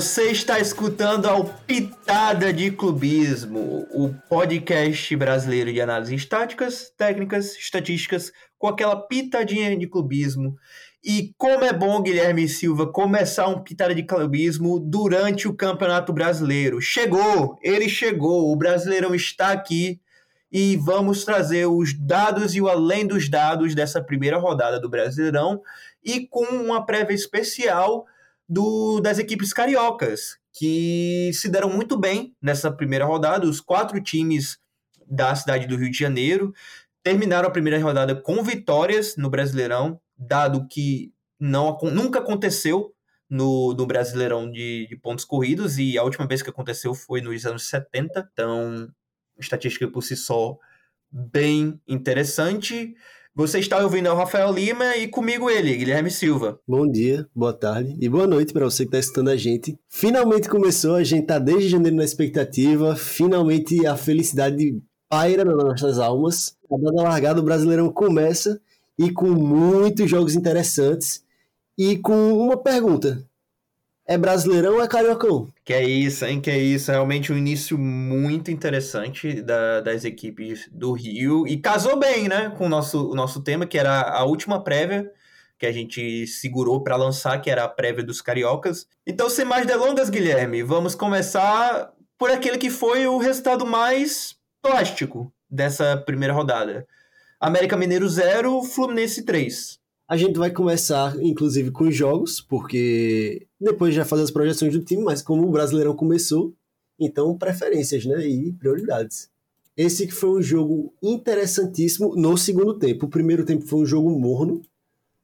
Você está escutando ao Pitada de Clubismo, o podcast brasileiro de análises táticas, técnicas, estatísticas, com aquela pitadinha de clubismo. E como é bom, Guilherme Silva, começar um Pitada de Clubismo durante o Campeonato Brasileiro. Chegou! Ele chegou! O Brasileirão está aqui e vamos trazer os dados e o além dos dados dessa primeira rodada do Brasileirão e com uma prévia especial do, das equipes cariocas, que se deram muito bem nessa primeira rodada. Os quatro times da cidade do Rio de Janeiro terminaram a primeira rodada com vitórias no Brasileirão, dado que não, nunca aconteceu no, no Brasileirão de, de, pontos corridos, e a última vez que aconteceu foi nos anos 70, então estatística por si só bem interessante. Você está ouvindo é o Rafael Lima e comigo ele, Guilherme Silva. Bom dia, boa tarde e boa noite para você que está escutando a gente. Finalmente começou, a gente está desde janeiro na expectativa, finalmente a felicidade paira nas nossas almas. A dada largada, o Brasileirão começa e com muitos jogos interessantes e com uma pergunta. É Brasileirão ou é Cariocão? Que é isso, hein? Que é isso. Realmente um início muito interessante da, das equipes do Rio. E casou bem, né? Com o nosso, o nosso tema, que era a última prévia que a gente segurou para lançar, que era a prévia dos cariocas. Então, sem mais delongas, Guilherme, vamos começar por aquele que foi o resultado mais plástico dessa primeira rodada. América Mineiro 0, Fluminense 3. A gente vai começar, inclusive, com os jogos, porque depois já fazer as projeções do time, mas como o Brasileirão começou, então preferências, né? E prioridades. Esse que foi um jogo interessantíssimo no segundo tempo. O primeiro tempo foi um jogo morno.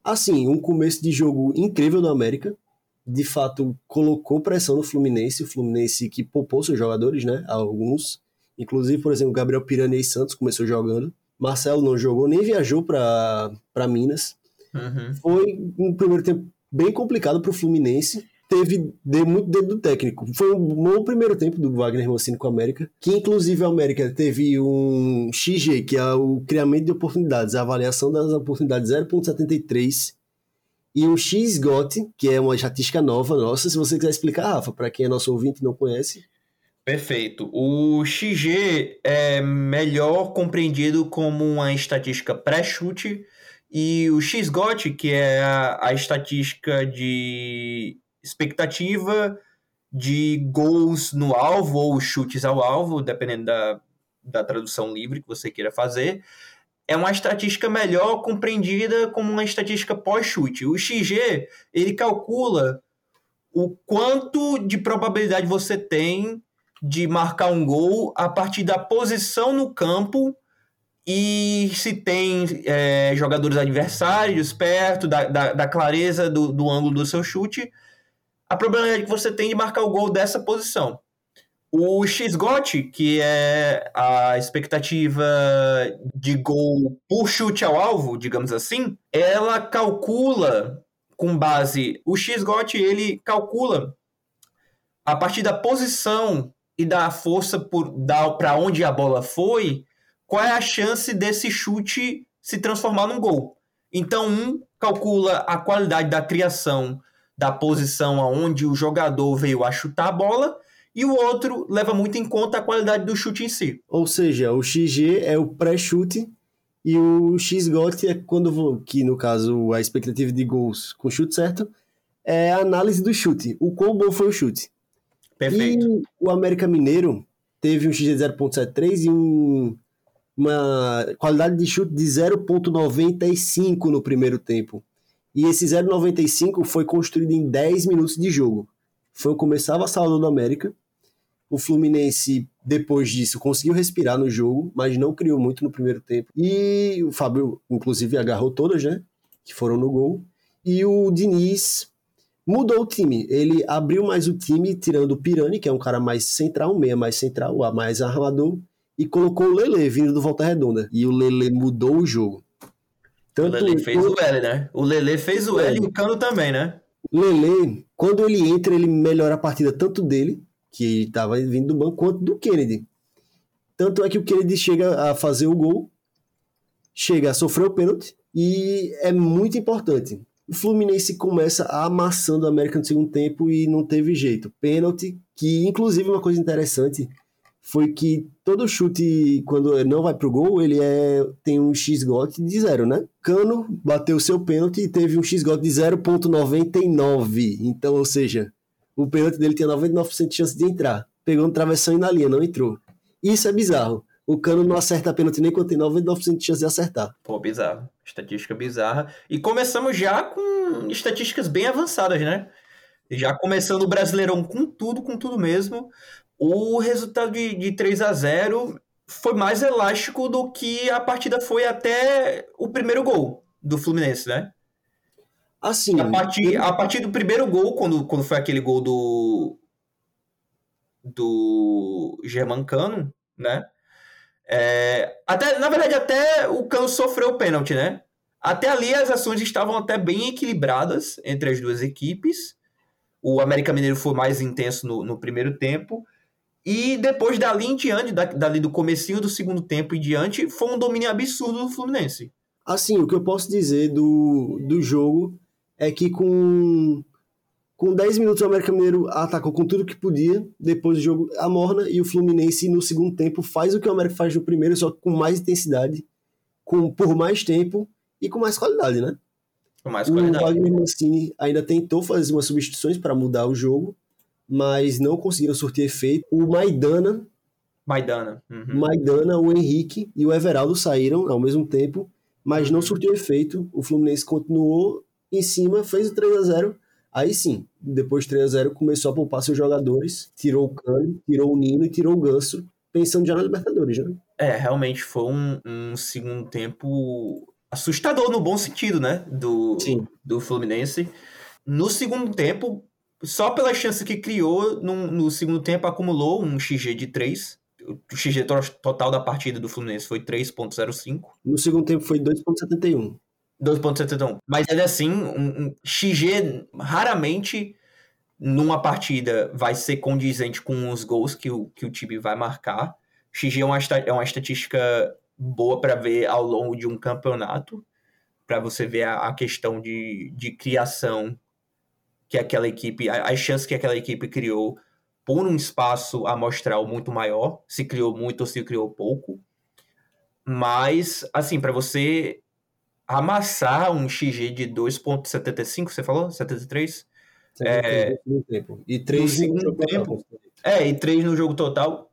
Assim, um começo de jogo incrível do América. De fato, colocou pressão no Fluminense. O Fluminense que poupou seus jogadores, né? Alguns. Inclusive, por exemplo, Gabriel Piranha e Santos começou jogando. Marcelo não jogou, nem viajou para Minas. Uhum. Foi um primeiro tempo bem complicado para o Fluminense. Teve de, muito dedo do técnico. Foi um bom primeiro tempo do Wagner Mancini com a América, que inclusive a América teve um XG, que é o criamento de oportunidades, a avaliação das oportunidades 0.73 e um XGOT, que é uma estatística nova nossa. Se você quiser explicar, Rafa, para quem é nosso ouvinte e não conhece. Perfeito. O XG é melhor compreendido como uma estatística pré-chute e o XGOT, que é a, a estatística de expectativa de gols no alvo ou chutes ao alvo, dependendo da, da tradução livre que você queira fazer, é uma estatística melhor compreendida como uma estatística pós-chute. O XG, ele calcula o quanto de probabilidade você tem de marcar um gol a partir da posição no campo e se tem é, jogadores adversários perto da, da, da clareza do, do, ângulo do seu chute, a probabilidade que você tem de marcar o gol dessa posição. O XGOT, que é a expectativa de gol por chute ao alvo, digamos assim, ela calcula com base. O XGOT ele calcula a partir da posição e da força para onde a bola foi, qual é a chance desse chute se transformar num gol. Então, um calcula a qualidade da criação da posição aonde o jogador veio a chutar a bola, e o outro leva muito em conta a qualidade do chute em si. Ou seja, o XG é o pré-chute e o XGOT é quando, que no caso a expectativa de gols com chute certo, é a análise do chute, o quão bom foi o chute. Perfeito. E o América Mineiro teve um XG de 0.73 e um uma qualidade de chute de 0,95 no primeiro tempo. E esse 0,95 foi construído em 10 minutos de jogo. Foi o começar avassalador do América. O Fluminense depois disso conseguiu respirar no jogo, mas não criou muito no primeiro tempo. E o Fábio, inclusive, agarrou todas, né? Que foram no gol. E o Diniz mudou o time. Ele abriu mais o time, tirando o Pirani, que é um cara mais central, meia mais central, mais armador, e colocou o Lele vindo do Volta Redonda. E o Lele mudou o jogo. Tanto o Lele fez o L, né? O Lele fez o L e o Cano também, né? O Lele, quando ele entra, ele melhora a partida tanto dele, que estava vindo do banco, quanto do Kennedy. Tanto é que o Kennedy chega a fazer o gol, chega a sofrer o pênalti, e é muito importante. O Fluminense começa amassando o América no segundo tempo e não teve jeito. Pênalti, que inclusive uma coisa interessante foi que todo chute, quando não vai pro gol, ele é, tem um X-GOT de zero, né? Cano bateu seu pênalti e teve um X-GOT de 0.99. Então, ou seja, o pênalti dele tinha 99% de chance de entrar. Pegou no travessão e na linha, não entrou. Isso é bizarro. O Cano não acerta pênalti nem quando tem 99% de chance de acertar. Pô, bizarro. Estatística bizarra. E começamos já com estatísticas bem avançadas, né? Já começando o Brasileirão com tudo, com tudo mesmo o resultado de, de 3 a 0 foi mais elástico do que a partida foi até o primeiro gol do Fluminense, né? Assim. A partir, a partir do primeiro gol, quando, quando foi aquele gol do. do Germancano, né? É, até, na verdade, até o Cano sofreu o pênalti, né? Até ali as ações estavam até bem equilibradas entre as duas equipes. O América Mineiro foi mais intenso no, no primeiro tempo. E depois dali em diante, dali do comecinho do segundo tempo em diante, foi um domínio absurdo do Fluminense. Assim, o que eu posso dizer do, do jogo é que com, com 10 minutos o América Mineiro atacou com tudo que podia, depois do jogo amorna e o Fluminense no segundo tempo faz o que o América faz no primeiro, só com mais intensidade, com, por mais tempo e com mais qualidade, né? Com mais qualidade. O Wagner Mancini ainda tentou fazer umas substituições para mudar o jogo, mas não conseguiram surtir efeito. O Maidana, Maidana, uhum. Maidana, o Henrique e o Everaldo saíram ao mesmo tempo, mas não uhum. surtiu efeito. O Fluminense continuou em cima, fez o 3 a 0 Aí sim, depois de 3 a 0 começou a poupar seus jogadores, tirou o Cano, tirou o Nino e tirou o Ganso, pensando já na Libertadores, né? É, realmente foi um, um segundo tempo assustador no bom sentido, né? Do, sim. do Fluminense. No segundo tempo, só pela chance que criou, no, no segundo tempo acumulou um XG de 3. O XG total da partida do Fluminense foi 3.05. No segundo tempo foi 2.71. 2.71. Mas ainda assim, um, um XG raramente numa partida vai ser condizente com os gols que o, que o time vai marcar. XG é uma, é uma estatística boa para ver ao longo de um campeonato, para você ver a, a, questão de, de criação que aquela equipe, as chances que aquela equipe criou por um espaço amostral muito maior, se criou muito ou se criou pouco. Mas, assim, para você amassar um XG de 2.75, você falou? 73? É, no tempo. E 3 no segundo tempo. É, e 3 no jogo total.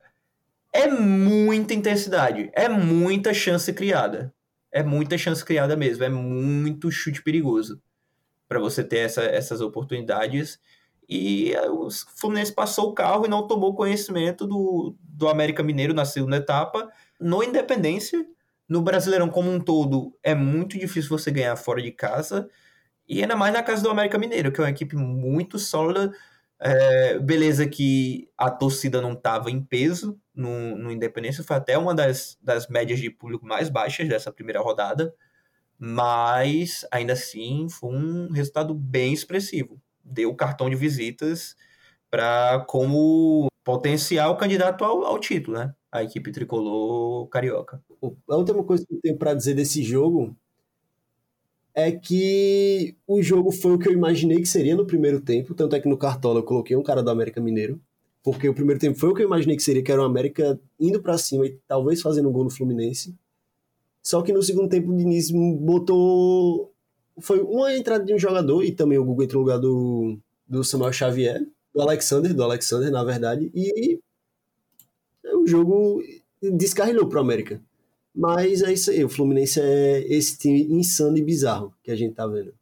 É muita intensidade. É muita chance criada. É muita chance criada mesmo. É muito chute perigoso para você ter essa, essas oportunidades. E o Fluminense passou o carro e não tomou conhecimento do, do América Mineiro na segunda etapa. No Independência, no Brasileirão como um todo, é muito difícil você ganhar fora de casa. E ainda mais na casa do América Mineiro, que é uma equipe muito sólida. É, beleza que a torcida não estava em peso no, no Independência, foi até uma das, das médias de público mais baixas dessa primeira rodada mas ainda assim foi um resultado bem expressivo. Deu cartão de visitas para como potencial candidato ao, ao, título, né? A equipe tricolor carioca. A última coisa que eu tenho para dizer desse jogo é que o jogo foi o que eu imaginei que seria no primeiro tempo, tanto é que no Cartola eu coloquei um cara do América Mineiro, porque o primeiro tempo foi o que eu imaginei que seria, que era o América indo para cima e talvez fazendo um gol no Fluminense. Só que no segundo tempo o Diniz botou. Foi uma entrada de um jogador e também o Google entrou no lugar do, do Samuel Xavier, do Alexander, do Alexander, na verdade, e o jogo descarrilhou pro América. Mas é isso aí, o Fluminense é esse time insano e bizarro que a gente tá vendo.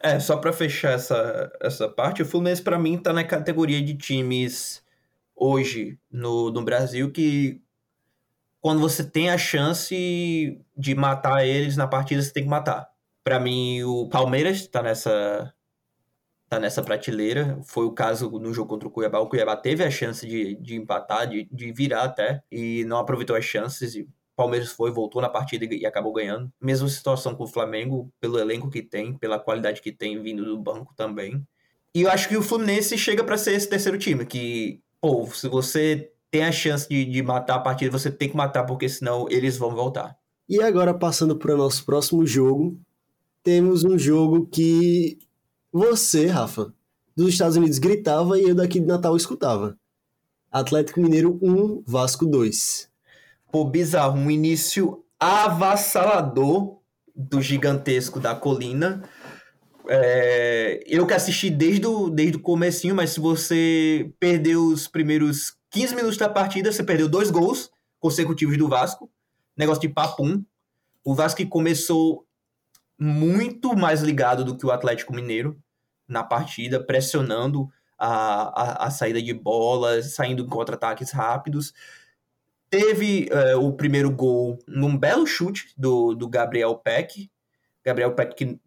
É, só para fechar essa, essa parte, o Fluminense para mim tá na categoria de times hoje no, no Brasil que quando você tem a chance de matar eles na partida, você tem que matar. Para mim, o Palmeiras está nessa tá nessa prateleira. Foi o caso no jogo contra o Cuiabá. O Cuiabá teve a chance de, de empatar, de, de virar até, e não aproveitou as chances. E o Palmeiras foi, voltou na partida e, e acabou ganhando. Mesma situação com o Flamengo, pelo elenco que tem, pela qualidade que tem vindo do banco também. E eu acho que o Fluminense chega para ser esse terceiro time, que, pô, se você tem a chance de, de matar a partida, você tem que matar, porque senão eles vão voltar. E agora, passando para o nosso próximo jogo, temos um jogo que você, Rafa, dos Estados Unidos gritava e eu daqui de Natal escutava. Atlético Mineiro 1, Vasco 2. Pô, bizarro, um início avassalador do gigantesco da colina. É, eu que assisti desde o, desde o comecinho, mas se você perdeu os primeiros 15 minutos da partida, você perdeu dois gols consecutivos do Vasco. Negócio de papum. O Vasco começou muito mais ligado do que o Atlético Mineiro na partida, pressionando a, a, a saída de bolas, saindo em contra-ataques rápidos. Teve uh, o primeiro gol num belo chute do, do Gabriel Peck. Gabriel Peck que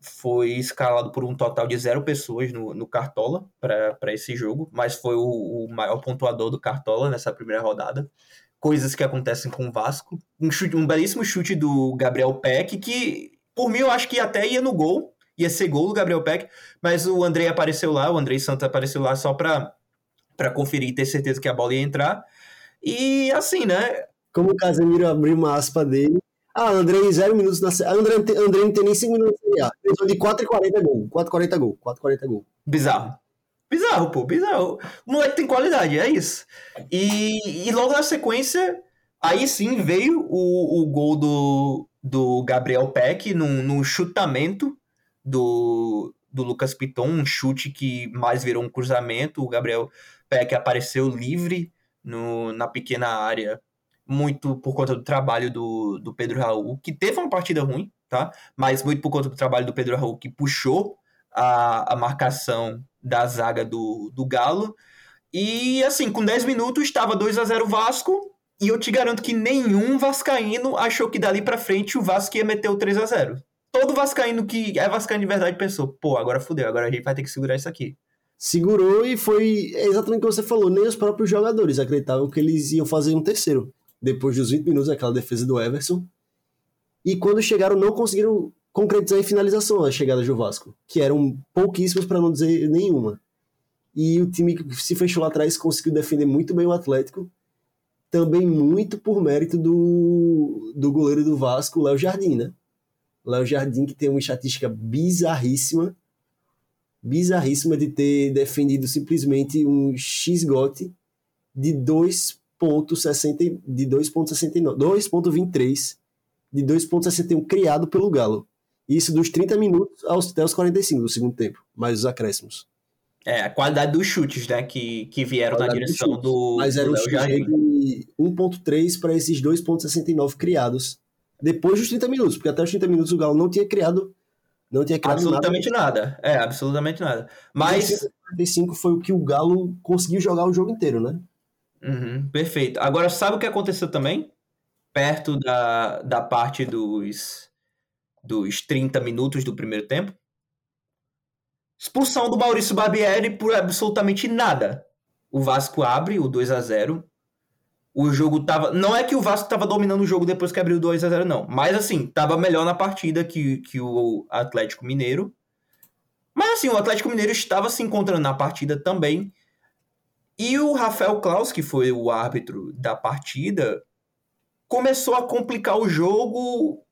foi escalado por um total de zero pessoas no, no Cartola para esse jogo, mas foi o, o, maior pontuador do Cartola nessa primeira rodada. Coisas que acontecem com o Vasco. Um, chute, um belíssimo chute do Gabriel Peck, que por mim, eu acho que até ia no gol, ia ser gol do Gabriel Peck, mas o Andrei apareceu lá, o Andrei Santos apareceu lá só para conferir e ter certeza que a bola ia entrar. E assim, né? Como o Casemiro abriu uma aspa dele. Ah, Andrei, zero minutos na André, Andrei não tem nem cinco minutos na série A. de 4,40 gol. 4,40 gol. 4,40 gol. Bizarro. Bizarro, pô, bizarro. O moleque tem qualidade, é isso. E, e logo na sequência, aí sim veio o, o gol do, do Gabriel Peck num, num chutamento do, do Lucas Piton, um chute que mais virou um cruzamento. O Gabriel Peck apareceu livre no, na pequena área, muito por conta do trabalho do, do Pedro Raul, que teve uma partida ruim, tá? Mas muito por conta do trabalho do Pedro Raul, que puxou a, a marcação da zaga do, do Galo. E assim, com 10 minutos estava 2 a 0 Vasco e eu te garanto que nenhum vascaíno achou que dali para frente o Vasco ia meter o 3 a 0 Todo vascaíno que é vascaíno de verdade pensou, pô, agora fudeu, agora a gente vai ter que segurar isso aqui. Segurou e foi exatamente o que você falou, nem os próprios jogadores acreditavam que eles iam fazer um terceiro. Depois dos 20 minutos, aquela defesa do Everson. E quando chegaram, não conseguiram concretizar em finalização a chegada do Vasco, que eram pouquíssimas para não dizer nenhuma. E o time que se fechou lá atrás conseguiu defender muito bem o Atlético também muito por mérito do, do goleiro do Vasco, Léo Jardim, né? Léo Jardim que tem uma estatística bizarríssima, bizarríssima de ter defendido simplesmente um X-GOT de 2.60 de 2.69, 2.23 de 2.61 criado pelo Galo. Isso dos 30 minutos aos, até os 45 do segundo tempo, mais os acréscimos. É, a qualidade dos chutes, né, que, que vieram na direção do. Mas era um chute de 1,3 para esses 2,69 criados depois dos 30 minutos, porque até os 30 minutos o Galo não tinha criado. Não tinha criado absolutamente nada. nada. É, absolutamente nada. Mas. 45 foi o que o Galo conseguiu jogar o jogo inteiro, né? Uhum, perfeito. Agora, sabe o que aconteceu também? Perto da, da parte dos, dos 30 minutos do primeiro tempo? Expulsão do Maurício Barbieri por absolutamente nada. O Vasco abre o 2 a 0 O jogo tava. Não é que o Vasco tava dominando o jogo depois que abriu o 2 a 0 não. Mas assim, tava melhor na partida que, que o Atlético Mineiro. Mas assim, o Atlético Mineiro estava se encontrando na partida também. E o Rafael Klaus, que foi o árbitro da partida, começou a complicar o jogo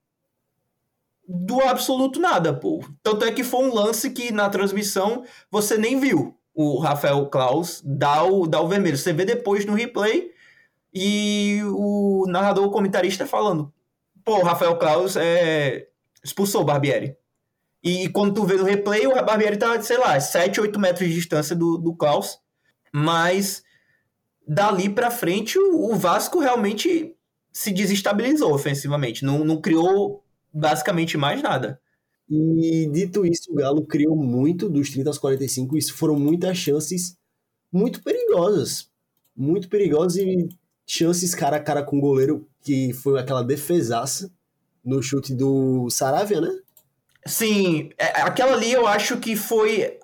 do absoluto nada, pô. Tanto é que foi um lance que na transmissão você nem viu o Rafael Klaus dar o, dar o vermelho. Você vê depois no replay e o narrador, o comentarista falando, pô, o Rafael Klaus é, expulsou o Barbieri. E quando tu vê no replay, o Barbieri tá, sei lá, 7, 8 metros de distância do, do Klaus. Mas dali pra frente, o, o Vasco realmente se desestabilizou ofensivamente. Não, não criou basicamente mais nada. E dito isso, o Galo criou muito dos 30 aos 45. Isso foram muitas chances muito perigosas. muito perigosos e chances cara a cara com o goleiro, que foi aquela defesaça no chute do Saravia, né? Sim, é, aquela ali eu acho que foi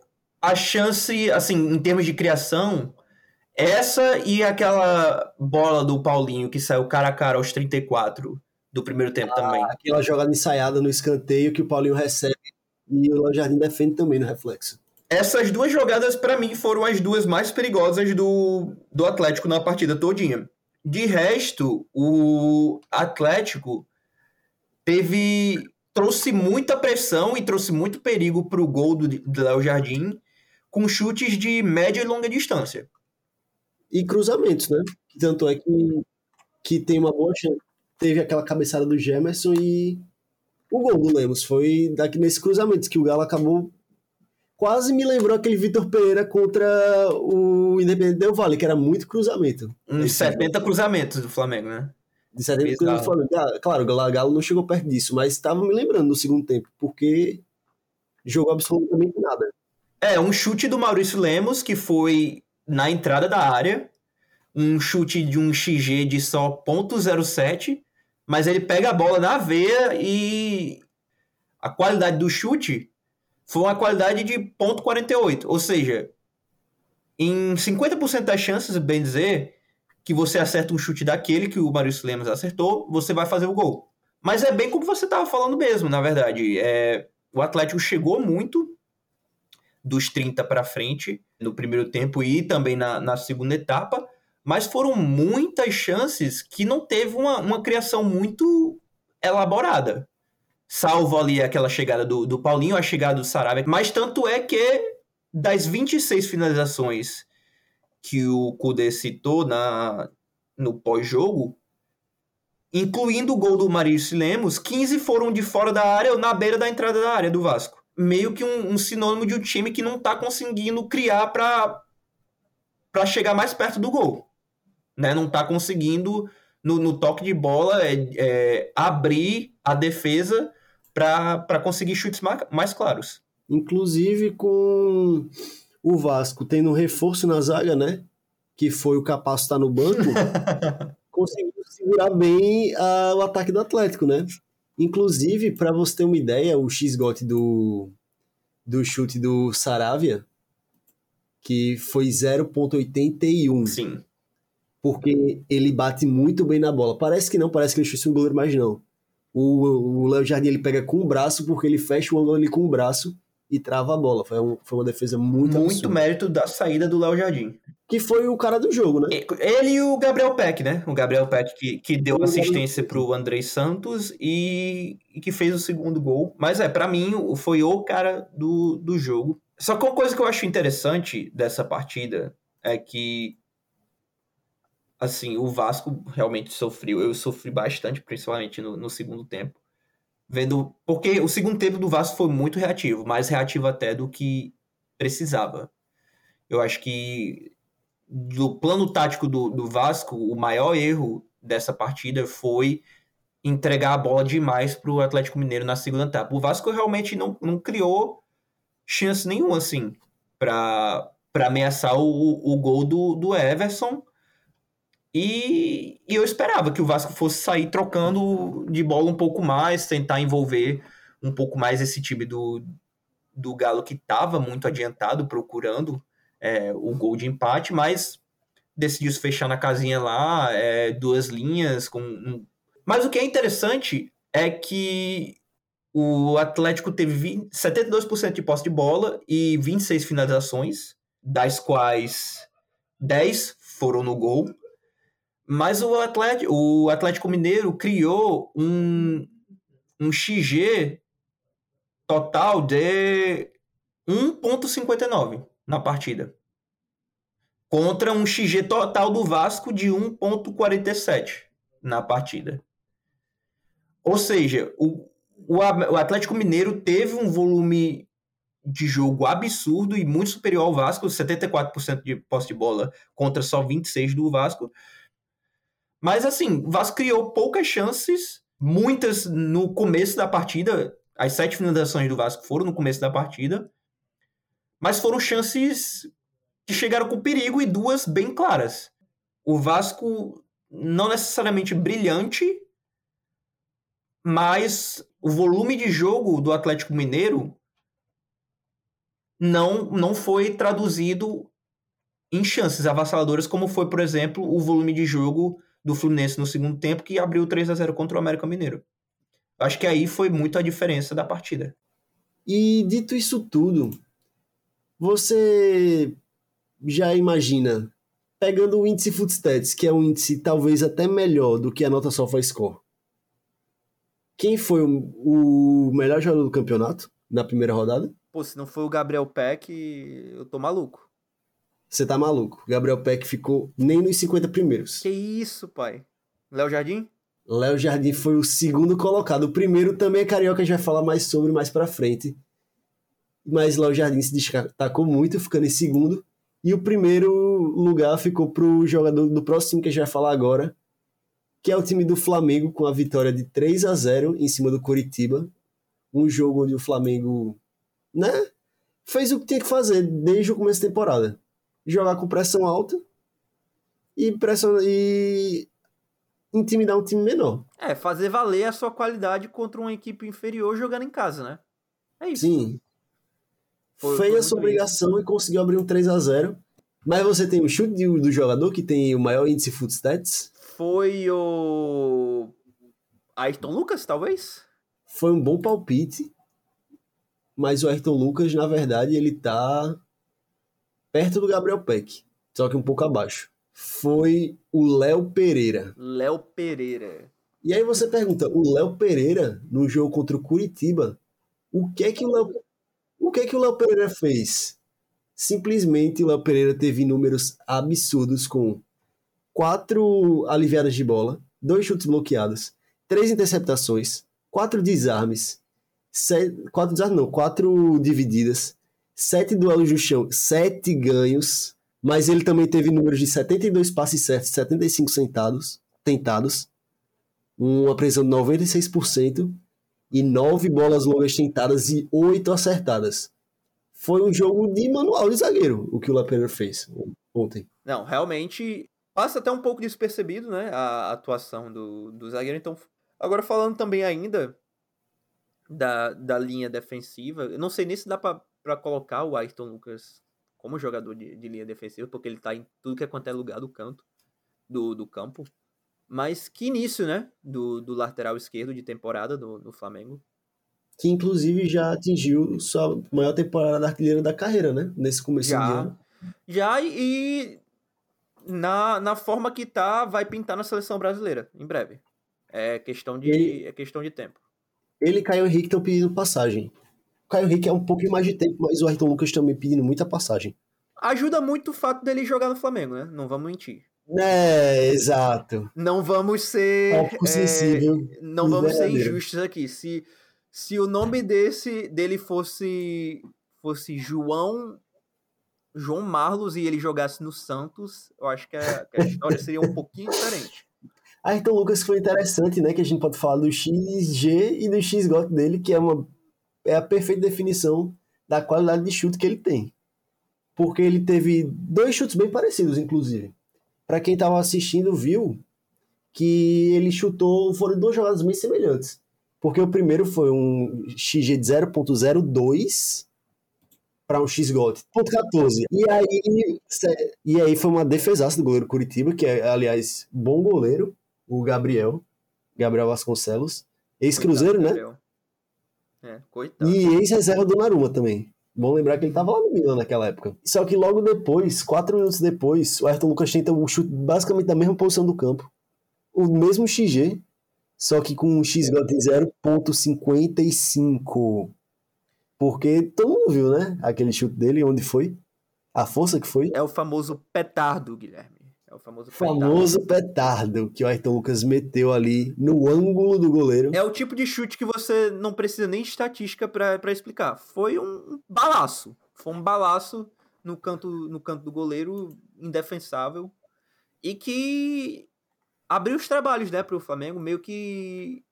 a chance, assim, em termos de criação, essa e aquela bola do Paulinho que saiu cara a cara aos 34 do primeiro tempo ah, também. Aquela jogada ensaiada no escanteio que o Paulinho recebe e o Jardim defende também no reflexo. Essas duas jogadas, para mim, foram as duas mais perigosas do, do Atlético na partida todinha. De resto, o Atlético teve trouxe muita pressão e trouxe muito perigo para o gol do, do Léo Jardim com chutes de média e longa distância. E cruzamentos, né? Tanto é que, que tem uma boa chance. Teve aquela cabeçada do Gemerson e o gol do Lemos foi daqui nesse cruzamento que o Galo acabou quase me lembrou aquele Vitor Pereira contra o Independente Del Vale, que era muito cruzamento. Uns 70 cruzamentos do Flamengo, né? De 70 cruzamentos do Flamengo. Ah, claro, o Galo não chegou perto disso, mas estava me lembrando no segundo tempo, porque jogou absolutamente nada. É, um chute do Maurício Lemos, que foi na entrada da área, um chute de um XG de só .07, mas ele pega a bola na veia e a qualidade do chute foi uma qualidade de .48, ou seja, em 50% das chances, bem dizer, que você acerta um chute daquele que o Maurício Lemos acertou, você vai fazer o gol. Mas é bem como você estava falando mesmo, na verdade. É, o Atlético chegou muito dos 30 para frente no primeiro tempo e também na, na segunda etapa, mas foram muitas chances que não teve uma, uma criação muito elaborada. Salvo ali aquela chegada do, do Paulinho, a chegada do Sarabia. Mas tanto é que das 26 finalizações que o Kudê citou na, no pós-jogo, incluindo o gol do Marício Lemos, 15 foram de fora da área ou na beira da entrada da área do Vasco. Meio que um, um sinônimo de um time que não está conseguindo criar para chegar mais perto do gol né? Não está conseguindo, no, no, toque de bola, é, é abrir a defesa para conseguir chutes mais, claros. Inclusive com o Vasco tendo um reforço na zaga, né? Que foi o Capasso estar tá no banco, conseguiu segurar bem a, o ataque do Atlético, né? Inclusive, para você ter uma ideia, o X-Got do, do chute do Saravia, que foi 0.81. Sim porque ele bate muito bem na bola. Parece que não, parece que ele chuta um goleiro, mas não. O Léo Jardim ele pega com o braço, porque ele fecha o ângulo ali com o braço e trava a bola. Foi, um, foi uma defesa muito Muito absurda. mérito da saída do Léo Jardim. Que foi o cara do jogo, né? Ele e o Gabriel Peck, né? O Gabriel Peck que, que deu assistência pro Andrei Santos e, e que fez o segundo gol. Mas é, para mim, foi o cara do, do jogo. Só que uma coisa que eu acho interessante dessa partida é que assim, o Vasco realmente sofreu. Eu sofri bastante, principalmente no, no, segundo tempo. Vendo. Porque o segundo tempo do Vasco foi muito reativo, mais reativo até do que precisava. Eu acho que do plano tático do, do Vasco, o maior erro dessa partida foi entregar a bola demais para o Atlético Mineiro na segunda etapa. O Vasco realmente não, não criou chance nenhuma, assim, para ameaçar o, o gol do, do Everson e, e, eu esperava que o Vasco fosse sair trocando de bola um pouco mais, tentar envolver um pouco mais esse time do, do Galo que estava muito adiantado, procurando é, o gol de empate, mas decidiu se fechar na casinha lá, é, duas linhas. com um... Mas o que é interessante é que o Atlético teve 20, 72% de posse de bola e 26 finalizações, das quais 10 foram no gol mas o Atlético, o Atlético Mineiro criou um, um XG total de 1.59 na partida. Contra um XG total do Vasco de 1.47 na partida. Ou seja, o, o, o Atlético Mineiro teve um volume de jogo absurdo e muito superior ao Vasco, 74% de posse de bola contra só 26 do Vasco. Mas assim, o Vasco criou poucas chances, muitas no começo da partida. As sete finalizações do Vasco foram no começo da partida. Mas foram chances que chegaram com perigo e duas bem claras. o Vasco não necessariamente brilhante, mas o volume de jogo do Atlético Mineiro não, não foi traduzido em chances avassaladoras, como foi, por exemplo, o volume de jogo do Fluminense no segundo tempo, que abriu 3 a 0 contra o América Mineiro. Acho que aí foi muito a diferença da partida. E dito isso tudo, você já imagina, pegando o índice Footstats, que é um índice talvez até melhor do que a nota SofaScore, quem foi o, o melhor jogador do campeonato na primeira rodada? Pô, se não foi o Gabriel Peck, eu tô maluco. Você tá maluco. Gabriel Peck ficou nem nos 50 primeiros. Que isso, pai? Léo Jardim? Léo Jardim foi o segundo colocado. O primeiro também é carioca, a gente vai falar mais sobre mais pra frente. Mas Léo Jardim se destacou muito, ficando em segundo. E o primeiro lugar ficou pro jogador do próximo que a gente vai falar agora, que é o time do Flamengo, com a vitória de 3 a 0 em cima do Coritiba. Um jogo onde o Flamengo, né, fez o que tinha que fazer desde o começo da temporada jogar com pressão alta e, pressão, e intimidar um time menor. É, fazer valer a sua qualidade contra uma equipe inferior jogando em casa, né? É isso. Sim. Foi, Fez a sua obrigação isso. e conseguiu abrir um 3 a 0 Mas você tem o chute do jogador que tem o maior índice footstats? Foi o. Ayrton Lucas, talvez? Foi um bom palpite. Mas o Ayrton Lucas, na verdade, ele tá perto do Gabriel Peck, só que um pouco abaixo. Foi o Léo Pereira. Léo Pereira. E aí você pergunta, o Léo Pereira, no jogo contra o Curitiba, o que é que o Léo, o que é que o Léo Pereira fez? Simplesmente o Léo Pereira teve números absurdos com quatro aliviadas de bola, dois chutes bloqueados, três interceptações, quatro desarmes, sete, quatro desarmes não, quatro divididas, sete duelos no chão, sete ganhos, mas ele também teve números de 72 passes certos, 75 sentados, tentados, uma precisão de 96% e nove bolas longas tentadas e oito acertadas. Foi um jogo de manual de zagueiro, o que o Lapener fez ontem. Não, realmente passa até um pouco despercebido, né, a atuação do, do zagueiro. Então, agora falando também ainda da, da linha defensiva, eu não sei nem se dá para para colocar o Ayrton Lucas como jogador de, de, linha defensiva, porque ele tá em tudo que é quanto é lugar do canto, do, do campo. Mas que início, né? Do, do lateral esquerdo de temporada do, do Flamengo. Que inclusive já atingiu sua maior temporada da artilheira da carreira, né? Nesse começo já, de ano. Já e na, na forma que tá, vai pintar na seleção brasileira, em breve. É questão de, ele, é questão de tempo. Ele e Caio Henrique estão pedindo passagem. Caio Henrique é um pouquinho mais de tempo, mas o Ayrton Lucas também pedindo muita passagem. Ajuda muito o fato dele jogar no Flamengo, né? Não vamos mentir. É, exato. Não vamos ser. É, sensível. Não vamos ser injustos aqui. Se, se o nome desse dele fosse fosse João João Marlos e ele jogasse no Santos, eu acho que a, que a história seria um pouquinho diferente. Ayrton Lucas foi interessante, né? Que a gente pode falar do XG e do XGOT dele, que é uma é a perfeita definição da qualidade de chute que ele tem. Porque ele teve dois chutes bem parecidos, inclusive. Para quem estava assistindo, viu que ele chutou, foram duas jogadas bem semelhantes. Porque o primeiro foi um XG de 0.02 para um XGOT, ponto 14. E aí, e aí foi uma defesaça do goleiro Curitiba, que é, aliás, bom goleiro, o Gabriel, Gabriel Vasconcelos, ex-cruzeiro, né? É, coitado. E ex-reserva do Naruma também. Bom lembrar que ele tava lá no Milan naquela época. Só que logo depois, quatro minutos depois, o Ayrton Lucas tenta um chute basicamente da mesma posição do campo. O mesmo XG, só que com um XG de 0.55. Porque todo mundo viu, né? Aquele chute dele, onde foi? A força que foi? É o famoso petardo, Guilherme. É o famoso petardo. Famoso petardo que o Ayrton Lucas meteu ali no ângulo do goleiro. É o tipo de chute que você não precisa nem de estatística para explicar. Foi um balaço. Foi um balaço no canto, no canto do goleiro, indefensável. E que abriu os trabalhos, né, pro Flamengo, meio que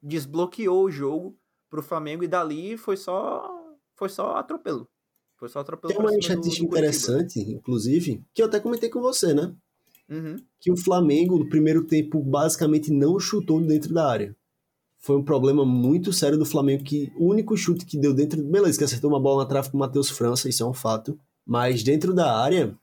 desbloqueou o jogo pro Flamengo e dali foi só foi só foi só atropelo. Tem uma estatística interessante, inclusive, que eu até comentei com você, né? Uhum. que o Flamengo, no primeiro tempo, basicamente não chutou dentro da área. Foi um problema muito sério do Flamengo, que o único chute que deu dentro. Beleza, que acertou uma bola na trave com o Matheus França, isso é um fato. Mas dentro da área.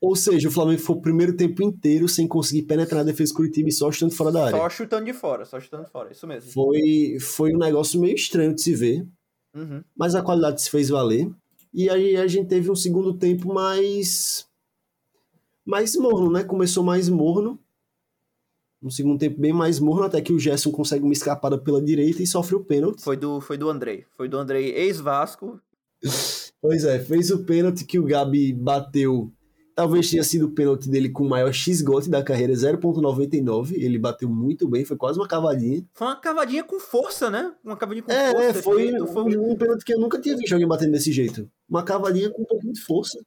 Ou seja, o Flamengo foi o primeiro tempo inteiro sem conseguir penetrar na defesa do Curitiba e só chutando fora da área. Só chutando de fora, só chutando de fora, isso mesmo. Foi, foi um negócio meio estranho de se ver, Uhum. mas a qualidade se fez valer. E aí a gente teve um segundo tempo mais. mais morno, né? Começou mais morno. Um segundo tempo bem mais morno, até que o Gerson consegue uma escapada pela direita e sofre o pênalti. Foi do, foi do Andrei. Foi do Andrei, ex-Vasco. Pois é, fez o pênalti que o Gabi bateu. Talvez tenha sido o pênalti dele com o maior X-GOT da carreira, 0.99. Ele bateu muito bem, foi quase uma cavadinha. Foi uma cavadinha com força, né? Uma cavadinha com É, força. é, foi, foi um- um, pênalti que eu nunca tinha visto alguém batendo desse jeito. Uma cavadinha com um pouquinho de força.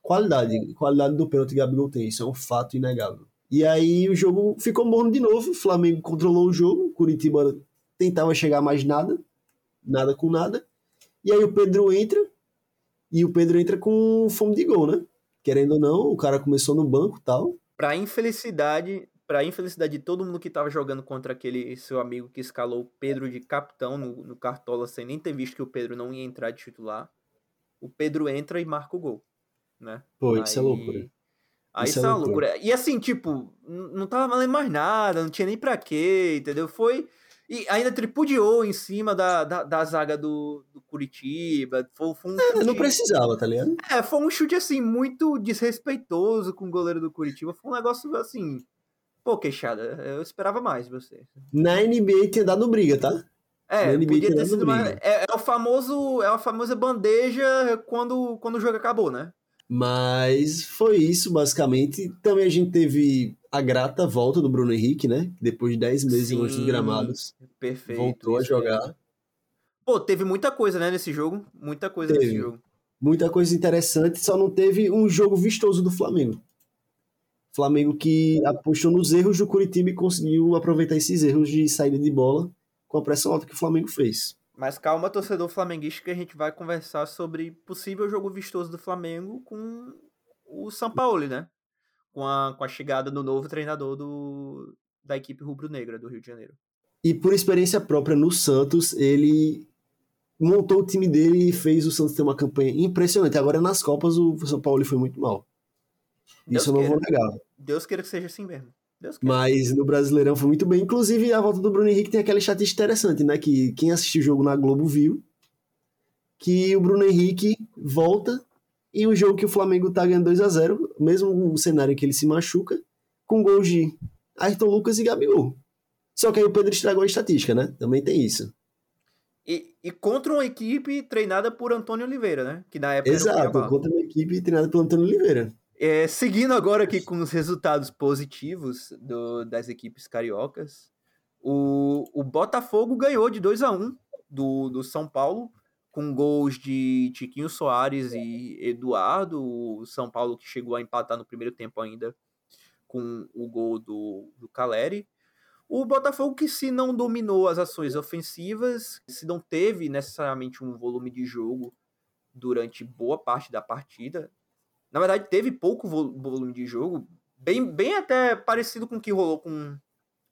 Qualidade. Qualidade do pênalti que Gabigol tem, isso é um fato inegável. E aí o jogo ficou morno de novo, o Flamengo controlou o jogo, Curitiba tentava chegar mais nada, nada com nada. E aí o Pedro entra, e o Pedro entra com fome de gol, né? Querendo ou não, o cara começou no banco e tal. Pra infelicidade, pra infelicidade de todo mundo que tava jogando contra aquele seu amigo que escalou o Pedro de capitão no, no Cartola sem nem ter visto que o Pedro não ia entrar de titular, o Pedro entra e marca o gol, né? Pô, isso é Aí- loucura. Aí Isso isso é é uma loucura. loucura. E assim, tipo, não tava valendo mais nada, não tinha nem pra quê, entendeu? Foi. E ainda tripudiou em cima da, da, da zaga do, do Curitiba. Foi, foi um É, chute- não precisava, tá ligado? É, foi um chute, assim, muito desrespeitoso com o goleiro do Curitiba. Foi um negócio, assim... Pô, queixada, eu esperava mais de você. Na NBA tinha dado briga, tá? É, Na NBA podia ter sido briga. É, é o famoso... É a famosa bandeja quando, quando o jogo acabou, né? Mas foi isso, basicamente. Também a gente teve a grata volta do Bruno Henrique, né? Depois de 10 meses longe dos Sim, gramados. Perfeito. voltou a mesmo. jogar. Pô, teve muita coisa, né, nesse jogo. Muita coisa Teve. nesse jogo. Muita coisa interessante, só não teve um jogo vistoso do Flamengo. Flamengo que apostou nos erros do Curitiba e conseguiu aproveitar esses erros de saída de bola com a pressão alta que o Flamengo fez. Mas calma, torcedor flamenguista, que a gente vai conversar sobre possível jogo vistoso do Flamengo com o São Paulo, né? Com a, com a chegada do novo treinador do, da equipe rubro-negra do Rio de Janeiro. E por experiência própria no Santos, ele montou o time dele e fez o Santos ter uma campanha impressionante. Agora nas Copas o São Paulo foi muito mal. Deus Isso eu não vou negar. Deus queira que seja assim mesmo. Mas no Brasileirão foi muito bem. Inclusive, a volta do Bruno Henrique tem aquela estatística interessante, né? Que quem assistiu o jogo na Globo viu que o Bruno Henrique volta e o jogo que o Flamengo tá ganhando 2 a 0 mesmo o cenário que ele se machuca, com gols de Ayrton Lucas e Gabigol. Só que aí o Pedro estragou a estatística, né? Também tem isso. E, e contra uma equipe treinada por Antônio Oliveira, né? Que na época Exato, contra uma equipe treinada pelo Antônio Oliveira. É, seguindo agora aqui com os resultados positivos do- das equipes cariocas, o, o Botafogo ganhou de 2 a 1 do, do São Paulo, com gols de Tiquinho Soares e Eduardo. O São Paulo que chegou a empatar no primeiro tempo ainda com o gol do, do Caleri. O Botafogo que se não dominou as ações ofensivas, se não teve necessariamente um volume de jogo durante boa parte da partida, na verdade, teve pouco vo- volume de jogo, bem, bem até parecido com o que rolou com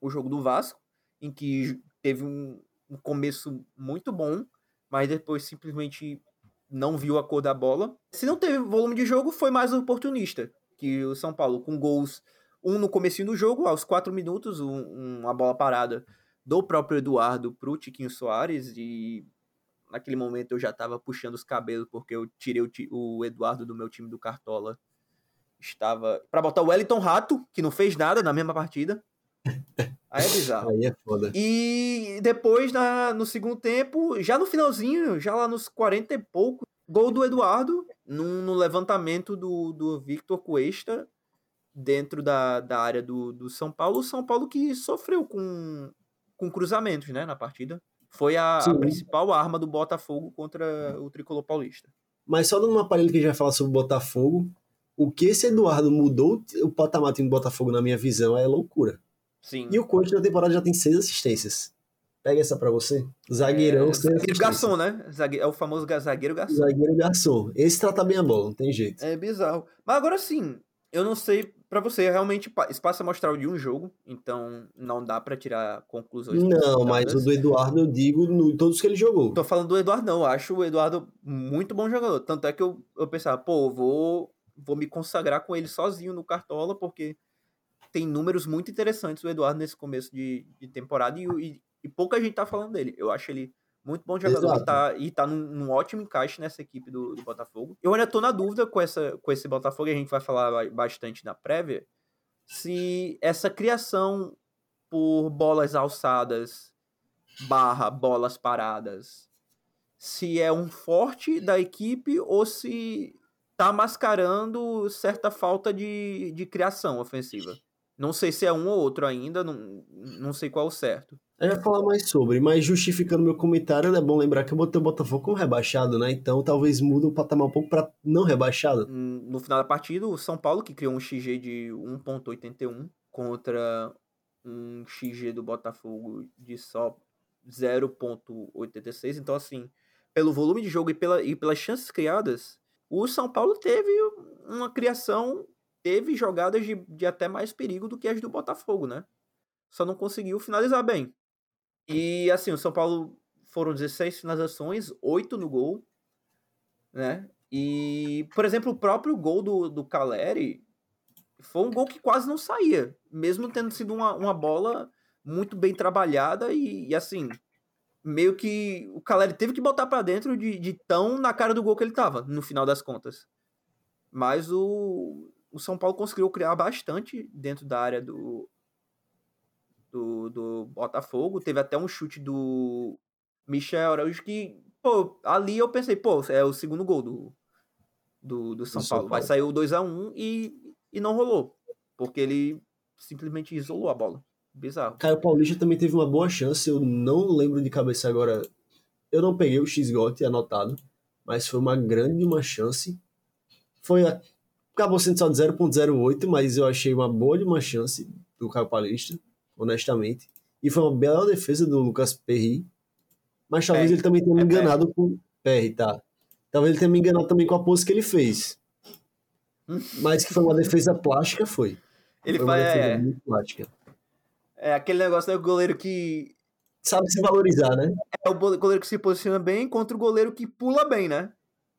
o jogo do Vasco, em que teve um, um começo muito bom, mas depois simplesmente não viu a cor da bola. Se não teve volume de jogo, foi mais oportunista que o São Paulo, com gols, um no comecinho do jogo, aos quatro minutos, um- uma bola parada do próprio Eduardo pro Tiquinho Soares, e naquele momento eu já tava puxando os cabelos porque eu tirei o, o Eduardo do meu time do Cartola. Estava para botar o Wellington Rato, que não fez nada na mesma partida. Aí é bizarro. Aí é foda. E depois, na, no segundo tempo, já no finalzinho, já lá nos 40 e pouco, gol do Eduardo, num, no levantamento do, do Victor Cuesta, dentro da, da área do, do São Paulo. O São Paulo que sofreu com, com cruzamentos né, na partida. Foi a, a principal arma do Botafogo contra o Tricolor Paulista. Mas só dando uma palhinha que a gente vai falar sobre o Botafogo, o que esse Eduardo mudou o patamar do Botafogo, na minha visão, é loucura. Sim. E o coach na temporada já tem seis assistências. Pega essa pra você. Zagueirão, é, zagueiro garçom, né? Zague- É o famoso zagueiro garçom. Zagueiro garçom. Esse trata bem a bola, não tem jeito. É bizarro. Mas agora sim, eu não sei para você realmente espaço amostral de um jogo, então não dá para tirar conclusões. Não, mas o do Eduardo eu digo no, todos que ele jogou. Tô falando do Eduardo não, eu acho o Eduardo muito bom jogador, tanto é que eu, eu pensava, pô, vou vou me consagrar com ele sozinho no Cartola, porque tem números muito interessantes o Eduardo nesse começo de, de temporada e, e, e pouca gente tá falando dele. Eu acho ele muito bom jogador Exato. e tá, e tá num, num, ótimo encaixe nessa equipe do, do, Botafogo. Eu ainda tô na dúvida com, essa, com esse Botafogo, e a gente vai falar bastante na prévia, se essa criação por bolas alçadas barra bolas paradas, se é um forte da equipe ou se tá mascarando certa falta de, de criação ofensiva. Não sei se é um ou outro ainda, não, não sei qual é o certo. Eu ia falar mais sobre, mas justificando meu comentário, é bom lembrar que eu botei o Botafogo como rebaixado, né? Então talvez mude o patamar um pouco para não rebaixado. Hum, no final da partida, o São Paulo, que criou um XG de 1.81 contra um XG do Botafogo de só 0.86. Então, assim, pelo volume de jogo e, pela, e pelas chances criadas, o São Paulo teve uma criação, teve jogadas de, de até mais perigo do que as do Botafogo, né? Só não conseguiu finalizar bem. E assim, o São Paulo foram 16 finalizações, 8 no gol, né? E, por exemplo, o próprio gol do, do Caleri foi um gol que quase não saía, mesmo tendo sido uma, uma bola muito bem trabalhada e, e assim, meio que o Caleri teve que botar para dentro de, de tão na cara do gol que ele tava, no final das contas. Mas o, o São Paulo conseguiu criar bastante dentro da área do, do, do Botafogo. Teve até um chute do Michel Araújo que, pô, ali eu pensei, pô, é o segundo gol do, do, do São, do Paulo. São Paulo. Vai sair o 2x1 e, e não rolou. Porque ele simplesmente isolou a bola. Bizarro. Caio Paulista também teve uma boa chance, eu não lembro de cabeça agora. Eu não peguei o X-Got anotado, mas foi uma grande uma chance. Foi acabou sendo só de 0.08, mas eu achei uma boa de uma chance do Caio Paulista honestamente. E foi uma bela defesa do Lucas Perry. Mas talvez ele também tenha me é enganado com Perry, tá? Talvez ele tenha me enganado também com a pose que ele fez. Mas que foi uma defesa plástica, foi. Ele foi uma defesa é... muito plástica. É aquele negócio do goleiro que. Sabe se valorizar, né? É o goleiro que se posiciona bem contra o goleiro que pula bem, né?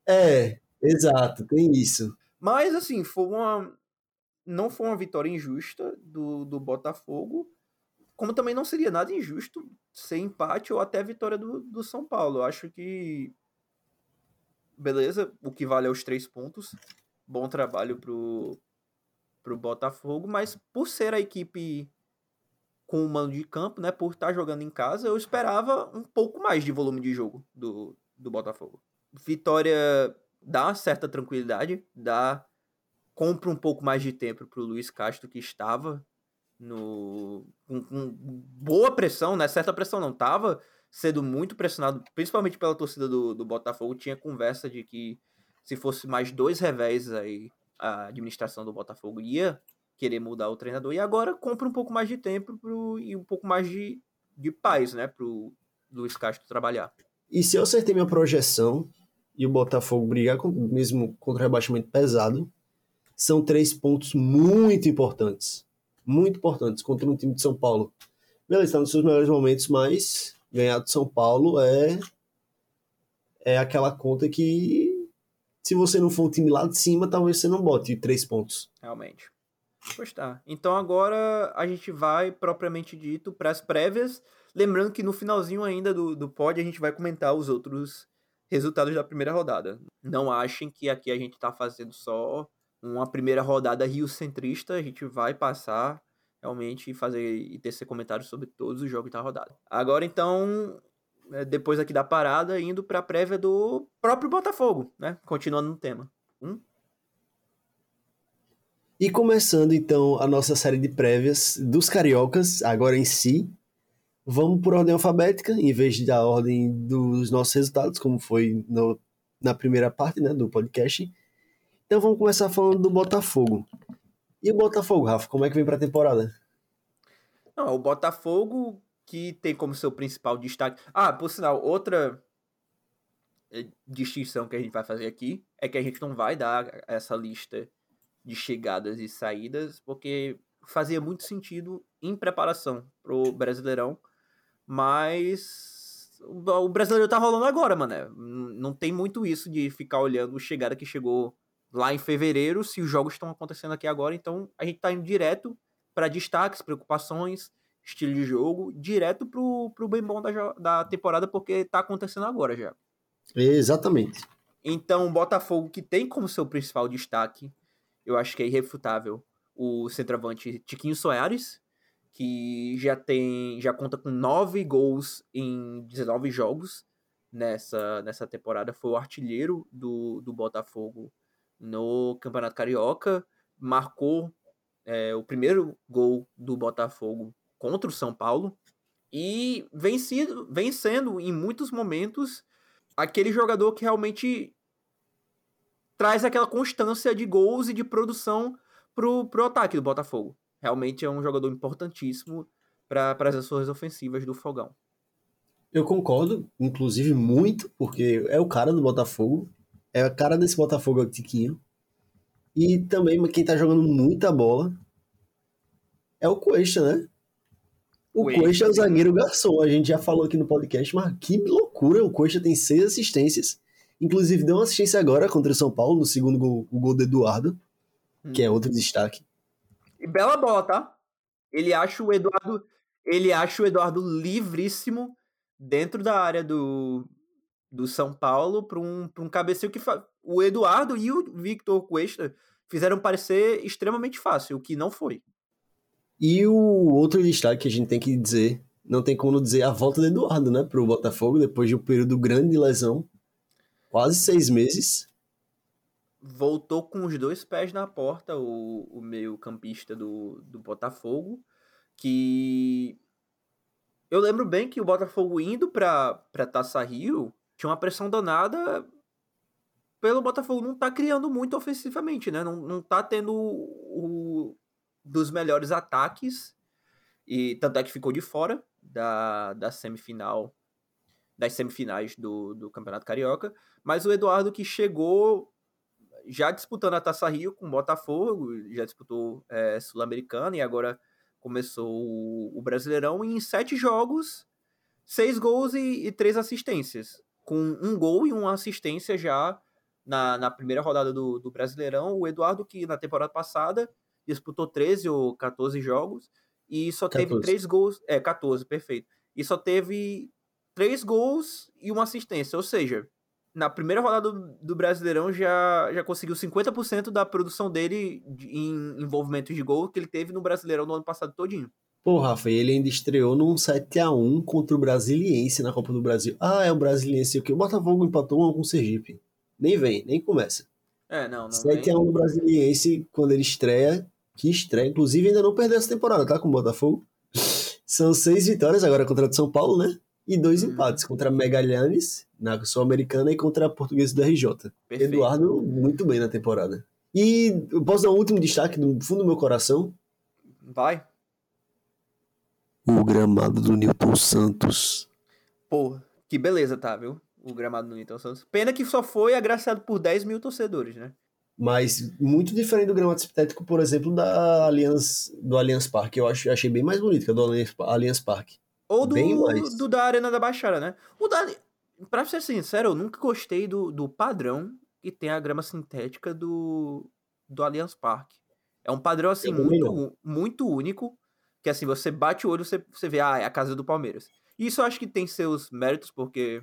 É, exato, tem isso. Mas, assim, foi uma. Não foi uma vitória injusta do, do Botafogo como também não seria nada injusto ser empate ou até vitória do, do São Paulo. Eu acho que. Beleza, o que vale é os três pontos. Bom trabalho pro, pro Botafogo, mas por ser a equipe com o mando de campo, né? Por estar jogando em casa, eu esperava um pouco mais de volume de jogo do, do Botafogo. Vitória dá certa tranquilidade, dá compra um pouco mais de tempo pro Luiz Castro, que estava no com, com, boa pressão, né? Certa pressão não tava sendo muito pressionado, principalmente pela torcida do, do Botafogo. Tinha conversa de que se fosse mais dois revés aí, a administração do Botafogo ia querer mudar o treinador. E agora compra um pouco mais de tempo pro, e um pouco mais de, de paz, né? Pro Luiz Castro trabalhar. E se eu acertei minha projeção e o Botafogo brigar com, mesmo contra o rebaixamento pesado, são três pontos muito importantes muito importantes contra um time de São Paulo. Beleza, está nos seus melhores momentos, mas ganhar do São Paulo é é aquela conta que se você não for um time lá de cima, talvez você não bote três pontos. Realmente. Pois tá. Então agora a gente vai, propriamente dito, para as prévias. Lembrando que no finalzinho ainda do, do pod a gente vai comentar os outros resultados da primeira rodada. Não achem que aqui a gente está fazendo só uma primeira rodada rio-centrista, a gente vai passar realmente e fazer e tecer comentários sobre todos os jogos da rodada. Agora então, é, depois aqui da parada, indo para a prévia do próprio Botafogo, né? Continuando no tema. Hum? E começando então a nossa série de prévias dos cariocas, agora em si, vamos por ordem alfabética, em vez da ordem dos nossos resultados, como foi no, na primeira parte né, do podcast. Então vamos começar falando do Botafogo. E o Botafogo, Rafa, como é que vem para a temporada? Não, o Botafogo que tem como seu principal destaque. Ah, por sinal, outra eh, distinção que a gente vai fazer aqui é que a gente não vai dar essa lista de chegadas e saídas, porque fazia muito sentido em preparação pro Brasileirão, mas o Brasileiro tá rolando agora, mano. Não tem muito isso de ficar olhando o chegada que chegou lá em fevereiro, se os jogos estão acontecendo aqui agora, então a gente tá indo direto para destaques, preocupações, estilo de jogo, direto pro, pro bem bom da, da temporada, porque tá acontecendo agora já. Exatamente. Então, o Botafogo, que tem como seu principal destaque, eu acho que é irrefutável, o centroavante Tiquinho Soares, que já tem, já conta com nove gols em 19 jogos nessa, nessa temporada, foi o artilheiro do, do Botafogo no Campeonato Carioca, marcou é, o primeiro gol do Botafogo contra o São Paulo e vem sendo, em muitos momentos, aquele jogador que realmente traz aquela constância de gols e de produção pro, pro ataque do Botafogo. Realmente é um jogador importantíssimo para as ações ofensivas do Fogão. Eu concordo, inclusive muito, porque é o cara do Botafogo, é a cara desse Botafogo, é o Tiquinho. E também quem tá jogando muita bola é o Cuesta, né? O Cuesta é o zagueiro garçom. A gente já falou aqui no podcast, mas que loucura. O Cuesta tem seis assistências. Inclusive, deu uma assistência agora contra o São Paulo, no segundo gol, o gol do Eduardo, hum. que é outro destaque. E bela bola, tá? Ele acha o Eduardo. Ele acha o Eduardo livríssimo dentro da área do, do São Paulo para um, um cabeceio que fa... o Eduardo e o Victor Cuesta fizeram parecer extremamente fácil, o que não foi. E o outro destaque que a gente tem que dizer, não tem como dizer a volta do Eduardo, né, para o Botafogo, depois de um período grande de lesão, quase seis meses. Voltou com os dois pés na porta, o, o meio campista do, do Botafogo, que eu lembro bem que o Botafogo indo para Taça Rio tinha uma pressão danada pelo Botafogo não tá criando muito ofensivamente, né? Não, não tá tendo o, dos melhores ataques. E tanto é que ficou de fora da, da semifinal, das semifinais do, do Campeonato Carioca. Mas o Eduardo que chegou já disputando a Taça Rio com o Botafogo, já disputou é, Sul-Americana e agora começou o, o, Brasileirão. E em sete jogos, seis gols e, e três assistências com um gol e uma assistência já na, na primeira rodada do, do Brasileirão. O Eduardo, que na temporada passada disputou 13 ou 14 jogos e só 14. teve três gols. É, 14, perfeito. E só teve três gols e uma assistência. Ou seja, na primeira rodada do, do Brasileirão já, já conseguiu 50% da produção dele de, em envolvimentos de gol que ele teve no Brasileirão no ano passado todinho. Pô, Rafa, ele ainda estreou num 7x1 contra o Brasiliense na Copa do Brasil. Ah, é o Brasiliense o que? O Botafogo empatou 1 com o Sergipe. Nem vem, nem começa. É, não, não 7x1 no Brasiliense quando ele estreia. Que estreia. Inclusive ainda não perdeu essa temporada, tá? Com o Botafogo. São seis vitórias agora contra o São Paulo, né? E dois uhum. empates contra a Megalhanes, na Sul-Americana, e contra a Portuguesa do RJ. Perfeito. Eduardo, muito bem na temporada. E eu posso dar um último destaque do fundo do meu coração? Vai o gramado do Newton Santos. Pô, que beleza, tá, viu? O gramado do Newton Santos. Pena que só foi agraciado por 10 mil torcedores, né? Mas muito diferente do gramado sintético, por exemplo, da Allianz, do Allianz Parque. Eu acho, achei bem mais bonito que o do Allianz, Allianz Parque. Ou do, do da Arena da Baixada, né? O da, pra ser sincero, eu nunca gostei do, do padrão que tem a grama sintética do, do Allianz Parque. É um padrão, assim, muito, muito único que assim, você bate o olho, você, você vê, ah, é a casa do Palmeiras. E isso eu acho que tem seus méritos, porque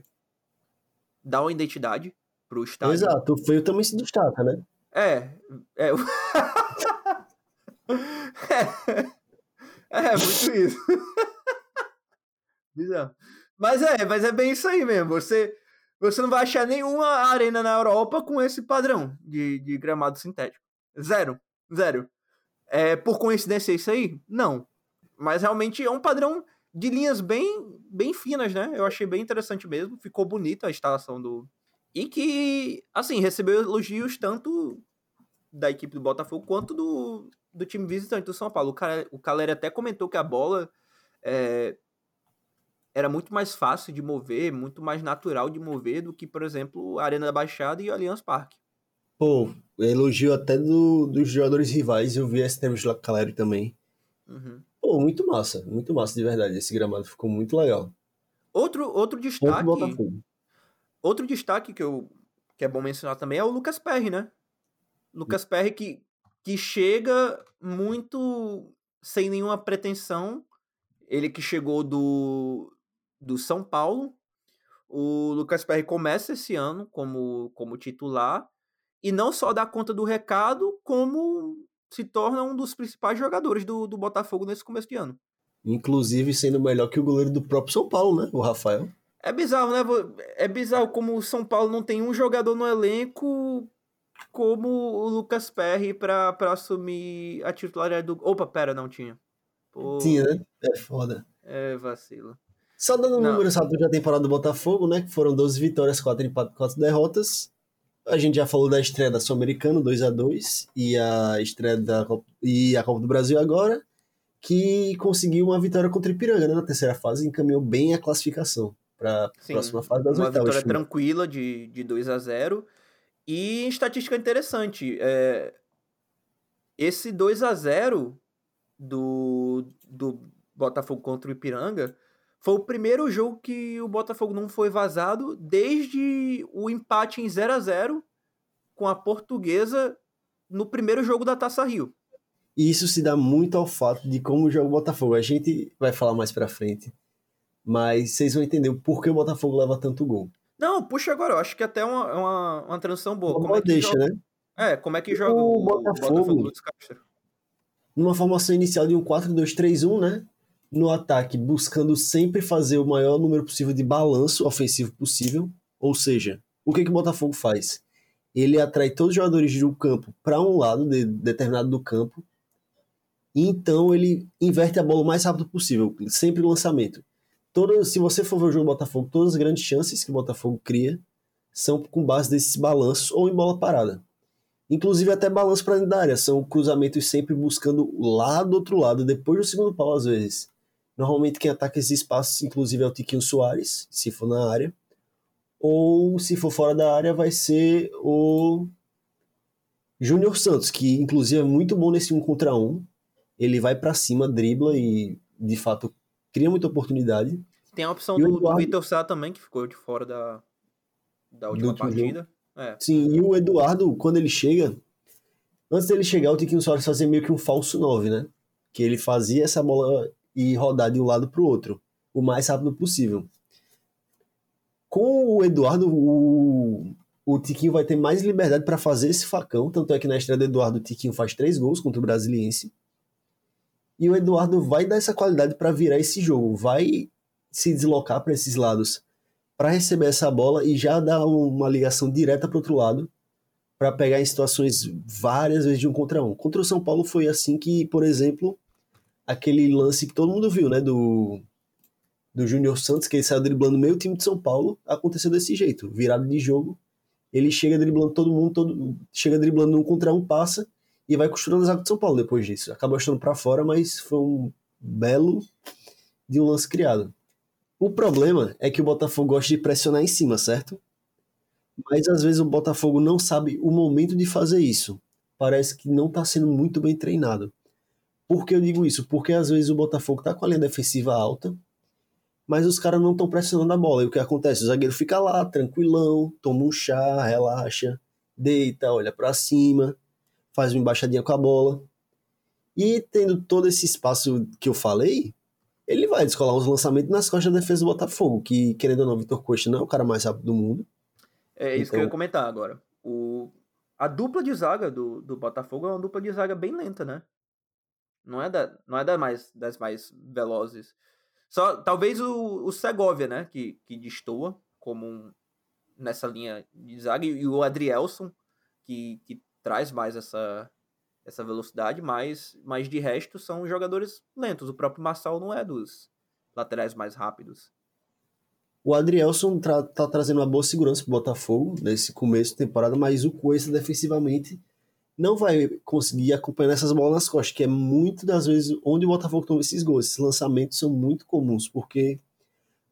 dá uma identidade pro estádio. Exato, o feio também se destaca, né? É, é. é, é muito isso. Bizarro. Mas é, mas é bem isso aí mesmo. Você, você não vai achar nenhuma arena na Europa com esse padrão de, de gramado sintético. Zero. Zero. É, por coincidência isso aí? Não. Mas realmente é um padrão de linhas bem, bem finas, né? Eu achei bem interessante mesmo. Ficou bonita a instalação do. E que, assim, recebeu elogios tanto da equipe do Botafogo quanto do, do time visitante do São Paulo. O, cara, o Caleri até comentou que a bola é, era muito mais fácil de mover, muito mais natural de mover do que, por exemplo, a Arena da Baixada e o Allianz Parque. Pô, elogio até do, dos jogadores rivais, eu vi esse termo de Caleri também. Uhum. Pô, muito massa, muito massa de verdade. Esse gramado ficou muito legal. Outro, outro destaque. Outro destaque que, eu, que é bom mencionar também é o Lucas Perry, né? Lucas Perry que, que chega muito sem nenhuma pretensão. Ele que chegou do, do São Paulo. O Lucas Perry começa esse ano como, como titular. E não só dá conta do recado, como se torna um dos principais jogadores do, do Botafogo nesse começo de ano. Inclusive sendo melhor que o goleiro do próprio São Paulo, né? O Rafael. É bizarro, né? É bizarro como o São Paulo não tem um jogador no elenco como o Lucas Perry pra assumir a titularidade do. Opa, pera, não tinha. Pô... Tinha, né? É foda. É vacilo. Só dando números rápidos da temporada do Botafogo, né? Que foram 12 vitórias, 4 empates, 4 derrotas. A gente já falou da estreia da Sul-Americana, 2 a 2 e a estreia da Copa, e a Copa do Brasil agora, que conseguiu uma vitória contra o Ipiranga né? na terceira fase e encaminhou bem a classificação para a próxima fase das uma oitavas. Uma vitória tranquila de, de 2 a 0 E estatística interessante, é, esse 2 a 0 do, do Botafogo contra o Ipiranga foi o primeiro jogo que o Botafogo não foi vazado desde o empate em 0 a 0 com a Portuguesa no primeiro jogo da Taça Rio. E isso se dá muito ao fato de como joga o Botafogo. A gente vai falar mais pra frente mas vocês vão entender o porquê o Botafogo leva tanto gol. Não, puxa agora, eu acho que até é uma, uma, uma transição boa. Como é que deixa, joga... né? É, como é que joga o, o Botafogo, Botafogo Numa formação inicial de um 4-2-3-1, né? No ataque, buscando sempre fazer o maior número possível de balanço ofensivo possível. Ou seja, o que, que o Botafogo faz? Ele atrai todos os jogadores do campo para um lado de, determinado do campo. E então ele inverte a bola o mais rápido possível, sempre lançamento todas, se você for ver o jogo do Botafogo, todas as grandes chances que o Botafogo cria são com base desses balanços ou em bola parada. Inclusive até balanço para dentro da área, são cruzamentos sempre buscando lá do outro lado, depois do segundo pau às vezes. Normalmente quem ataca esses espaços, inclusive é o Tiquinho Soares, se for na área. Ou se for fora da área, vai ser o Júnior Santos, que inclusive é muito bom nesse um contra um. Ele vai para cima, dribla e de fato cria muita oportunidade. Tem a opção do, Eduardo... do Vitor Sá também, que ficou de fora da, da última partida. É. Sim, e o Eduardo, quando ele chega, antes dele chegar, o Tiquinho Soares fazia meio que um falso 9, né? Que ele fazia essa bola e rodar de um lado para o outro, o mais rápido possível. Com o Eduardo, o, o Tiquinho vai ter mais liberdade para fazer esse facão, tanto é que na estreia do Eduardo, o Tiquinho faz três gols contra o Brasiliense. E o Eduardo vai dar essa qualidade para virar esse jogo, vai se deslocar para esses lados para receber essa bola e já dar uma ligação direta para outro lado para pegar em situações várias vezes de um contra um. Contra o São Paulo foi assim que, por exemplo, aquele lance que todo mundo viu, né, do do Júnior Santos, que ele saiu driblando meio time de São Paulo, aconteceu desse jeito, virado de jogo, ele chega driblando todo mundo, todo, chega driblando um contra um, passa, e vai costurando as águas de São Paulo depois disso. Acabou estando para fora, mas foi um belo de um lance criado. O problema é que o Botafogo gosta de pressionar em cima, certo? Mas às vezes o Botafogo não sabe o momento de fazer isso. Parece que não está sendo muito bem treinado. Por que eu digo isso? Porque às vezes o Botafogo está com a linha defensiva alta, mas os caras não estão pressionando a bola. E o que acontece? O zagueiro fica lá, tranquilão, toma um chá, relaxa, deita, olha para cima faz uma embaixadinha com a bola. E tendo todo esse espaço que eu falei, ele vai descolar uns lançamentos nas costas da defesa do Botafogo, que, querendo ou não, Vitor Costa não é o cara mais rápido do mundo. É isso então... que eu ia então comentar agora. O... A dupla de zaga do, do Botafogo é uma dupla de zaga bem lenta, né? Não é, da, não é da mais, das mais velozes. Só talvez o, o Segovia, né? Que, que destoa como um, nessa linha de zaga. E o Adrielson, que, que traz mais essa, essa velocidade, mas, mas de resto são jogadores lentos. O próprio Massal não é dos laterais mais rápidos. O Adrielson tra tá trazendo uma boa segurança pro Botafogo nesse começo de temporada, mas o Coisa defensivamente não vai conseguir acompanhar essas bolas nas costas, que é muito das vezes onde o Botafogo toma esses gols. Esses lançamentos são muito comuns, porque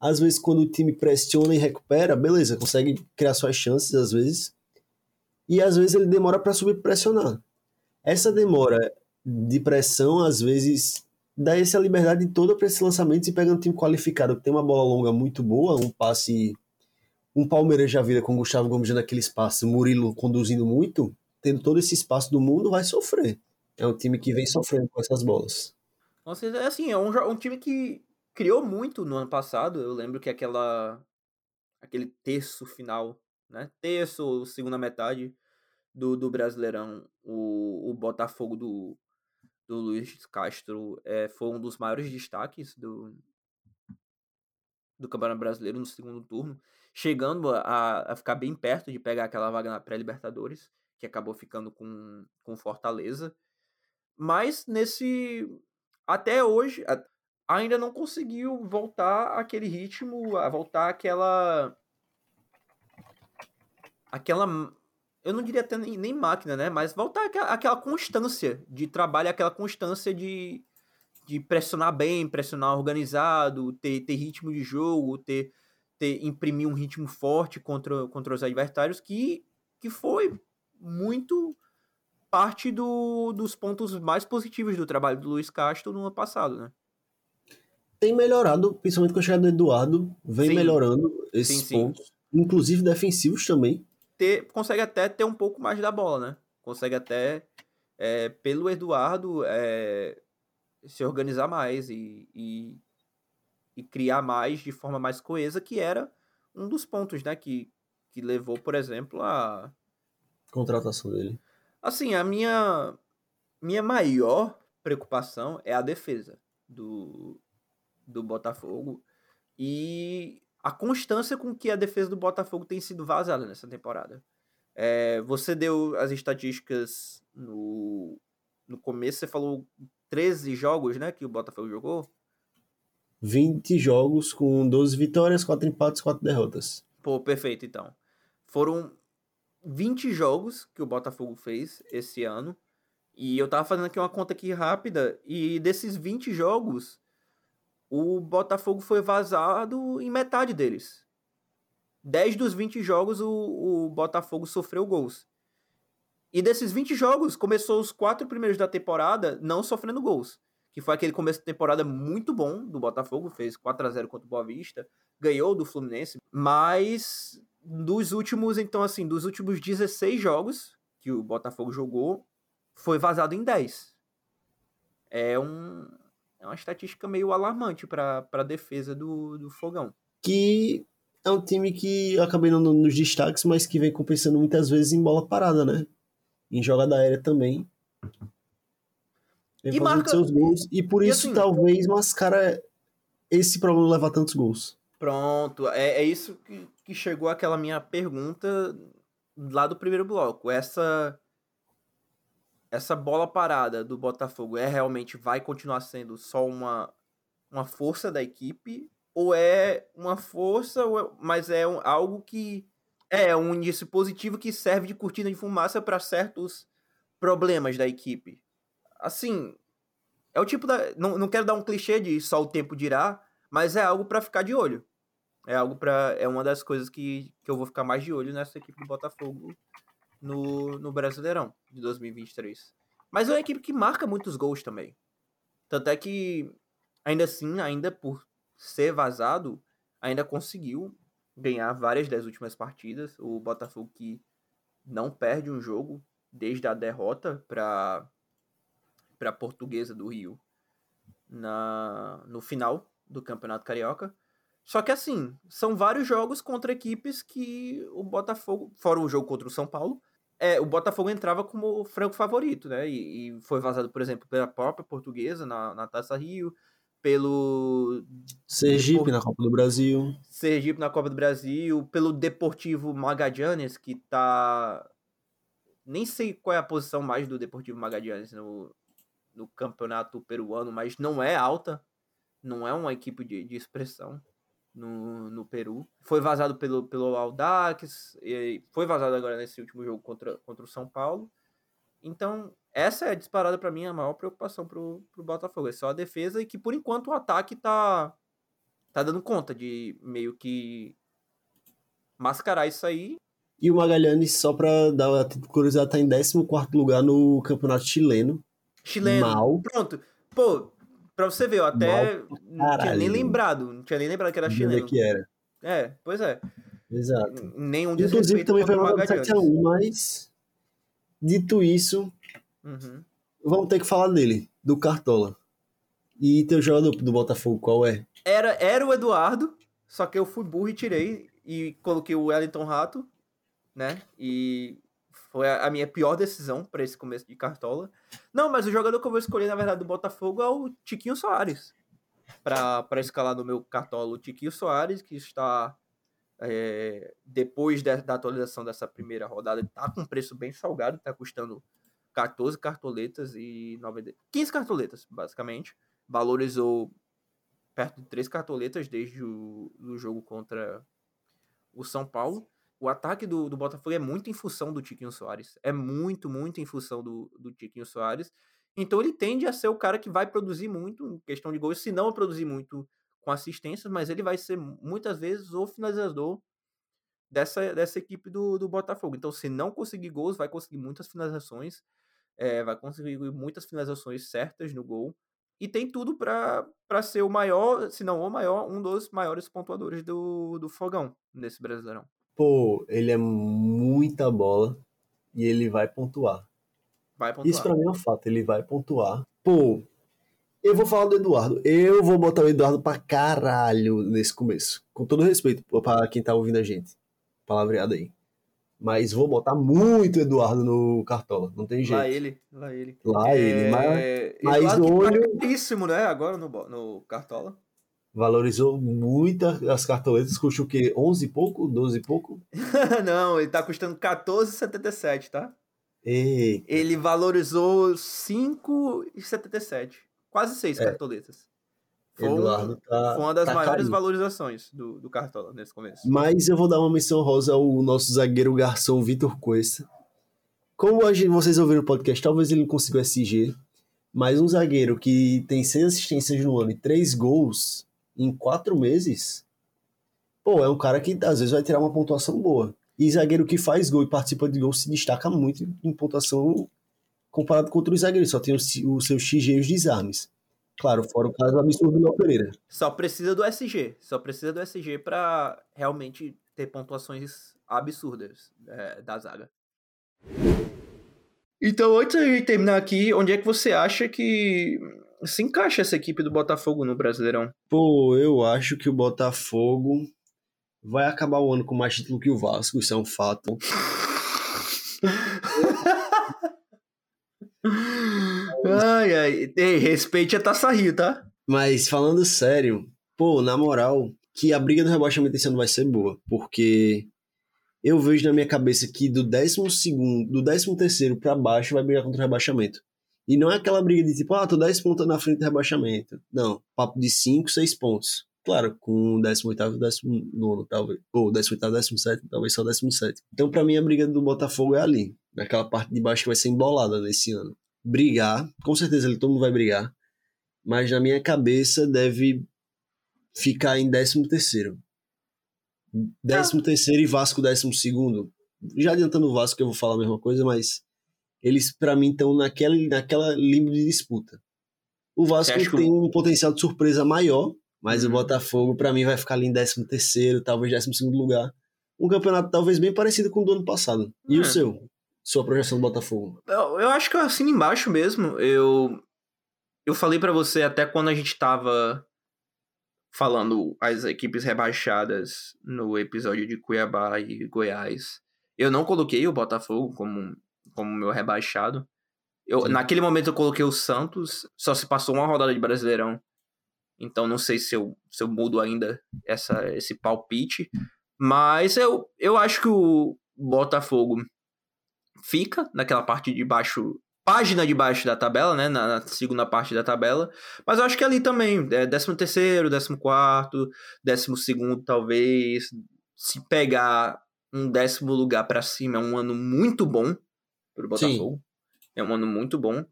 às vezes quando o time pressiona e recupera, beleza, consegue criar suas chances às vezes, e às vezes ele demora para subir pressionar. Essa demora de pressão, às vezes, dá essa liberdade toda para esses lançamentos e pega um time qualificado que tem uma bola longa muito boa, um passe. Um Palmeiras já vira com o Gustavo Gomes naquele espaço, Murilo conduzindo muito, tendo todo esse espaço do mundo, vai sofrer. É um time que vem sofrendo com essas bolas. Nossa, é assim, é um, um time que criou muito no ano passado. Eu lembro que aquela. aquele terço final, né? Terço, segunda metade do, do Brasileirão, o, o Botafogo do, do Luiz Castro é, foi um dos maiores destaques do, do Campeonato Brasileiro no segundo turno, chegando a, a ficar bem perto de pegar aquela vaga na pré-Libertadores, que acabou ficando com, com Fortaleza. Mas nesse. Até hoje, ainda não conseguiu voltar aquele ritmo, a voltar aquela. Aquela eu não diria até nem, nem máquina, né? Mas voltar àquela, àquela constância de trabalho, aquela constância de, de pressionar bem, pressionar organizado, ter, ter ritmo de jogo, ter, ter imprimir um ritmo forte contra, contra os adversários, que, que foi muito parte do, dos pontos mais positivos do trabalho do Luiz Castro no ano passado, né? Tem melhorado, principalmente com a chegada do Eduardo, vem sim. melhorando esses sim, pontos, sim. inclusive defensivos também ter, consegue até ter um pouco mais da bola, né? Consegue até, é, pelo Eduardo, é, se organizar mais e, e, e, criar mais de forma mais coesa, que era um dos pontos, né? Que, que levou, por exemplo, a... Contratação dele. Assim, a minha, minha maior preocupação é a defesa do, do Botafogo. E a constância com que a defesa do Botafogo tem sido vazada nessa temporada. É, você deu as estatísticas no, no começo, você falou 13 jogos, né, que o Botafogo jogou? 20 jogos com 12 vitórias, 4 empates, 4 derrotas. Pô, perfeito, então. Foram 20 jogos que o Botafogo fez esse ano. E eu tava fazendo aqui uma conta aqui rápida. E desses 20 jogos, o Botafogo foi vazado em metade deles. 10 dos 20 jogos o, o Botafogo sofreu gols. E desses 20 jogos, começou os quatro primeiros da temporada não sofrendo gols. Que foi aquele começo de temporada muito bom do Botafogo, fez 4 a 0 contra o Boa Vista, ganhou do Fluminense, mas dos últimos, então assim, dos últimos 16 jogos que o Botafogo jogou, foi vazado em 10. É um, é uma estatística meio alarmante para a defesa do, do Fogão. Que é um time que acabei não dando nos destaques, mas que vem compensando muitas vezes em bola parada, né? Em jogada aérea também. Vem e marca... seus gols. E por e isso, assim, talvez, mascara esse problema levar tantos gols. Pronto. É, é isso que, que chegou aquela minha pergunta lá do primeiro bloco. Essa essa bola parada do Botafogo é realmente vai continuar sendo só uma, uma força da equipe ou é uma força, é, mas é um, algo que é um indício positivo que serve de cortina de fumaça para certos problemas da equipe. Assim, é o tipo da não, não quero dar um clichê de só o tempo dirá, mas é algo para ficar de olho. É algo para é uma das coisas que, que eu vou ficar mais de olho nessa equipe do Botafogo no, no Brasileirão de 2023. Mas é uma equipe que marca muitos gols também. Tanto é que, ainda assim, ainda por ser vazado, ainda conseguiu ganhar várias das últimas partidas. O Botafogo que não perde um jogo desde a derrota para para Portuguesa do Rio na no final do Campeonato Carioca. Só que assim, são vários jogos contra equipes que o Botafogo, fora o jogo contra o São Paulo, é, o Botafogo entrava como franco favorito, né? E, e, foi vazado, por exemplo, pela própria portuguesa na, na Taça Rio, pelo. Sergipe na Copa do Brasil. Sergipe na Copa do Brasil, pelo Deportivo Magallanes, que tá. Nem sei qual é a posição mais do Deportivo Magallanes no, no campeonato peruano, mas não é alta. Não é uma equipe de, de expressão no, no Peru. Foi vazado pelo, pelo Aldax, e foi vazado agora nesse último jogo contra, contra o São Paulo. Então, essa é disparada para mim a maior preocupação pro, pro Botafogo. É só a defesa e que por enquanto o ataque tá, tá dando conta de meio que mascarar isso aí. E o Magalhães, só para dar curiosidade, tá em 14 lugar no campeonato chileno. Chileno. Mal. Pronto. Pô, pra você ver, eu até Mal não tinha nem lembrado. Não tinha nem lembrado que era chileno. que era. É, pois é. Exato. Nenhum Inclusive também foi. 7x1, mas dito isso, Uhum. vamos ter que falar dele, do Cartola. E teu jogador do Botafogo, qual é? Era, era o Eduardo, só que eu fui burro e tirei e coloquei o Wellington Rato, né? E foi a, a minha pior decisão para esse começo de cartola. Não, mas o jogador que eu vou escolher, na verdade, do Botafogo é o Tiquinho Soares. Para escalar no meu cartola, o Tiquinho Soares, que está é, depois de- da atualização dessa primeira rodada, está com preço bem salgado, está custando 14 cartoletas e 90, 15 cartoletas, basicamente. Valorizou perto de três cartoletas desde o jogo contra o São Paulo. O ataque do, do Botafogo é muito em função do Tiquinho Soares. É muito, muito em função do, do Tiquinho Soares. Então ele tende a ser o cara que vai produzir muito em questão de gols, se não produzir muito com assistências, mas ele vai ser muitas vezes o finalizador dessa, dessa equipe do, do Botafogo. Então, se não conseguir gols, vai conseguir muitas finalizações, é, vai conseguir muitas finalizações certas no gol. E tem tudo para ser o maior, se não o maior, um dos maiores pontuadores do, do Fogão nesse Brasileirão. Pô, ele é muita bola e ele vai pontuar. Vai pontuar. Isso pra mim é um fato, ele vai pontuar. Pô, eu vou falar do Eduardo. Eu vou botar o Eduardo pra caralho nesse começo. Com todo respeito pra quem tá ouvindo a gente. Palavreado aí. Mas vou botar muito Eduardo no Cartola. Não tem jeito. Lá ele, lá ele. Lá ele, mas- É, mas Eduardo no tá olho- né? Agora no, no Cartola. Valorizou muito as cartoletas. Custa o quê? 11 e pouco? 12 e pouco? não, ele tá custando 14,77, tá? Ei, Ele valorizou 5,77. Quase 6 É. cartoletas. Foi, Eduardo tá. foi uma das tá maiores carinho. valorizações do, do Cartola nesse começo. Mas eu vou dar uma menção rosa ao nosso zagueiro garçom Vitor Cuesta. Como gente, vocês ouviram o podcast, talvez ele não consiga o SG, mas um zagueiro que tem 100 assistências no ano e 3 gols em 4 meses, pô, é um cara que às vezes vai tirar uma pontuação boa. E zagueiro que faz gol e participa de gol se destaca muito em pontuação comparado com outros zagueiros, só tem os, os seus XG e os desarmes. Claro, fora o caso absurdo do Léo Pereira. Só precisa do SG. Só precisa do SG pra realmente ter pontuações absurdas é, da zaga. Então, antes de terminar aqui, onde é que você acha que se encaixa essa equipe do Botafogo no Brasileirão? Pô, eu acho que o Botafogo vai acabar o ano com mais título que o Vasco, isso é um fato. ai, ai. Ei, respeite a Taça Rio, tá? Mas falando sério, pô, na moral, que a briga do rebaixamento esse ano vai ser boa, porque eu vejo na minha cabeça que do 12 segundo, do 13 terceiro pra baixo vai brigar contra o rebaixamento. E não é aquela briga de tipo, ah, tô 10 pontos na frente do rebaixamento. Não, papo de 5, 6 pontos. Claro, com o 18 e 19, talvez. Ou 18 e 17, talvez só 17. Então, pra mim, a briga do Botafogo é ali. Naquela parte de baixo que vai ser embolada nesse ano. Brigar, com certeza ele todo mundo vai brigar. Mas na minha cabeça deve ficar em 13 terceiro. 13 terceiro e Vasco 12 segundo. Já adiantando o Vasco, que eu vou falar a mesma coisa, mas eles, pra mim, estão naquela, naquela limbo de disputa. O Vasco que tem um potencial de surpresa maior, mas Uhum. o Botafogo, pra mim, vai ficar ali em 13 terceiro, talvez 12 segundo lugar. Um campeonato talvez bem parecido com o do ano passado. E É. o seu? Sua projeção do Botafogo? Eu, eu acho que eu assino embaixo mesmo. Eu, eu falei pra você até quando a gente tava falando as equipes rebaixadas no episódio de Cuiabá e Goiás. Eu não coloquei o Botafogo como, como meu rebaixado. Eu, Sim. naquele momento eu coloquei o Santos, só se passou uma rodada de Brasileirão. Então não sei se eu, se eu mudo ainda essa, esse palpite. Mas eu, eu acho que o Botafogo fica naquela parte de baixo, página de baixo da tabela, né? Na, na segunda parte da tabela. Mas eu acho que ali também, é 13 terceiro, 14 quarto, 12 segundo talvez. Se pegar um décimo lugar pra cima é um ano muito bom pro Botafogo. É um ano muito bom.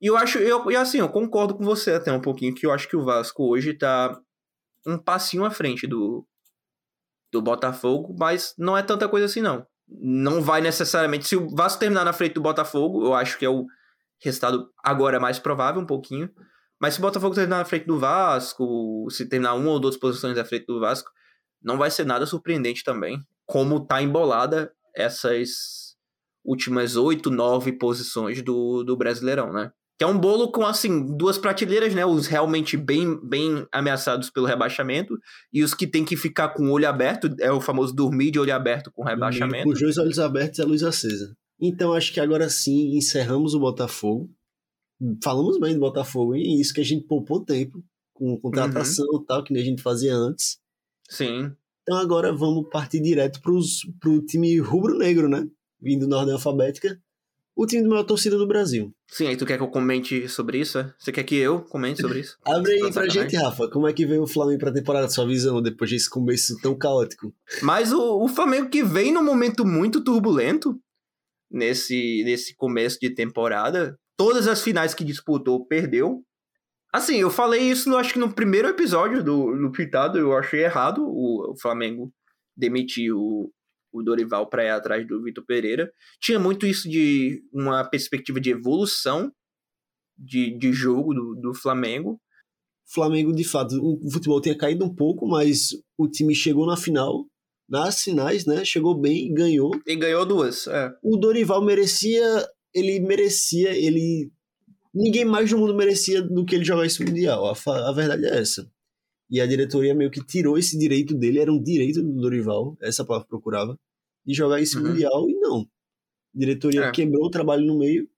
E eu acho, eu, e assim, eu concordo com você até um pouquinho, que eu acho que o Vasco hoje tá um passinho à frente do, do Botafogo, mas não é tanta coisa assim, não. não vai necessariamente. Se o Vasco terminar na frente do Botafogo, eu acho que é o resultado agora mais provável, um pouquinho. Mas se o Botafogo terminar na frente do Vasco, se terminar uma ou duas posições na frente do Vasco, não vai ser nada surpreendente também. Como tá embolada essas últimas oito, nove posições do, do Brasileirão, né? Que é um bolo com, assim, duas prateleiras, né? Os realmente bem, bem ameaçados pelo rebaixamento e os que tem que ficar com o olho aberto, é o famoso dormir de olho aberto com rebaixamento. Com os dois olhos abertos e a luz acesa. Então acho que agora sim encerramos o Botafogo. Falamos bem do Botafogo e isso que a gente poupou tempo com contratação e uhum. tal, que nem a gente fazia antes. Sim. Então agora vamos partir direto pros, pro time rubro-negro, né? Vindo na ordem alfabética o time de maior torcida do Brasil. Sim, aí tu quer que eu comente sobre isso? É? Você quer que eu comente sobre isso? Abre aí pra gente, Rafa. Como é que veio o Flamengo pra temporada, sua visão, depois desse começo tão caótico? Mas o, o Flamengo que vem num momento muito turbulento, nesse, nesse começo de temporada, todas as finais que disputou, perdeu. Assim, eu falei isso, no, acho que no primeiro episódio do, do Pitado, eu achei errado o, o Flamengo demitir o, o Dorival para ir atrás do Vitor Pereira. Tinha muito isso de uma perspectiva de evolução de, de jogo do, do Flamengo. Flamengo, de fato, o futebol tinha caído um pouco, mas o time chegou na final, nas finais, né? Chegou bem e ganhou. E ganhou duas, é. O Dorival merecia, ele merecia, ele. Ninguém mais no mundo merecia do que ele jogar esse Mundial. A, a verdade é essa. E a diretoria meio que tirou esse direito dele, era um direito do Dorival, essa palavra procurava, de jogar esse uhum. Mundial e não. A diretoria é. quebrou o trabalho no meio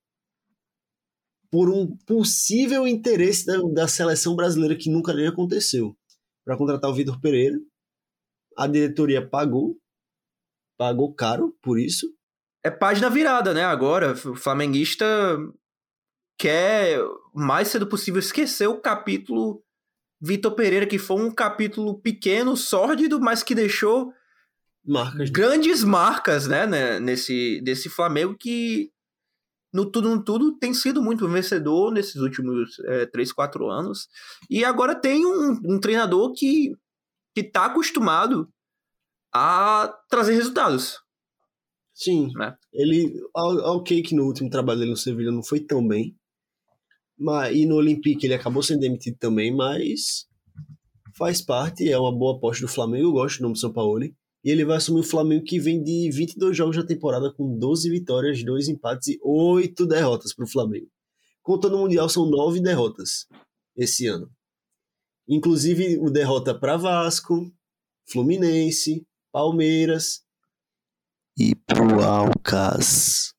por um possível interesse da, da seleção brasileira que nunca nem aconteceu. Para contratar o Vitor Pereira, a diretoria pagou, pagou caro por isso. É página virada, né? Agora, o flamenguista quer mais cedo possível esquecer o capítulo Vitor Pereira, que foi um capítulo pequeno, sórdido, mas que deixou marcas. grandes marcas, né, né, nesse desse Flamengo que no tudo no tudo tem sido muito vencedor nesses últimos é, 3, 4 anos. E agora tem um, um treinador que que tá acostumado a trazer resultados. Sim. Né? Ele, ok que no último trabalho dele no Sevilha não foi tão bem, mas, e no Olympique ele acabou sendo demitido também, mas faz parte, é uma boa aposta do Flamengo, eu gosto do nome do São Paulo. E ele vai assumir o Flamengo que vem de 22 jogos da temporada com 12 vitórias, 2 empates e 8 derrotas para o Flamengo. Contando o Mundial, são 9 derrotas esse ano. Inclusive o derrota para Vasco, Fluminense, Palmeiras e pro Alcas.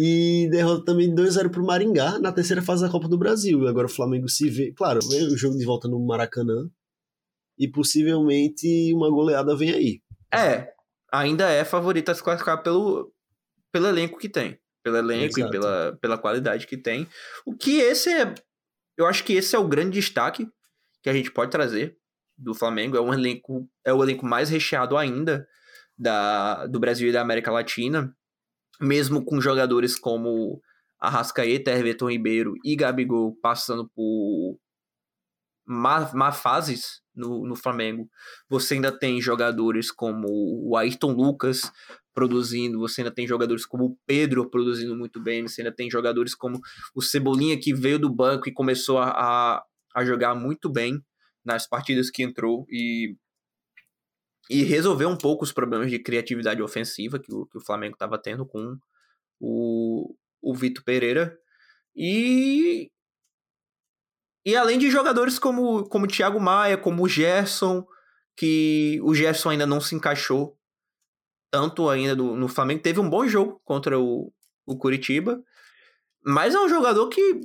E derrota também 2x0 pro Maringá na terceira fase da Copa do Brasil. E agora o Flamengo se vê. Claro, o jogo de volta no Maracanã. E possivelmente uma goleada vem aí. É, ainda é favorito a se classificar pelo, pelo elenco que tem. Pelo elenco Exato. e pela, pela qualidade que tem. O que esse é. Eu acho que esse é o grande destaque que a gente pode trazer do Flamengo. É um elenco, é o elenco mais recheado ainda da, do Brasil e da América Latina mesmo com jogadores como Arrascaeta, Everton Ribeiro e Gabigol passando por má, má fases no, no Flamengo, você ainda tem jogadores como o Ayrton Lucas produzindo, você ainda tem jogadores como o Pedro produzindo muito bem, você ainda tem jogadores como o Cebolinha que veio do banco e começou a, a, a jogar muito bem nas partidas que entrou e e resolver um pouco os problemas de criatividade ofensiva que o, que o Flamengo estava tendo com o, o Vitor Pereira. E, e além de jogadores como, como o Thiago Maia, como o Gerson, que o Gerson ainda não se encaixou tanto ainda no, no Flamengo. Teve um bom jogo contra o, o Curitiba, mas é um jogador que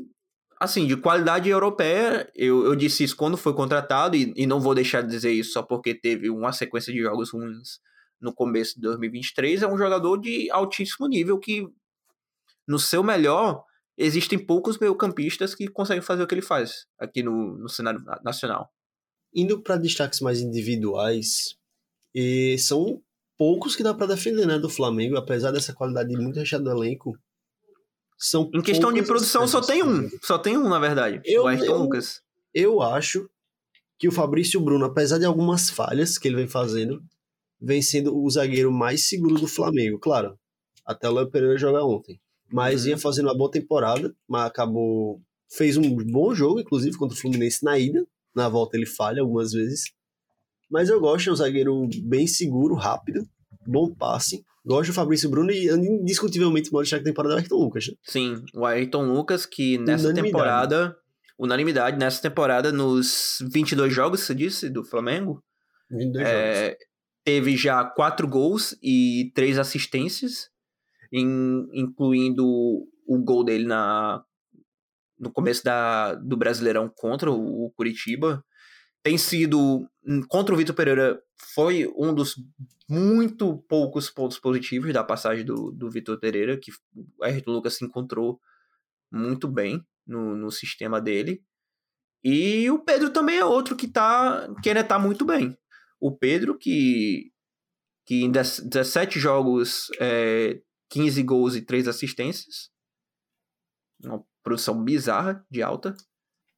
assim, de qualidade europeia, eu, eu disse isso quando foi contratado, e, e não vou deixar de dizer isso só porque teve uma sequência de jogos ruins no começo de 2023, é um jogador de altíssimo nível que, no seu melhor, existem poucos meio-campistas que conseguem fazer o que ele faz aqui no, no cenário nacional. Indo para destaques mais individuais, são poucos que dá para defender né, do Flamengo, apesar dessa qualidade muito recheada do elenco. São em questão de produção, só tem um. Só tem um, na verdade. Eu, o Ayrton Lucas. Eu acho que o Fabrício Bruno, apesar de algumas falhas que ele vem fazendo, vem sendo o zagueiro mais seguro do Flamengo. Claro, até o Léo Pereira jogar ontem. Mas uhum. vinha fazendo uma boa temporada, mas acabou. Fez um bom jogo, inclusive, contra o Fluminense na ida. Na volta ele falha algumas vezes. Mas eu gosto, é um zagueiro bem seguro, rápido, bom passe. Gosto do Fabrício Bruno e indiscutivelmente pode deixar que temporada é o Ayrton Lucas. Né? Sim, o Ayrton Lucas, que nessa unanimidade. temporada. Unanimidade, nessa temporada, nos 22 jogos, você disse, do Flamengo. 22 é, jogos. Teve já quatro gols e três assistências, em, incluindo o gol dele na, no começo da, do Brasileirão contra o, o Curitiba tem sido hum, contra o Vitor Pereira foi um dos muito poucos pontos positivos da passagem do, do Vitor Pereira, que o Ayrton Lucas se encontrou muito bem no, no sistema dele. E o Pedro também é outro que tá que ainda tá muito bem. O Pedro, que, que em 17 jogos, é, 15 gols e 3 assistências. Uma produção bizarra de alta.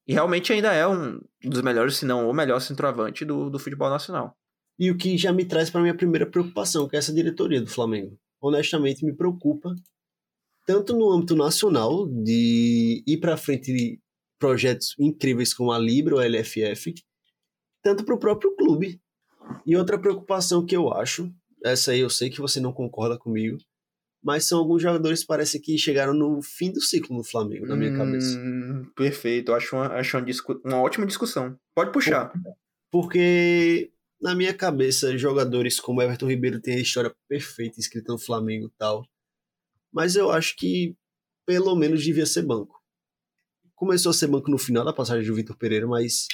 E realmente ainda é um dos melhores, se não o melhor centroavante do, do futebol nacional. E o que já me traz para minha primeira preocupação, que é essa diretoria do Flamengo. Honestamente, me preocupa, tanto no âmbito nacional, de ir para frente de projetos incríveis como a Libra ou a LFF, tanto para o próprio clube. E outra preocupação que eu acho, essa aí eu sei que você não concorda comigo, mas são alguns jogadores que parece que chegaram no fim do ciclo no Flamengo, na minha hum, cabeça. Perfeito, acho uma, acho uma, uma ótima discussão. Pode puxar. Porque, na minha cabeça, jogadores como Everton Ribeiro têm a história perfeita escrita no Flamengo e tal. Mas eu acho que pelo menos devia ser banco. Começou a ser banco no final da passagem do Vitor Pereira, mas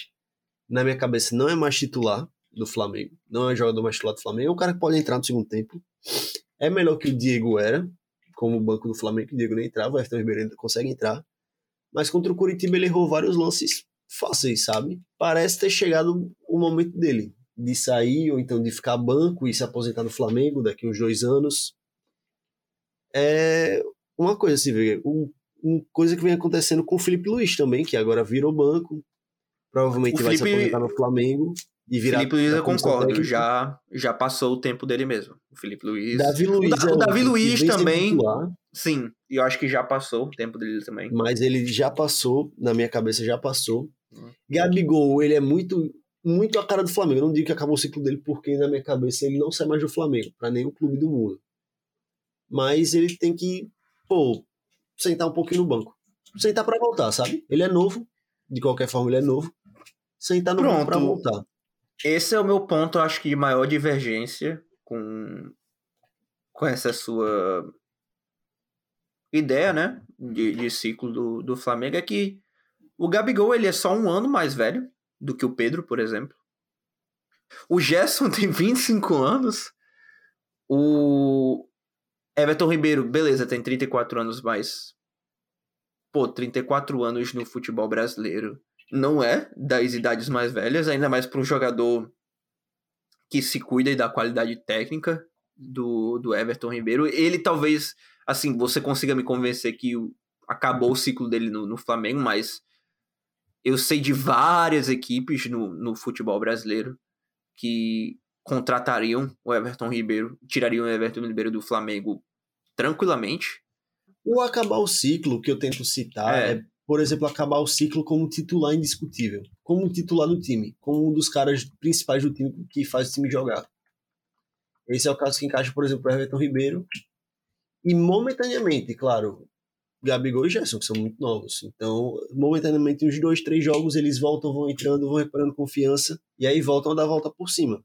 na minha cabeça não é mais titular do Flamengo. Não é jogador mais titular do Flamengo. É um cara que pode entrar no segundo tempo. É melhor que o Diego era, como o banco do Flamengo, o Diego nem entrava, o Everton Ribeiro ainda consegue entrar. Mas contra o Curitiba ele errou vários lances fáceis, sabe? Parece ter chegado o momento dele, de sair ou então de ficar banco e se aposentar no Flamengo daqui uns dois anos. É uma coisa assim, um, uma coisa que vem acontecendo com o Felipe Luiz também, que agora virou banco, provavelmente vai se aposentar no Flamengo. E virar Felipe Luiz, eu concordo, já, já passou o tempo dele mesmo. O Felipe Luiz. Davi Luiz, o, da, o Davi Luiz também. Sim, e eu acho que já passou o tempo dele também. Mas ele já passou, na minha cabeça já passou. Hum. Gabigol, ele é muito muito a cara do Flamengo. Eu não digo que acabou o ciclo dele porque na minha cabeça ele não sai mais do Flamengo, para nenhum clube do mundo. Mas ele tem que, pô, sentar um pouquinho no banco. Sentar para voltar, sabe? Ele é novo, de qualquer forma ele é novo. Sentar no Pronto. banco para voltar. Esse é o meu ponto, acho que, maior divergência com, com essa sua ideia, né, de, de ciclo do, do Flamengo, é que o Gabigol ele é só um ano mais velho do que o Pedro, por exemplo. O Gerson tem 25 anos. O Everton Ribeiro, beleza, tem 34 anos, mas. Pô, 34 anos no futebol brasileiro não é das idades mais velhas, ainda mais para um jogador que se cuida e da qualidade técnica do, do Everton Ribeiro. Ele talvez, assim, você consiga me convencer que acabou o ciclo dele no, no Flamengo, mas eu sei de várias equipes no, no futebol brasileiro que contratariam o Everton Ribeiro, tirariam o Everton Ribeiro do Flamengo tranquilamente. O acabar o ciclo que eu tento citar é, é por exemplo, acabar o ciclo como titular indiscutível, como titular do time, como um dos caras principais do time que faz o time jogar. Esse é o caso que encaixa, por exemplo, o Everton Ribeiro. E momentaneamente, claro, Gabigol e Gerson, que são muito novos. Então, momentaneamente, uns dois, três jogos, eles voltam, vão entrando, vão reparando confiança, e aí voltam a dar a volta por cima.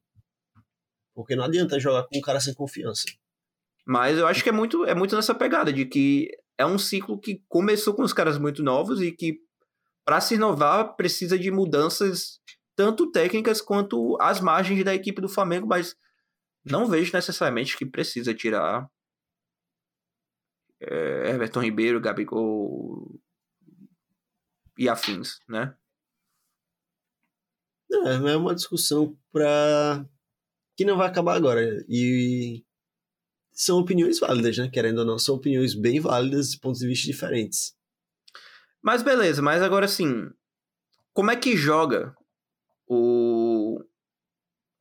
Porque não adianta jogar com um cara sem confiança. Mas eu acho que é muito, é muito nessa pegada de que é um ciclo que começou com os caras muito novos e que, para se inovar, precisa de mudanças tanto técnicas quanto às margens da equipe do Flamengo, mas não vejo necessariamente que precisa tirar é, Everton Ribeiro, Gabigol e afins, né? É, é uma discussão para que não vai acabar agora. E são opiniões válidas, né? Querendo ou não, são opiniões bem válidas de pontos de vista diferentes. Mas beleza, mas agora assim, como é que joga o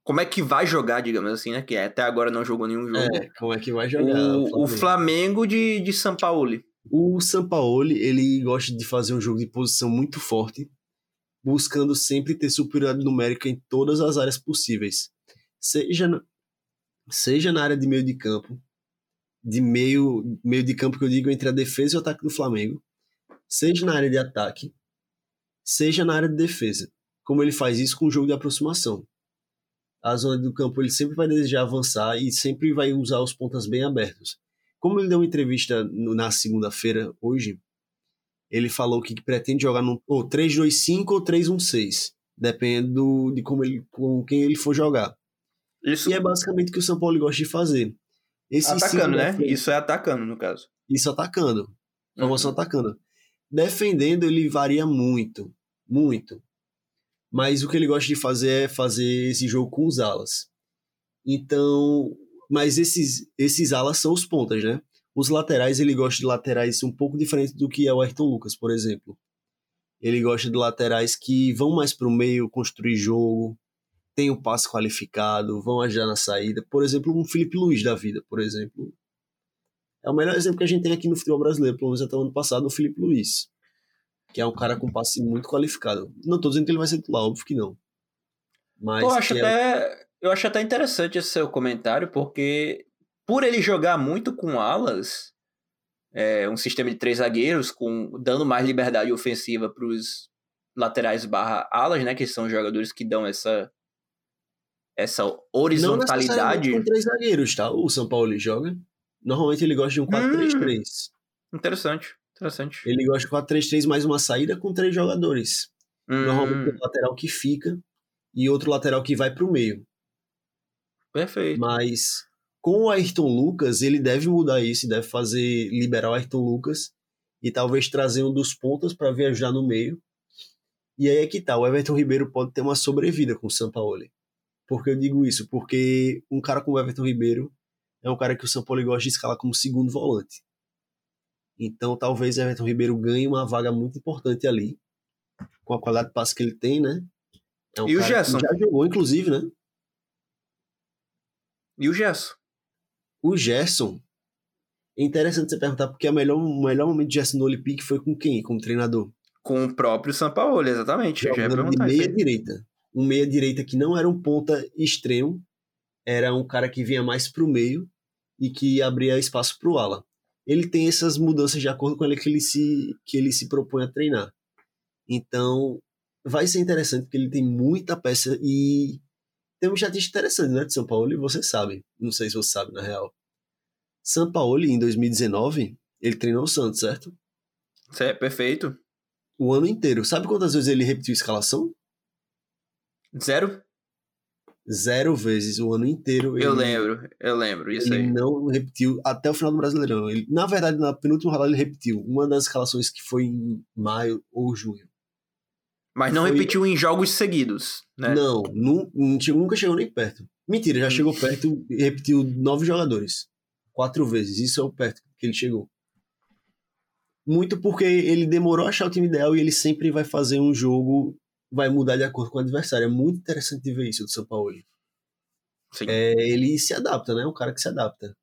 como é que vai jogar, digamos assim, né? Que até agora não jogou nenhum jogo. É, como é que vai jogar? O, o Flamengo de, de São Paulo. O Sampaoli, ele gosta de fazer um jogo de posição muito forte, buscando sempre ter superioridade numérica em todas as áreas possíveis. Seja seja na área de meio de campo, de meio, meio de campo que eu digo entre a defesa e o ataque do Flamengo, seja na área de ataque, seja na área de defesa. Como ele faz isso com o jogo de aproximação. A zona do campo ele sempre vai desejar avançar e sempre vai usar os pontas bem abertos. Como ele deu uma entrevista na segunda-feira, hoje, ele falou que pretende jogar no ou 3-2-5 ou 3-1-6, dependendo de como ele, com quem ele for jogar. Isso. E é basicamente o que o São Paulo gosta de fazer. Esse atacando, né? Frente, isso é atacando, no caso. Isso atacando. Formação uhum. atacando. Defendendo, ele varia muito. Muito. Mas o que ele gosta de fazer é fazer esse jogo com os alas. Então, mas esses, esses alas são os pontas, né? Os laterais, ele gosta de laterais um pouco diferente do que é o Ayrton Lucas, por exemplo. Ele gosta de laterais que vão mais para o meio, construir jogo, tem o passe qualificado, vão ajudar na saída. Por exemplo, um Felipe Luiz da vida, por exemplo. É o melhor exemplo que a gente tem aqui no futebol brasileiro, pelo menos até o ano passado, o Felipe Luiz. Que é um cara com passe muito qualificado. Não estou dizendo que ele vai ser titular, óbvio que não. Mas eu acho, é até, eu acho até interessante esse seu comentário, porque por ele jogar muito com alas, é, um sistema de três zagueiros, com dando mais liberdade ofensiva para os laterais barra alas, né? Que são jogadores que dão essa essa horizontalidade. Não com três zagueiros, tá? O São Paulo joga. Normalmente ele gosta de um 4-3-3. Hum, interessante, interessante. Ele gosta de 4-3-3 mais uma saída com três jogadores. Hum. Normalmente um lateral que fica e outro lateral que vai para o meio. Perfeito. Mas com o Ayrton Lucas, ele deve mudar isso, deve fazer liberar o Ayrton Lucas e talvez trazer um dos pontas para viajar no meio. E aí é que tá, o Everton Ribeiro pode ter uma sobrevida com o Sampaoli. Por que eu digo isso? Porque um cara como o Everton Ribeiro é um cara que o Sampaoli gosta de escalar como segundo volante. Então talvez o Everton Ribeiro ganhe uma vaga muito importante ali, com a qualidade de passe que ele tem, né? É um e o Gerson? já jogou, inclusive, né? E o Gerson? O Gerson. É interessante você perguntar, porque o melhor, o melhor momento de Gerson no Olympique foi com quem, como treinador? Com o próprio Sampaoli, exatamente. Jogando de meia-direita. Um meia-direita que não era um ponta extremo, era um cara que vinha mais para o meio e que abria espaço para o ala. Ele tem essas mudanças de acordo com ele que ele se, que ele se propõe a treinar. Então, vai ser interessante porque ele tem muita peça e tem uma estatística interessante, né, de São Paulo, e você sabe. Não sei se você sabe, na real. São Paulo, em 2019, ele treinou o Santos, certo? Certo, perfeito. O ano inteiro. Sabe quantas vezes ele repetiu a escalação? Zero? Zero vezes o ano inteiro. Eu lembro, eu lembro, isso ele aí. não repetiu até o final do Brasileirão. Ele, na verdade, na penúltima rodada ele repetiu. Uma das escalações que foi em maio ou junho. Mas não foi... repetiu em jogos seguidos, né? Não, não, nunca chegou nem perto. Mentira, já chegou perto e repetiu nove jogadores. Quatro vezes. Isso é o perto que ele chegou. Muito porque ele demorou a achar o time ideal e ele sempre vai fazer um jogo, vai mudar de acordo com o adversário. É muito interessante de ver isso do São Paulo. É, ele se adapta, né? É um cara que se adapta.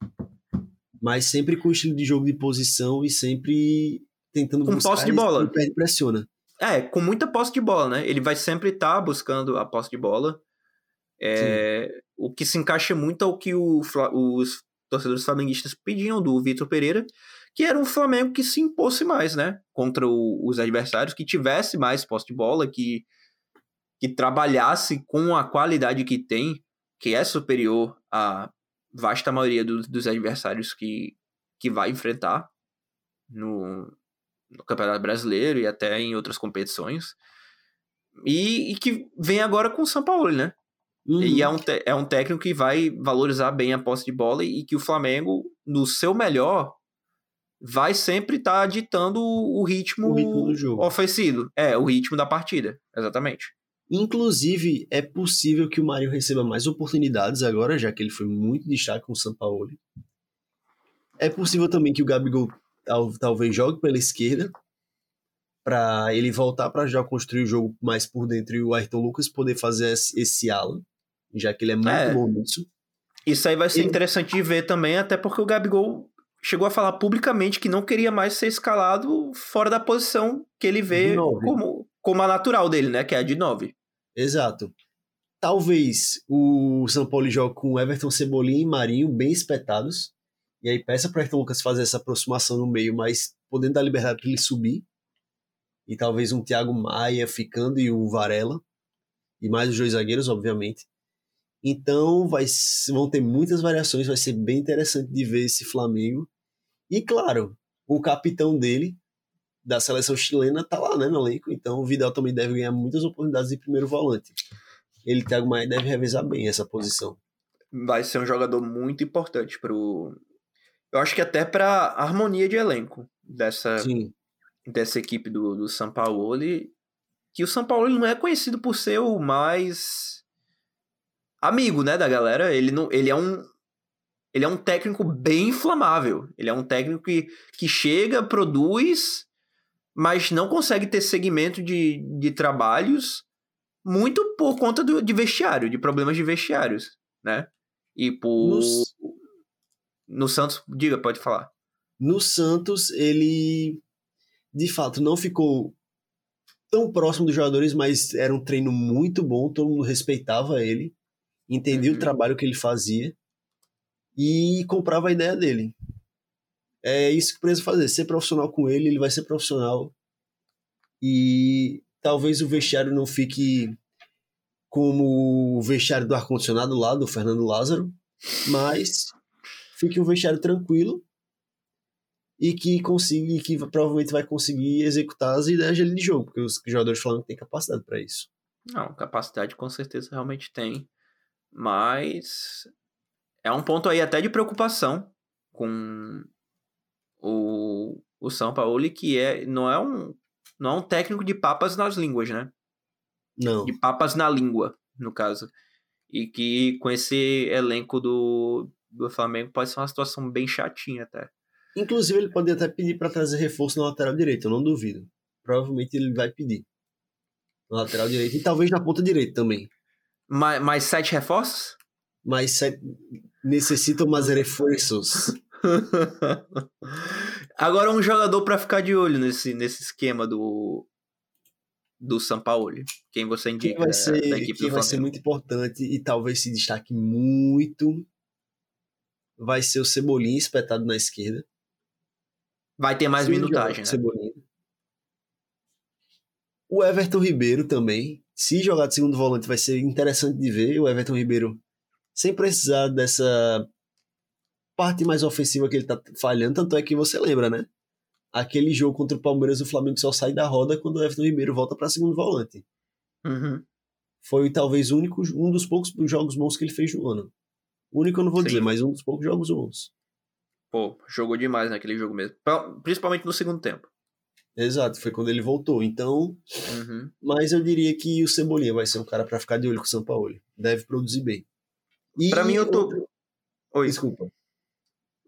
Mas sempre com estilo de jogo de posição e sempre tentando com posse de bola. Perde, pressiona. É, com muita posse de bola, né? Ele vai sempre estar tá buscando a posse de bola. É, o que se encaixa muito ao que o, os torcedores flamenguistas pediam do Vitor Pereira, que era um Flamengo que se impôsse mais, né? Contra o, os adversários, que tivesse mais posse de bola, que, que trabalhasse com a qualidade que tem, que é superior à vasta maioria do, dos adversários que, que vai enfrentar no, no Campeonato Brasileiro e até em outras competições. E, e que vem agora com o São Paulo, né? Uhum. E é um, é um técnico que vai valorizar bem a posse de bola e, que o Flamengo, no seu melhor, vai sempre estar tá ditando o ritmo, o ritmo do jogo. ofensivo. É, o ritmo da partida, exatamente. Inclusive, é possível que o Mário receba mais oportunidades agora, já que ele foi muito destaque com o São Paulo. É possível também que o Gabigol tal, talvez jogue pela esquerda para ele voltar para já construir o jogo mais por dentro e o Ayrton Lucas poder fazer esse, esse ala. já que ele é muito É. bom nisso. Isso aí vai ser Ele- interessante de ver também, até porque o Gabigol chegou a falar publicamente que não queria mais ser escalado fora da posição que ele vê como, como a natural dele, né? Que é a de 9. Exato. Talvez o São Paulo jogue com Everton Cebolinha e Marinho bem espetados. E aí peça para Ayrton Lucas fazer essa aproximação no meio, mas podendo dar liberdade para ele subir. E talvez um Thiago Maia ficando e o Varela. E mais os dois zagueiros, obviamente. Então vai, vão ter muitas variações, vai ser bem interessante de ver esse Flamengo. E claro, o capitão dele, da seleção chilena, tá lá né, no elenco. Então o Vidal também deve ganhar muitas oportunidades de primeiro volante. Ele, Thiago Maia, deve revezar bem essa posição. Vai ser um jogador muito importante pro. Eu acho que até pra harmonia de elenco dessa, Sim, dessa equipe do, do São Paulo. Que o São Paulo não é conhecido por ser o mais amigo, né, da galera. Ele não, ele é um ele é um técnico bem inflamável. Ele é um técnico que, que chega, produz, mas não consegue ter segmento de, de trabalhos muito por conta do, de vestiário, de problemas de vestiários, né? E por Nos- no Santos, diga, pode falar. No Santos, ele de fato não ficou tão próximo dos jogadores, mas era um treino muito bom, todo mundo respeitava ele, entendia Uhum. o trabalho que ele fazia e comprava a ideia dele. É isso que precisa fazer, ser profissional com ele, ele vai ser profissional. E talvez o vestiário não fique como o vestiário do ar-condicionado lá do Fernando Lázaro, mas fique um vestiário tranquilo e que consiga, e que provavelmente vai conseguir executar as ideias dele de jogo, porque os jogadores falam que tem capacidade para isso. Não, capacidade com certeza realmente tem. Mas é um ponto aí até de preocupação com o, o São Paulo, que é, não, é um, não é um técnico de papas nas línguas, né? Não. De papas na língua, no caso. E que com esse elenco do, do Flamengo pode ser uma situação bem chatinha até. Inclusive, ele pode até pedir para trazer reforço na lateral direita, eu não duvido. Provavelmente ele vai pedir. Na lateral direita e talvez na ponta direita também. Mais, mais sete reforços? Mas se- necessitam mais reforços. Agora um jogador pra ficar de olho nesse, nesse esquema do do São Paulo. Quem você Quem indica vai da- ser, da equipe quem do vai ser muito importante e talvez se destaque muito vai ser o Cebolinha espetado na esquerda. Vai ter mais Se minutagem, né? Cebolinha. O Everton Ribeiro também. Se jogar de segundo volante vai ser interessante de ver. O Everton Ribeiro, sem precisar dessa parte mais ofensiva que ele tá falhando, tanto é que você lembra, né? Aquele jogo contra o Palmeiras, o Flamengo só sai da roda quando o Everton Ribeiro volta para segundo volante. Uhum. Foi talvez o único, um dos poucos jogos bons que ele fez no ano. Único eu não vou Sim. dizer, mas um dos poucos jogos bons. Pô, jogou demais naquele jogo mesmo. Principalmente no segundo tempo. Exato, foi quando ele voltou. Então, Uhum. Mas eu diria que o Cebolinha vai ser um cara pra ficar de olho com o São Paulo. Deve produzir bem. E Pra mim, eu tô. outro- Oi. Desculpa.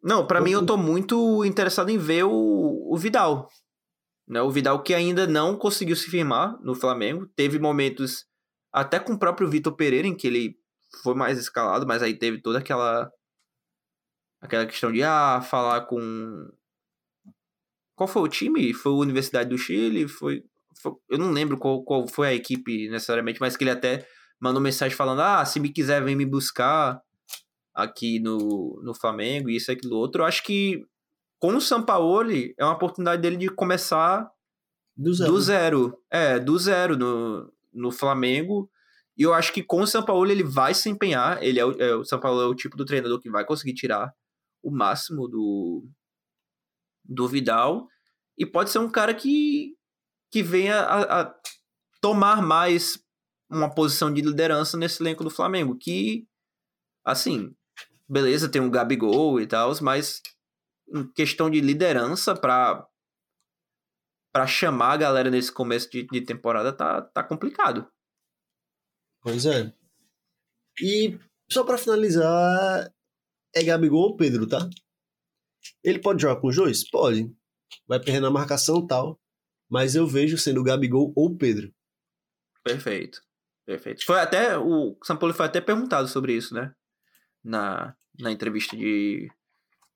Não, pra mim eu Outro- tô muito interessado em ver o, o Vidal. Né? O Vidal que ainda não conseguiu se firmar no Flamengo. Teve momentos até com o próprio Vitor Pereira em que ele foi mais escalado, mas aí teve toda aquela aquela questão de ah, falar com qual foi o time? Foi a Universidade do Chile, foi, foi- eu não lembro qual, qual foi a equipe necessariamente, mas que ele até mandou mensagem falando: "Ah, se me quiser vem me buscar" aqui no, no Flamengo, isso, aquilo, outro. Eu acho que com o Sampaoli é uma oportunidade dele de começar Do zero. do zero. É, do zero no, no Flamengo. E eu acho que com o Sampaoli ele vai se empenhar. Ele é o, é, o Sampaoli é o tipo do treinador que vai conseguir tirar o máximo do, do Vidal. E pode ser um cara que, que venha a, a tomar mais uma posição de liderança nesse elenco do Flamengo. Que, assim, beleza, tem o Gabigol e tal, mas em questão de liderança para para chamar a galera nesse começo de, de temporada tá, tá complicado. Pois é. E só pra finalizar, é Gabigol ou Pedro, tá? Ele pode jogar com os dois? Pode. Vai perder na marcação e tal. Mas eu vejo sendo Gabigol ou Pedro. Perfeito. Perfeito. Foi até. O São Paulo foi até perguntado sobre isso, né? Na, na entrevista de,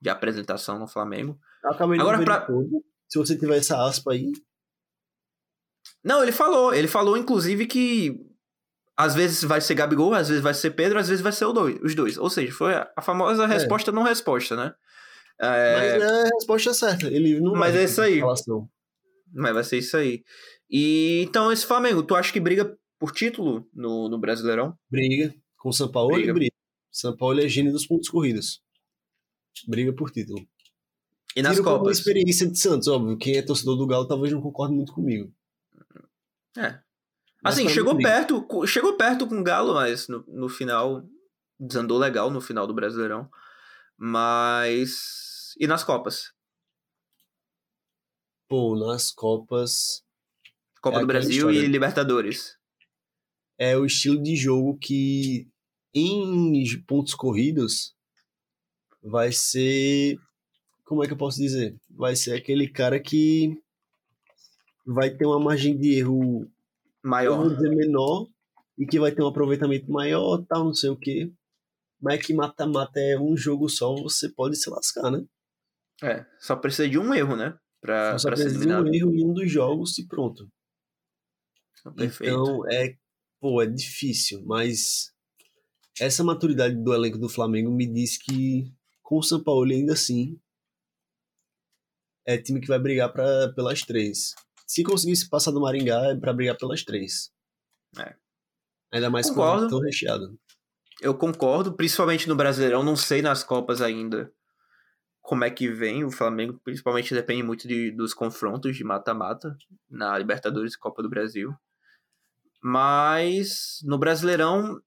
de apresentação no Flamengo. Eu acabei Agora, pra- todo. Se você tiver essa aspa aí, Não, ele falou. Ele falou, inclusive, que às vezes vai ser Gabigol, às vezes vai ser Pedro, às vezes vai ser o dois, os dois. Ou seja, foi a famosa resposta não resposta, né? É, mas é a resposta certa. Ele não Mas é isso aí. Relação. Mas vai ser isso aí. E então, esse Flamengo, tu acha que briga por título no, no Brasileirão? Briga com o São Paulo Briga. briga. São Paulo é gênio dos pontos corridos. Briga por título. E nas Tiro Copas? experiência de Santos, óbvio. Quem é torcedor do Galo talvez não concorde muito comigo. É. Mas Assim, chegou perto, chegou perto com o Galo, mas no, no final desandou legal no final do Brasileirão. Mas e nas Copas? Pô, nas Copas Copa É do Brasil história. e Libertadores. é o estilo de jogo que em pontos corridos vai ser como é que eu posso dizer? Vai ser aquele cara que vai ter uma margem de erro Maior. dizer menor e que vai ter um aproveitamento maior, tal, não sei o quê. Mas que mata-mata é um jogo só, você pode se lascar, né? É, só precisa de um erro, né? Pra, Só pra ser precisa de eliminado. um erro em um dos jogos e pronto. Perfeito. Então, é, pô, é difícil, mas essa maturidade do elenco do Flamengo me diz que com o São Paulo ainda assim é time que vai brigar pra, pelas três. Se conseguisse passar do Maringá, é pra brigar pelas três. É. Ainda mais Concordo. com o tão recheado. Eu concordo, principalmente no Brasileirão, não sei nas Copas ainda como é que vem o Flamengo, principalmente depende muito de, dos confrontos de mata-mata na Libertadores e Copa do Brasil. Mas no Brasileirão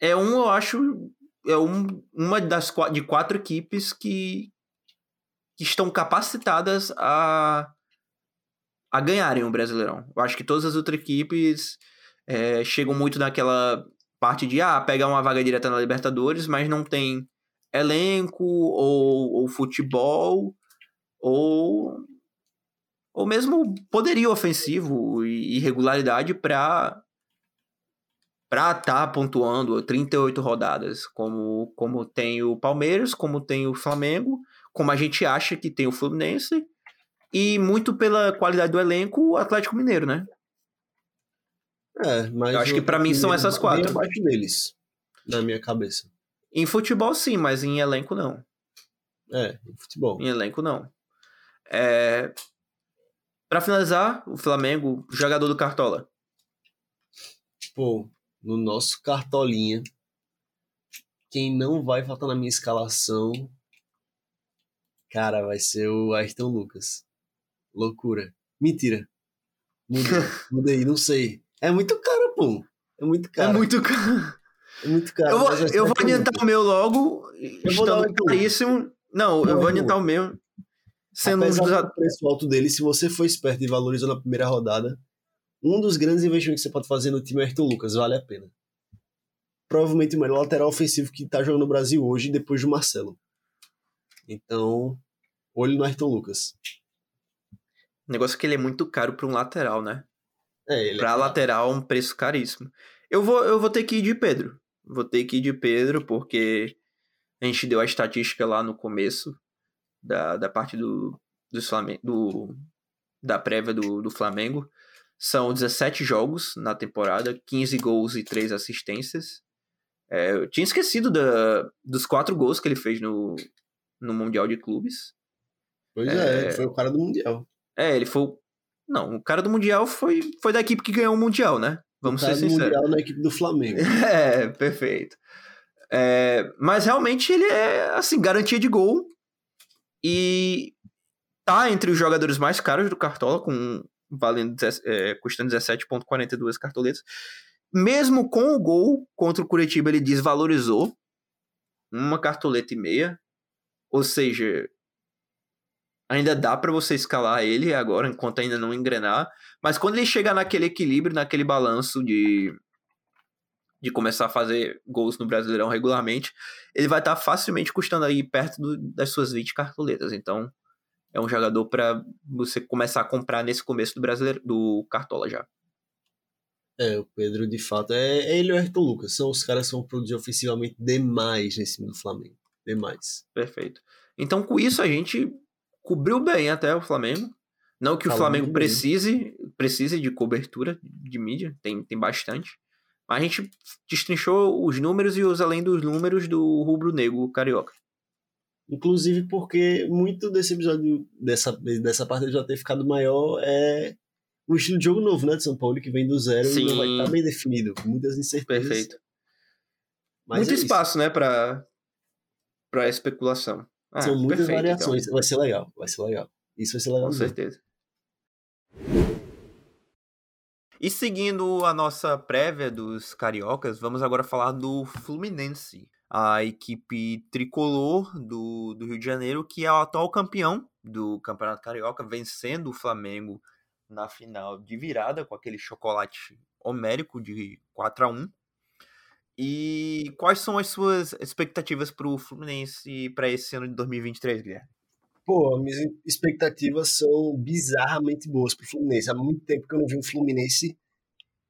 é um, eu acho, é um, uma das de quatro equipes que, que estão capacitadas a, a ganharem o Brasileirão. Eu acho que todas as outras equipes é, chegam muito naquela parte de ah, pegar uma vaga direta na Libertadores, mas não tem elenco ou, ou futebol ou ou mesmo poderio ofensivo e e regularidade para para estar pontuando 38 rodadas, como como tem o Palmeiras, como tem o Flamengo, como a gente acha que tem o Fluminense e muito pela qualidade do elenco, o Atlético Mineiro, né? É, mas Eu acho que pra mim são essas quatro. abaixo deles, na minha cabeça. Em futebol sim, mas em elenco não. É, em futebol. Em elenco, não. É... Para finalizar, o Flamengo, jogador do Cartola. Pô, no nosso cartolinha, quem não vai faltar na minha escalação, cara, vai ser o Ayrton Lucas. Loucura. Mentira. Mudei, mudei, não sei. É muito caro, pô. É muito caro. É muito caro. é muito caro. Eu vou, eu vou adiantar o meu logo, vou dar Ayrton. caríssimo. Não, eu Não, vou adiantar o meu. Sendo um dos... do preço alto dele, se você for esperto e valorizou na primeira rodada, um dos grandes investimentos que você pode fazer no time é Ayrton Lucas, vale a pena. Provavelmente o melhor lateral ofensivo que tá jogando no Brasil hoje, depois do Marcelo. Então, olho no Ayrton Lucas. O negócio é que ele é muito caro para um lateral, né? É, ele Pra é... lateral, um preço caríssimo. Eu vou, eu vou ter que ir de Pedro. Vou ter que ir de Pedro, porque a gente deu a estatística lá no começo da, da parte do, do, Flamengo, do da prévia do, do Flamengo. São 17 jogos na temporada, 15 gols e 3 assistências. É, eu tinha esquecido da, dos quatro gols que ele fez no, no Mundial de Clubes. Pois é, é- foi o cara do Mundial. É, ele foi. Não, o cara do Mundial foi, foi da equipe que ganhou o Mundial, né? Vamos o cara ser do sinceros. Mundial na equipe do Flamengo. É, perfeito. É, mas realmente ele é, assim, garantia de gol. E tá entre os jogadores mais caros do Cartola, com valendo, é, custando 17,42 cartoletas. Mesmo com o gol contra o Curitiba, ele desvalorizou uma cartoleta e meia. Ou seja, ainda dá para você escalar ele agora, enquanto ainda não engrenar. Mas quando ele chegar naquele equilíbrio, naquele balanço de, de começar a fazer gols no Brasileirão regularmente, ele vai estar facilmente custando aí perto do- das suas 20 cartoletas. Então, é um jogador para você começar a comprar nesse começo do brasileiro do Cartola já. É, o Pedro, de fato, é, é ele e o Ayrton Lucas. São os caras que vão produzir ofensivamente demais nesse time do Flamengo. Demais. Perfeito. Então, com isso, a gente cobriu bem até o Flamengo. Não que o Flamengo precise, precise de cobertura de mídia, tem, tem bastante. Mas a gente destrinchou os números e os além dos números do rubro-negro carioca. Inclusive porque muito desse episódio, dessa, dessa parte já ter ficado maior, é o estilo de jogo novo, né, de São Paulo, que vem do zero Sim. e não vai estar bem definido, com muitas incertezas. Perfeito. Mas Muito é espaço, isso. né, para para especulação. Ah, São muitas perfeito, variações, então. vai ser legal, vai ser legal. Isso vai ser legal. Com mesmo. certeza. E seguindo a nossa prévia dos cariocas, vamos agora falar do Fluminense, a equipe tricolor do, do Rio de Janeiro, que é o atual campeão do Campeonato Carioca, vencendo o Flamengo na final de virada com aquele chocolate homérico de 4 a 1 E quais são as suas expectativas para o Fluminense para esse ano de 2023, Guilherme? Pô, minhas expectativas são bizarramente boas para o Fluminense. Há muito tempo que eu não vi um Fluminense.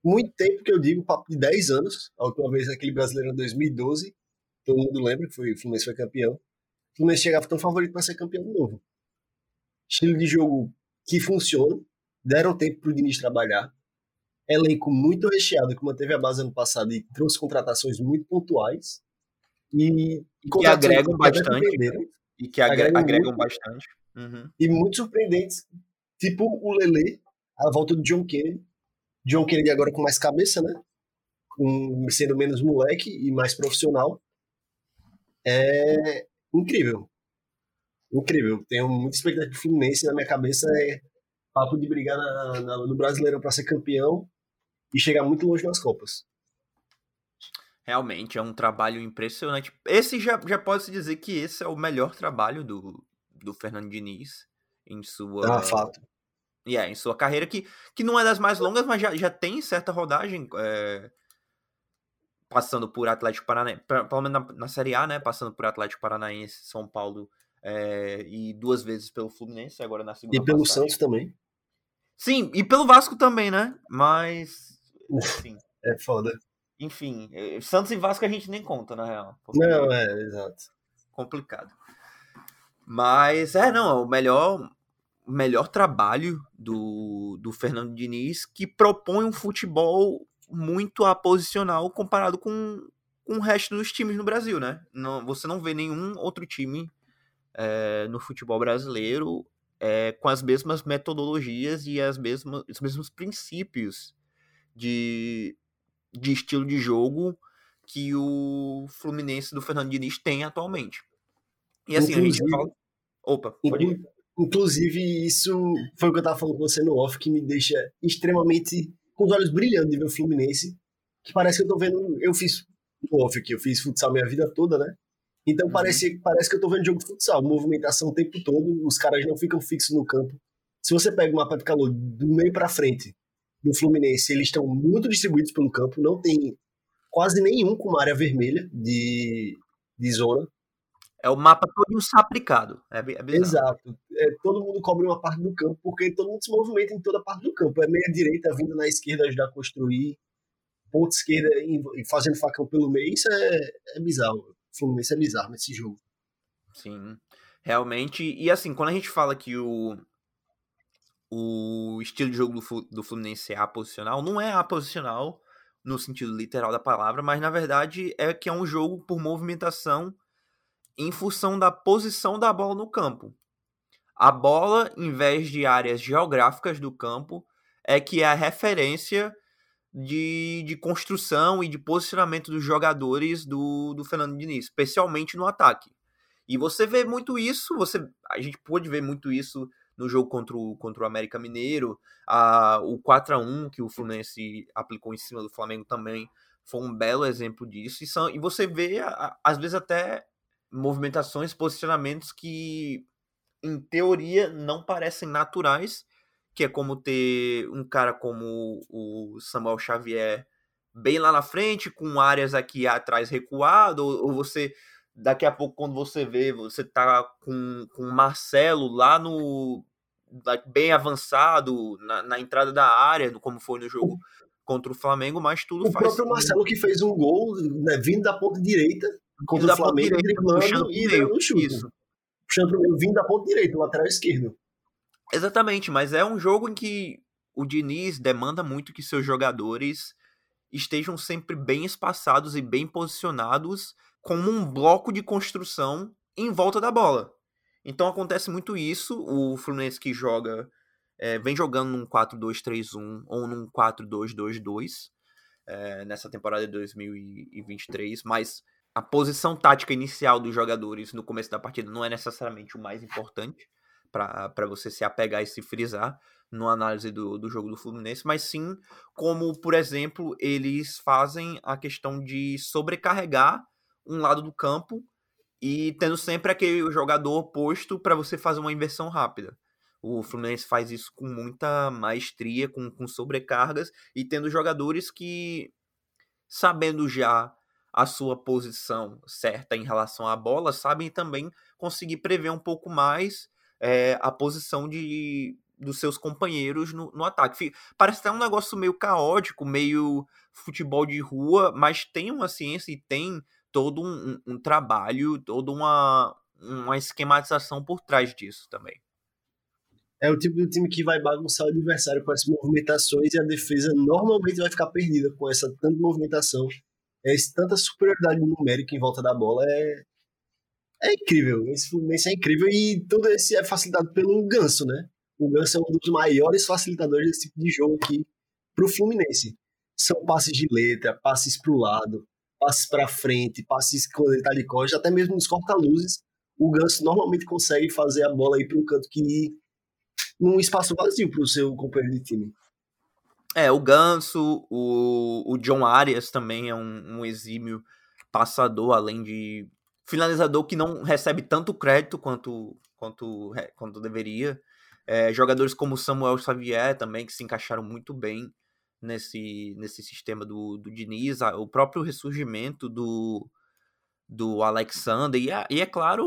Muito tempo que eu digo, papo de 10 anos. A última vez aquele brasileiro em 2012. Todo mundo lembra que foi, o Fluminense foi campeão. O Fluminense chegava tão favorito para ser campeão de novo. Estilo de jogo que funciona deram tempo para o Diniz trabalhar. Elenco muito recheado, que manteve a base ano passado e trouxe contratações muito pontuais. E, e que agregam bastante. E que agregam, agregam bastante. Uhum. E muito surpreendentes, tipo o Lele, a volta do John Kennedy. John Kennedy agora com mais cabeça, né? Com, sendo menos moleque e mais profissional. É incrível. Incrível. Tenho muita expectativa do Fluminense na minha cabeça. É papo de brigar na, na, no Brasileirão para ser campeão e chegar muito longe nas Copas. Realmente é um trabalho impressionante. Esse já, já pode-se dizer que esse é o melhor trabalho do, do Fernando Diniz em sua. Ah, fato. Yeah, em sua carreira, que, que não é das mais longas, mas já, já tem certa rodagem. É, passando por Atlético Paranaense, pelo menos na, na Série A, né? Passando por Atlético Paranaense, São Paulo é, e duas vezes pelo Fluminense, agora na segunda. E pelo passagem. Santos também. Sim, e pelo Vasco também, né? Mas. Enfim. é foda. Enfim, eh, Santos e Vasco a gente nem conta, na real. Não, é, exato. Complicado. Mas, é, não, é o melhor, melhor trabalho do, do Fernando Diniz que propõe um futebol muito aposicional comparado com, com o resto dos times no Brasil, né? Não, você não vê nenhum outro time é, no futebol brasileiro é, com as mesmas metodologias e as mesmas, os mesmos princípios de, de estilo de jogo que o Fluminense do Fernando Diniz tem atualmente. E assim, inclusive, a gente fala. Opa. Inclusive, isso foi o que eu tava falando com você no off, que me deixa extremamente com os olhos brilhando de ver o Fluminense. Que parece que eu tô vendo. Eu fiz off aqui, eu fiz futsal minha vida toda, né? Então uhum. parece, parece que eu tô vendo jogo de futsal, movimentação o tempo todo, os caras não ficam fixos no campo. Se você pega o mapa de calor do meio para frente do Fluminense, eles estão muito distribuídos pelo campo, não tem quase nenhum com uma área vermelha de, de zona. É o mapa todo saplicado. É, é Exato. É, todo mundo cobre uma parte do campo, porque todo mundo se movimenta em toda a parte do campo. É meia direita vindo na esquerda ajudar a construir, ponta esquerda fazendo facão pelo meio. Isso é, é bizarro. Fluminense é bizarro nesse jogo. Sim, realmente. E assim, quando a gente fala que o, o estilo de jogo do, do Fluminense é aposicional, não é aposicional no sentido literal da palavra, mas na verdade é que é um jogo por movimentação em função da posição da bola no campo. A bola, em vez de áreas geográficas do campo, é que é a referência de, de construção e de posicionamento dos jogadores do, do Fernando Diniz, especialmente no ataque. E você vê muito isso, você a gente pôde ver muito isso no jogo contra o, contra o América Mineiro, a, o 4 a 1 que o Fluminense aplicou em cima do Flamengo também foi um belo exemplo disso. E, são, e você vê, a, às vezes, até movimentações, posicionamentos que, em teoria, não parecem naturais, que é como ter um cara como o Samuel Xavier bem lá na frente, com áreas aqui atrás recuado, ou, ou você daqui a pouco quando você vê, você tá com, com o Marcelo lá no bem avançado na, na entrada da área, como foi no jogo contra o Flamengo, mas tudo o faz. O próprio Marcelo que fez um gol né, vindo da ponta direita contra o Flamengo, driblando e dando um chute. Isso. Puxando meio, vindo da ponta direita, lateral esquerdo. Exatamente, mas é um jogo em que o Diniz demanda muito que seus jogadores estejam sempre bem espaçados e bem posicionados como um bloco de construção em volta da bola. Então acontece muito isso. O Fluminense que joga, é, vem jogando num 4-2-3-1 ou num 4-2-2-2 é, nessa temporada de 2023, mas a posição tática inicial dos jogadores no começo da partida não é necessariamente o mais importante para você se apegar e se frisar no análise do, do jogo do Fluminense, mas sim como, por exemplo, eles fazem a questão de sobrecarregar um lado do campo e tendo sempre aquele jogador oposto para você fazer uma inversão rápida. O Fluminense faz isso com muita maestria, com, com sobrecargas e tendo jogadores que, sabendo já a sua posição certa em relação à bola, sabem também conseguir prever um pouco mais é, a posição de, dos seus companheiros no, no ataque. Parece até um negócio meio caótico, meio futebol de rua, mas tem uma ciência e tem todo um, um, um trabalho, toda uma, uma esquematização por trás disso também. É o tipo de time que vai bagunçar o adversário com essas movimentações e a defesa normalmente vai ficar perdida com essa tanta movimentação. É, tanta superioridade numérica em volta da bola é, é incrível. Esse Fluminense é incrível e tudo isso é facilitado pelo Ganso, né? O Ganso é um dos maiores facilitadores desse tipo de jogo aqui pro Fluminense. São passes de letra, passes pro lado, passes para frente, passes quando ele tá de costas, até mesmo nos corta-luzes. O Ganso normalmente consegue fazer a bola aí para um canto que num espaço vazio para o seu companheiro de time. É, o Ganso, o, o John Arias também é um, um exímio passador, além de finalizador que não recebe tanto crédito quanto, quanto, quanto deveria. É, jogadores como Samuel Xavier também, que se encaixaram muito bem nesse, nesse sistema do, do Diniz, o próprio ressurgimento do, do Alexander, e, é, e é claro,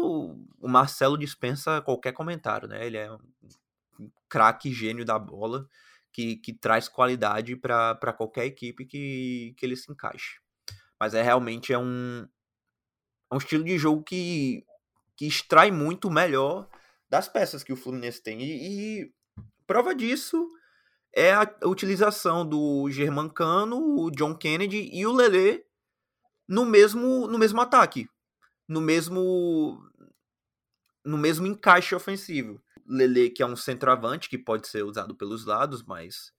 o Marcelo dispensa qualquer comentário, né? Ele é um craque gênio da bola que, que traz qualidade para qualquer equipe que, que ele se encaixe. Mas é realmente é um, é um estilo de jogo que, que extrai muito melhor das peças que o Fluminense tem. E, e prova disso é a utilização do Germancano, o John Kennedy e o Lele no mesmo, no mesmo ataque, no mesmo no mesmo encaixe ofensivo. Lele que é um centroavante que pode ser usado pelos lados, mas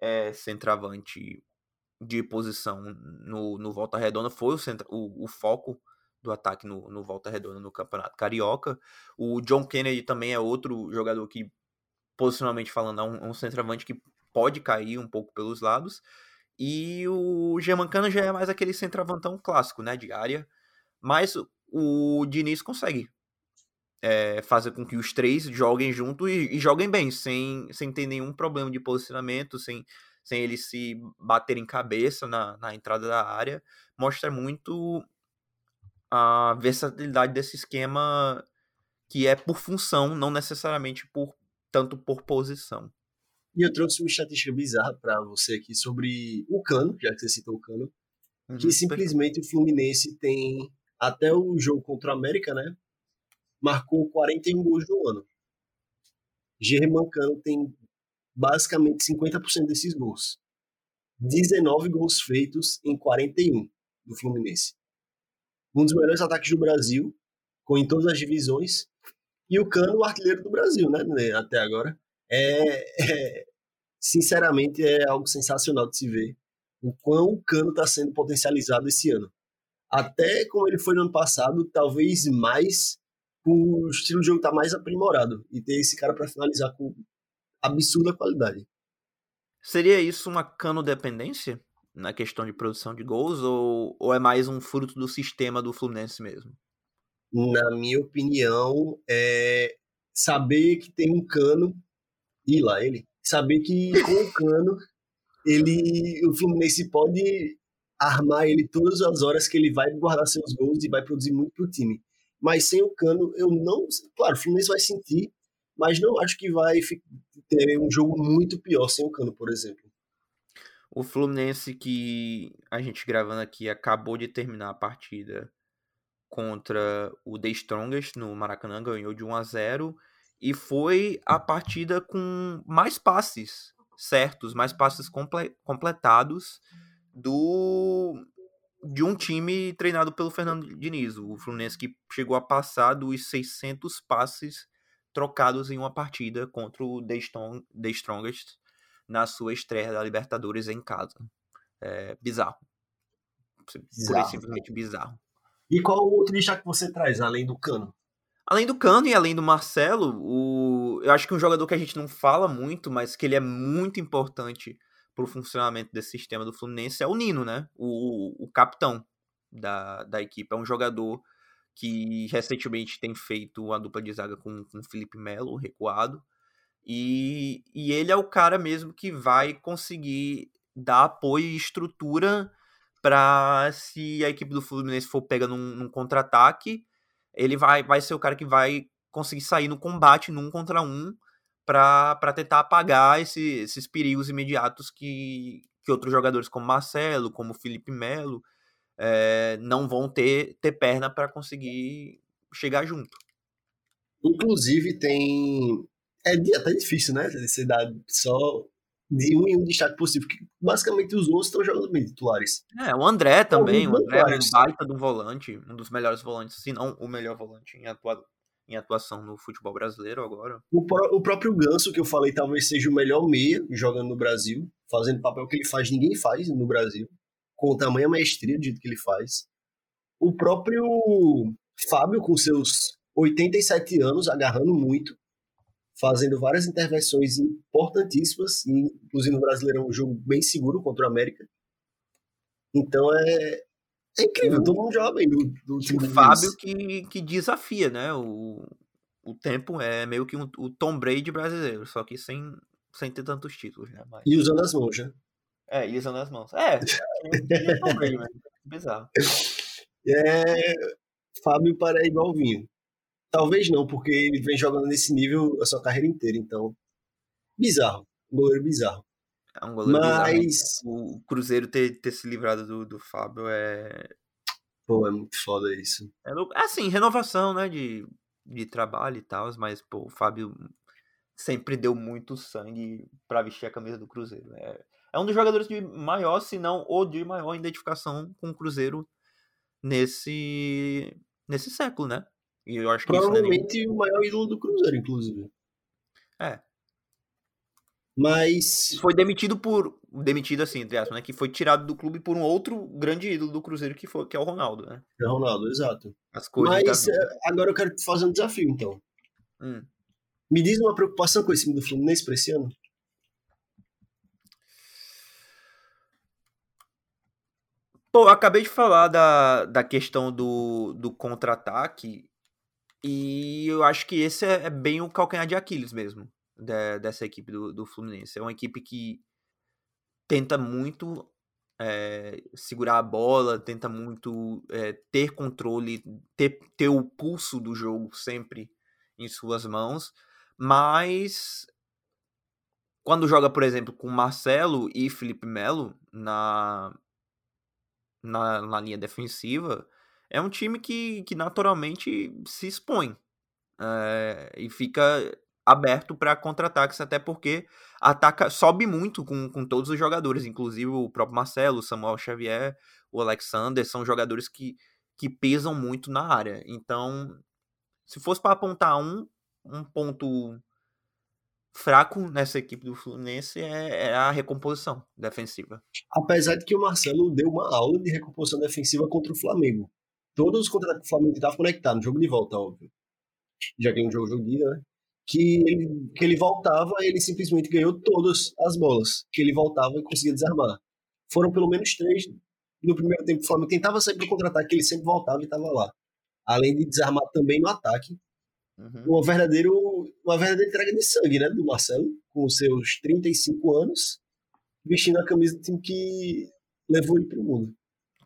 é centroavante de posição no, no Volta Redonda foi o, centro, o, o foco do ataque no, no Volta Redonda no Campeonato Carioca. O John Kennedy também é outro jogador que, posicionalmente falando, é um, um centroavante que pode cair um pouco pelos lados. E o Germancano já é mais aquele centroavantão clássico, né, de área. Mas o Diniz consegue é, fazer com que os três joguem junto e, e, joguem bem, sem, sem ter nenhum problema de posicionamento, sem, sem eles se baterem cabeça na, na entrada da área. Mostra muito a versatilidade desse esquema que é por função, não necessariamente por tanto por posição. E eu trouxe uma estatística bizarra para você aqui sobre o Cano, já que você citou o Cano, uhum, que simplesmente perfeito. o Fluminense tem até o jogo contra o América, né? Marcou 41 gols no ano. German Cano tem basicamente 50% desses gols. 19 gols feitos em 41 do Fluminense um dos melhores ataques do Brasil, com em todas as divisões, e o Cano, o artilheiro do Brasil, né, né, até agora. É, é, sinceramente, é algo sensacional de se ver o quão o Cano está sendo potencializado esse ano. Até como ele foi no ano passado, talvez mais o estilo de jogo tá mais aprimorado e ter esse cara para finalizar com absurda qualidade. Seria isso uma cano dependência? na questão de produção de gols ou, ou é mais um fruto do sistema do Fluminense mesmo? Na minha opinião, é saber que tem um cano e lá ele saber que com o cano ele o Fluminense pode armar ele todas as horas que ele vai guardar seus gols e vai produzir muito pro time. Mas sem o cano, eu não, claro, o Fluminense vai sentir, mas não acho que vai ter um jogo muito pior sem o cano, por exemplo. O Fluminense que a gente gravando aqui acabou de terminar a partida contra o The Strongest no Maracanã, ganhou de 1 a 0 e foi a partida com mais passes certos, mais passes comple completados do de um time treinado pelo Fernando Diniz, o Fluminense que chegou a passar dos 600 passes trocados em uma partida contra o The, Strong, The Strongest na sua estreia da Libertadores em casa. É bizarro. bizarro. simplesmente bizarro. E qual o outro destaque que você traz, além do Cano? Além do Cano e além do Marcelo, o... eu acho que um jogador que a gente não fala muito, mas que ele é muito importante para o funcionamento desse sistema do Fluminense é o Nino, né? O, o capitão da, da equipe. É um jogador que recentemente tem feito uma dupla de zaga com o Felipe Melo, recuado. E, e ele é o cara mesmo que vai conseguir dar apoio e estrutura para se a equipe do Fluminense for pega num, num contra-ataque, ele vai, vai ser o cara que vai conseguir sair no combate num contra um para tentar apagar esse, esses perigos imediatos que, que outros jogadores como Marcelo, como Felipe Melo, é, não vão ter, ter perna para conseguir chegar junto. Inclusive tem é até difícil, né? Você dar só de um em um destaque possível, porque basicamente os outros estão jogando bem titulares. É, o André também, o André é um baita de um volante, um dos melhores volantes, se não o melhor volante em, atua em atuação no futebol brasileiro agora. O, o, próprio Ganso, que eu falei, talvez seja o melhor meia jogando no Brasil, fazendo papel que ele faz, ninguém faz no Brasil, com tamanha maestria do que ele faz. O próprio Fábio, com seus 87 anos, agarrando muito, fazendo várias intervenções importantíssimas, inclusive no Brasileirão, um jogo bem seguro contra o América. Então é, é incrível, todo mundo joga bem do, do time. O Fábio que, que desafia, né? O, o tempo é meio que um, o Tom Brady brasileiro, só que sem, sem ter tantos títulos, né? Mas... E usando as mãos, né? É, e usando as mãos. É, é Tom Brady, né? Bizarro. É, Fábio para igual o Vinho. Talvez não, porque ele vem jogando nesse nível a sua carreira inteira, então. Bizarro. Um goleiro bizarro. É um goleiro Mas... bizarro. O Cruzeiro ter, ter se livrado do, do Fábio é. Pô, é muito foda isso. É, assim, renovação, né? De, de trabalho e tal, mas, pô, o Fábio sempre deu muito sangue para vestir a camisa do Cruzeiro. É, é um dos jogadores de maior, se não o de maior identificação com o Cruzeiro nesse, nesse século, né? E eu acho que Provavelmente isso, né, o maior ídolo do Cruzeiro, inclusive. É. Mas. Foi demitido por. Demitido assim, entre aspas, né? Que foi tirado do clube por um outro grande ídolo do Cruzeiro, que, foi, que é o Ronaldo, né? É o Ronaldo, exato. As coisas Mas é, agora eu quero te fazer um desafio, então. Hum. Me diz uma preocupação com esse time do Fluminense pra esse ano. Pô, eu acabei de falar da, da questão do, do contra-ataque e eu acho que esse é, é bem o calcanhar de Aquiles mesmo de, dessa equipe do, do Fluminense. É uma equipe que tenta muito é, segurar a bola, tenta muito é, ter controle, ter, ter o pulso do jogo sempre em suas mãos, mas quando joga, por exemplo, com Marcelo e Felipe Melo na, na, na linha defensiva, é um time que, que naturalmente se expõe é, e fica aberto para contra-ataques, até porque ataca sobe muito com, com todos os jogadores, inclusive o próprio Marcelo, o Samuel Xavier, o Alexander, são jogadores que, que pesam muito na área. Então, se fosse para apontar um, um ponto fraco nessa equipe do Fluminense é, é, a recomposição defensiva. Apesar de que o Marcelo deu uma aula de recomposição defensiva contra o Flamengo todos os contra-ataques do Flamengo estavam conectados no jogo de volta, óbvio. Já que é um jogo de ida, né? Que ele, que ele voltava, ele simplesmente ganhou todas as bolas. Que ele voltava e conseguia desarmar. Foram pelo menos três no primeiro tempo. O Flamengo tentava sair pro contra-ataque, ele sempre voltava e estava lá. Além de desarmar também no ataque. Uhum. Uma, verdadeiro, uma verdadeira entrega de sangue, né? Do Marcelo, com seus 35 anos, vestindo a camisa do time que levou ele pro mundo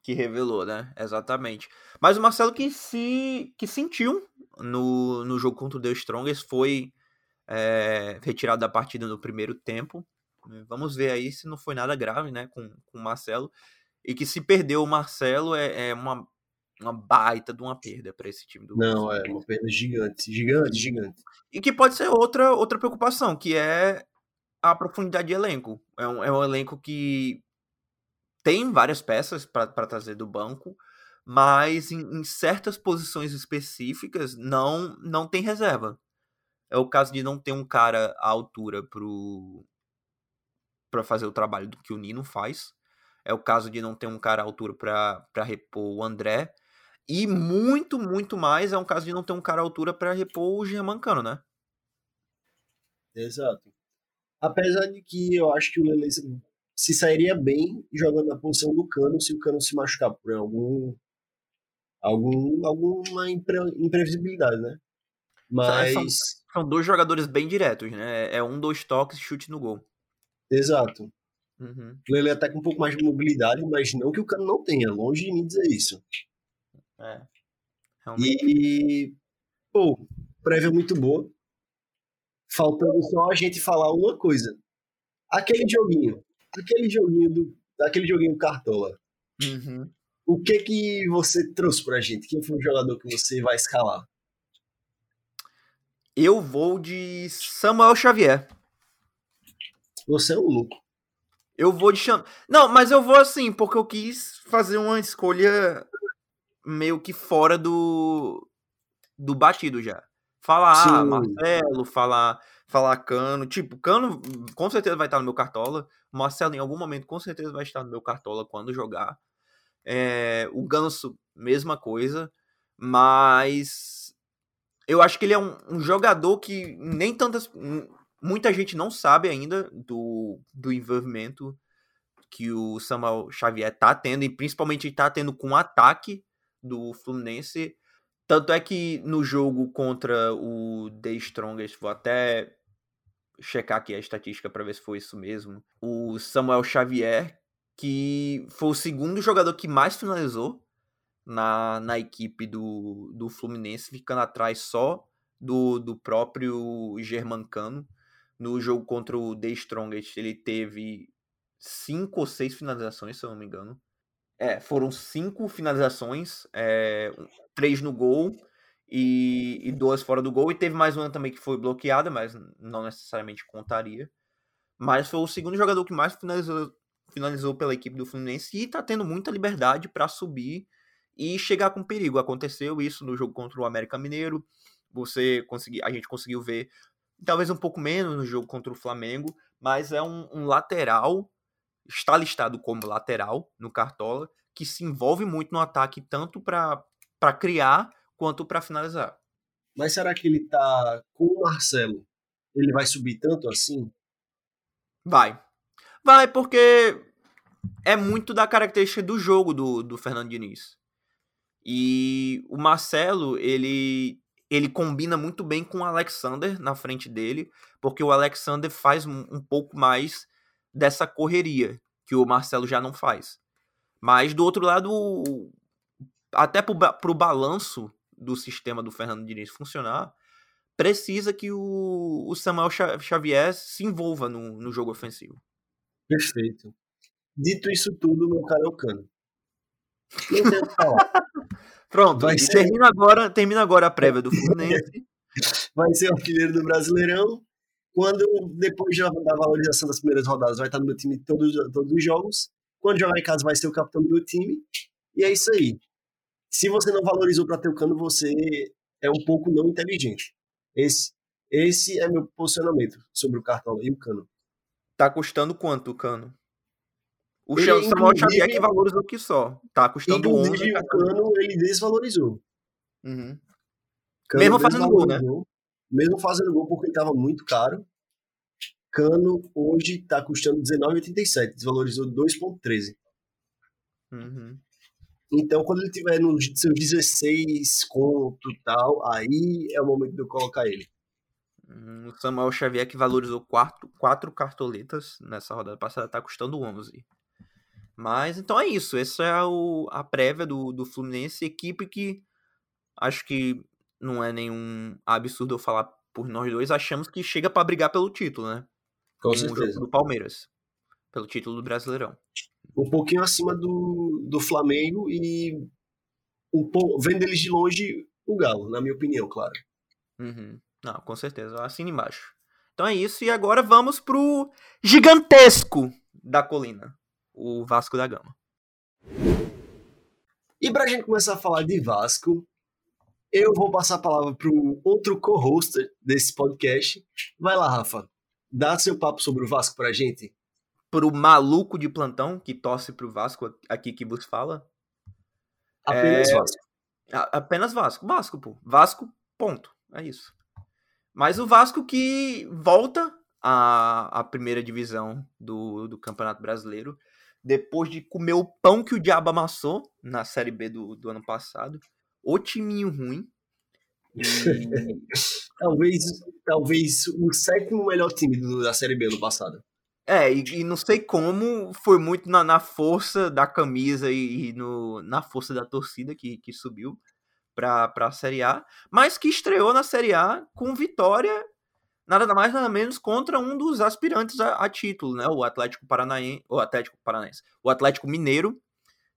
que revelou, né? Exatamente. Mas o Marcelo que se que sentiu no, no jogo contra o The Strongest foi é, retirado da partida no primeiro tempo Vamos ver aí se não foi nada grave, né, com, com o Marcelo. E que se perdeu o Marcelo é, é uma, uma baita de uma perda para esse time do Não, é uma perda gigante, gigante, gigante. E que pode ser outra, outra preocupação, que é a profundidade de elenco. É um, é um elenco que tem várias peças para trazer do banco, mas em, em, certas posições específicas não não tem reserva. É o caso de não ter um cara à altura para fazer o trabalho que o Nino faz. É o caso de não ter um cara à altura para repor o André. E muito, muito mais é um caso de não ter um cara à altura para repor o Germancano, né? Exato. Apesar de que eu acho que o Lele se sairia bem jogando na posição do Cano se o Cano se machucar por algum algum alguma impre, imprevisibilidade, né? Mas são, são, dois jogadores bem diretos, né? É um, dois toques, chute no gol. Exato. Uhum. Lele até com um pouco mais de mobilidade, mas não que o Cano não tenha, longe de mim dizer isso. É. Realmente. E pô, prévia muito boa. Faltando só a gente falar uma coisa. Aquele joguinho, aquele joguinho do, aquele joguinho cartola. Uhum. O que que você trouxe pra gente? Quem foi o jogador que você vai escalar? Eu vou de Samuel Xavier. Você é um louco. Eu vou de cham... Não, mas eu vou assim, porque eu quis fazer uma escolha meio que fora do do batido já. Falar ah, Marcelo, falar, falar Cano. Tipo, Cano com certeza vai estar no meu cartola. Marcelo, em algum momento, com certeza vai estar no meu cartola quando jogar. É, o Ganso, mesma coisa. Mas eu acho que ele é um, um, jogador que nem tantas. Muita gente não sabe ainda do, do envolvimento que o Samuel Xavier tá tendo, e principalmente tá tendo com o ataque do Fluminense. Tanto é que no jogo contra o The Strongest, vou até checar aqui a estatística para ver se foi isso mesmo. O Samuel Xavier, que foi o segundo jogador que mais finalizou na, na equipe do, do Fluminense, ficando atrás só do, do próprio Germancano. No jogo contra o The Strongest, ele teve cinco ou seis finalizações, se eu não me engano. É, foram cinco finalizações, é, três no gol e, e, duas fora do gol. E teve mais uma também que foi bloqueada, mas não necessariamente contaria. Mas foi o segundo jogador que mais finalizou, finalizou pela equipe do Fluminense e tá tendo muita liberdade para subir e chegar com perigo. Aconteceu isso no jogo contra o América Mineiro. Você consegui, a gente conseguiu ver, talvez um pouco menos no jogo contra o Flamengo, mas é um, um lateral está listado como lateral no Cartola, que se envolve muito no ataque, tanto para criar quanto para finalizar. Mas será que ele tá com o Marcelo? Ele vai subir tanto assim? Vai. Vai, porque é muito da característica do jogo do, do Fernando Diniz. E o Marcelo, ele ele combina muito bem com o Alexander na frente dele, porque o Alexander faz um, um pouco mais dessa correria que o Marcelo já não faz. Mas do outro lado, até para o balanço do sistema do Fernando Diniz funcionar, precisa que o, o Samuel Xavier se envolva no, no jogo ofensivo. Perfeito. Dito isso tudo, meu cara é o cano. Pronto, Vai ser... termina, agora, termina agora a prévia do Fluminense. Vai ser o artilheiro do Brasileirão quando, depois da valorização das primeiras rodadas, vai estar no meu time todos, todos os jogos. Quando jogar em casa, vai ser o capitão do meu time. E é isso aí. Se você não valorizou para ter o cano, você é um pouco não inteligente. Esse, esse é meu posicionamento sobre o cartola e o cano. Tá custando quanto o cano? O ele, Samuel Xavier que valorizou aqui só. Tá custando 11. o cano ele desvalorizou. Uhum. Mesmo fazendo gol, né? Mesmo fazendo gol porque estava muito caro. Cano hoje está custando R$19,87, desvalorizou 2,13. Uhum. Então, quando ele tiver nos seus 16 conto e tal, aí é o momento de eu colocar ele. Hum, o Samuel Xavier, que valorizou quatro, quatro cartoletas nessa rodada passada, está custando 11. Mas então é isso. Essa é o, a prévia do, do Fluminense, equipe que acho que não é nenhum absurdo eu falar por nós dois, achamos que chega para brigar pelo título, né? Com o certeza. jogo do Palmeiras, pelo título do Brasileirão. Um pouquinho acima do, do Flamengo e um pouco, vendo eles de longe o Galo, na minha opinião, claro. Uhum. Não, com certeza, assina embaixo. Então é isso, e agora vamos pro gigantesco da colina, o Vasco da Gama. E pra gente começar a falar de Vasco, eu vou passar a palavra pro outro co-hoster desse podcast. Vai lá, Rafa. Dá seu papo sobre o Vasco pra gente. Pro maluco de plantão que torce pro Vasco aqui que vos fala, Apenas É, Vasco. A- apenas Vasco. Vasco, pô. Vasco, ponto. É isso. Mas o Vasco que volta à, à primeira divisão do, do Campeonato Brasileiro, depois de comer o pão que o diabo amassou na Série B do, do ano passado. O timinho ruim. E, Talvez, talvez o sétimo melhor time da Série B no passado. é, e, e não sei como foi muito na, na força da camisa e, e no, na força da torcida que, que subiu para a Série A, mas que estreou na Série A com vitória, nada mais nada menos, contra um dos aspirantes a, a título, né? O Atlético Paranaense, o Atlético Paranaense, o Atlético Mineiro.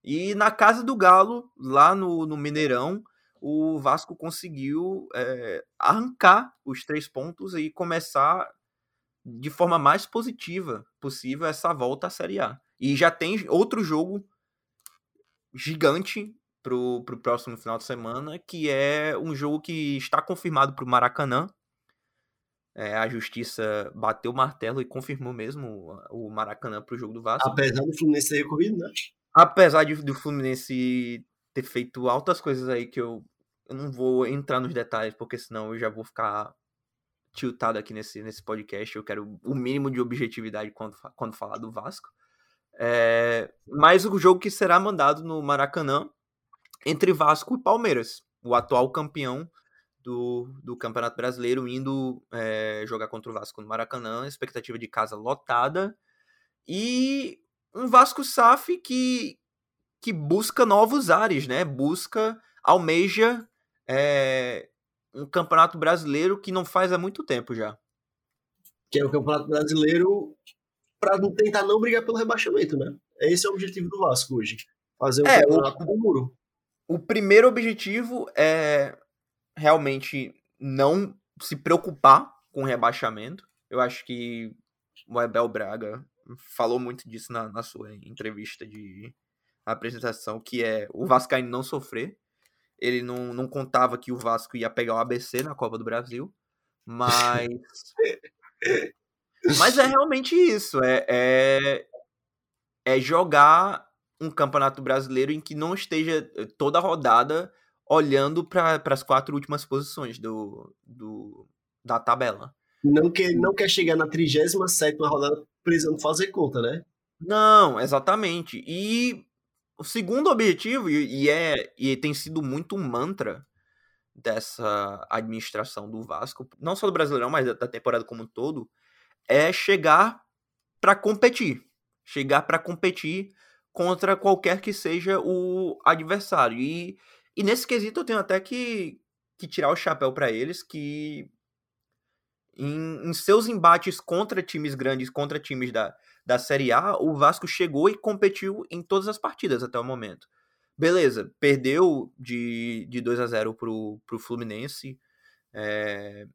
E na casa do Galo, lá no, no Mineirão, o Vasco conseguiu é, arrancar os três pontos e começar de forma mais positiva possível essa volta à Série A. E já tem outro jogo gigante pro, pro próximo final de semana, que é um jogo que está confirmado pro Maracanã. É, a justiça bateu o martelo e confirmou mesmo o Maracanã pro jogo do Vasco. Apesar do Fluminense ter recorrido, né? Apesar de, do Fluminense ter feito altas coisas aí que eu, eu não vou entrar nos detalhes, porque senão eu já vou ficar tiltado aqui nesse, nesse podcast. Eu quero o mínimo de objetividade quando, quando falar do Vasco. É, mas o jogo que será mandado no Maracanã entre Vasco e Palmeiras, o atual campeão do, do Campeonato Brasileiro, indo é, jogar contra o Vasco no Maracanã, expectativa de casa lotada. E um Vasco SAF que, que busca novos ares, né? Busca, almeja é, um campeonato brasileiro que não faz há muito tempo já. Que é o Campeonato Brasileiro não tentar não brigar pelo rebaixamento, né? Esse é o objetivo do Vasco hoje. Fazer um É, o- campeonato do muro. O primeiro objetivo é realmente não se preocupar com o rebaixamento. Eu acho que o Abel Braga falou muito disso na, na sua entrevista de apresentação, que é o Vascaíno não sofrer. Ele não, não contava que o Vasco ia pegar o ABC na Copa do Brasil, mas mas é realmente isso, é, é, é jogar um campeonato brasileiro em que não esteja eh, toda a rodada olhando para as quatro últimas posições do, do, da tabela. Não quer, não quer chegar na 37 rodada precisando fazer conta, né? Não, exatamente. E o segundo objetivo, e, é, e tem sido muito um mantra dessa administração do Vasco, não só do Brasileirão, mas da, da temporada como um todo, é chegar para competir. Chegar para competir contra qualquer que seja o adversário. E, e nesse quesito eu tenho até que, que tirar o chapéu para eles, que em, em seus embates contra times grandes, contra times da, da Série A, o Vasco chegou e competiu em todas as partidas até o momento. Beleza, perdeu de, de 2 a 0 pro, pro Fluminense é,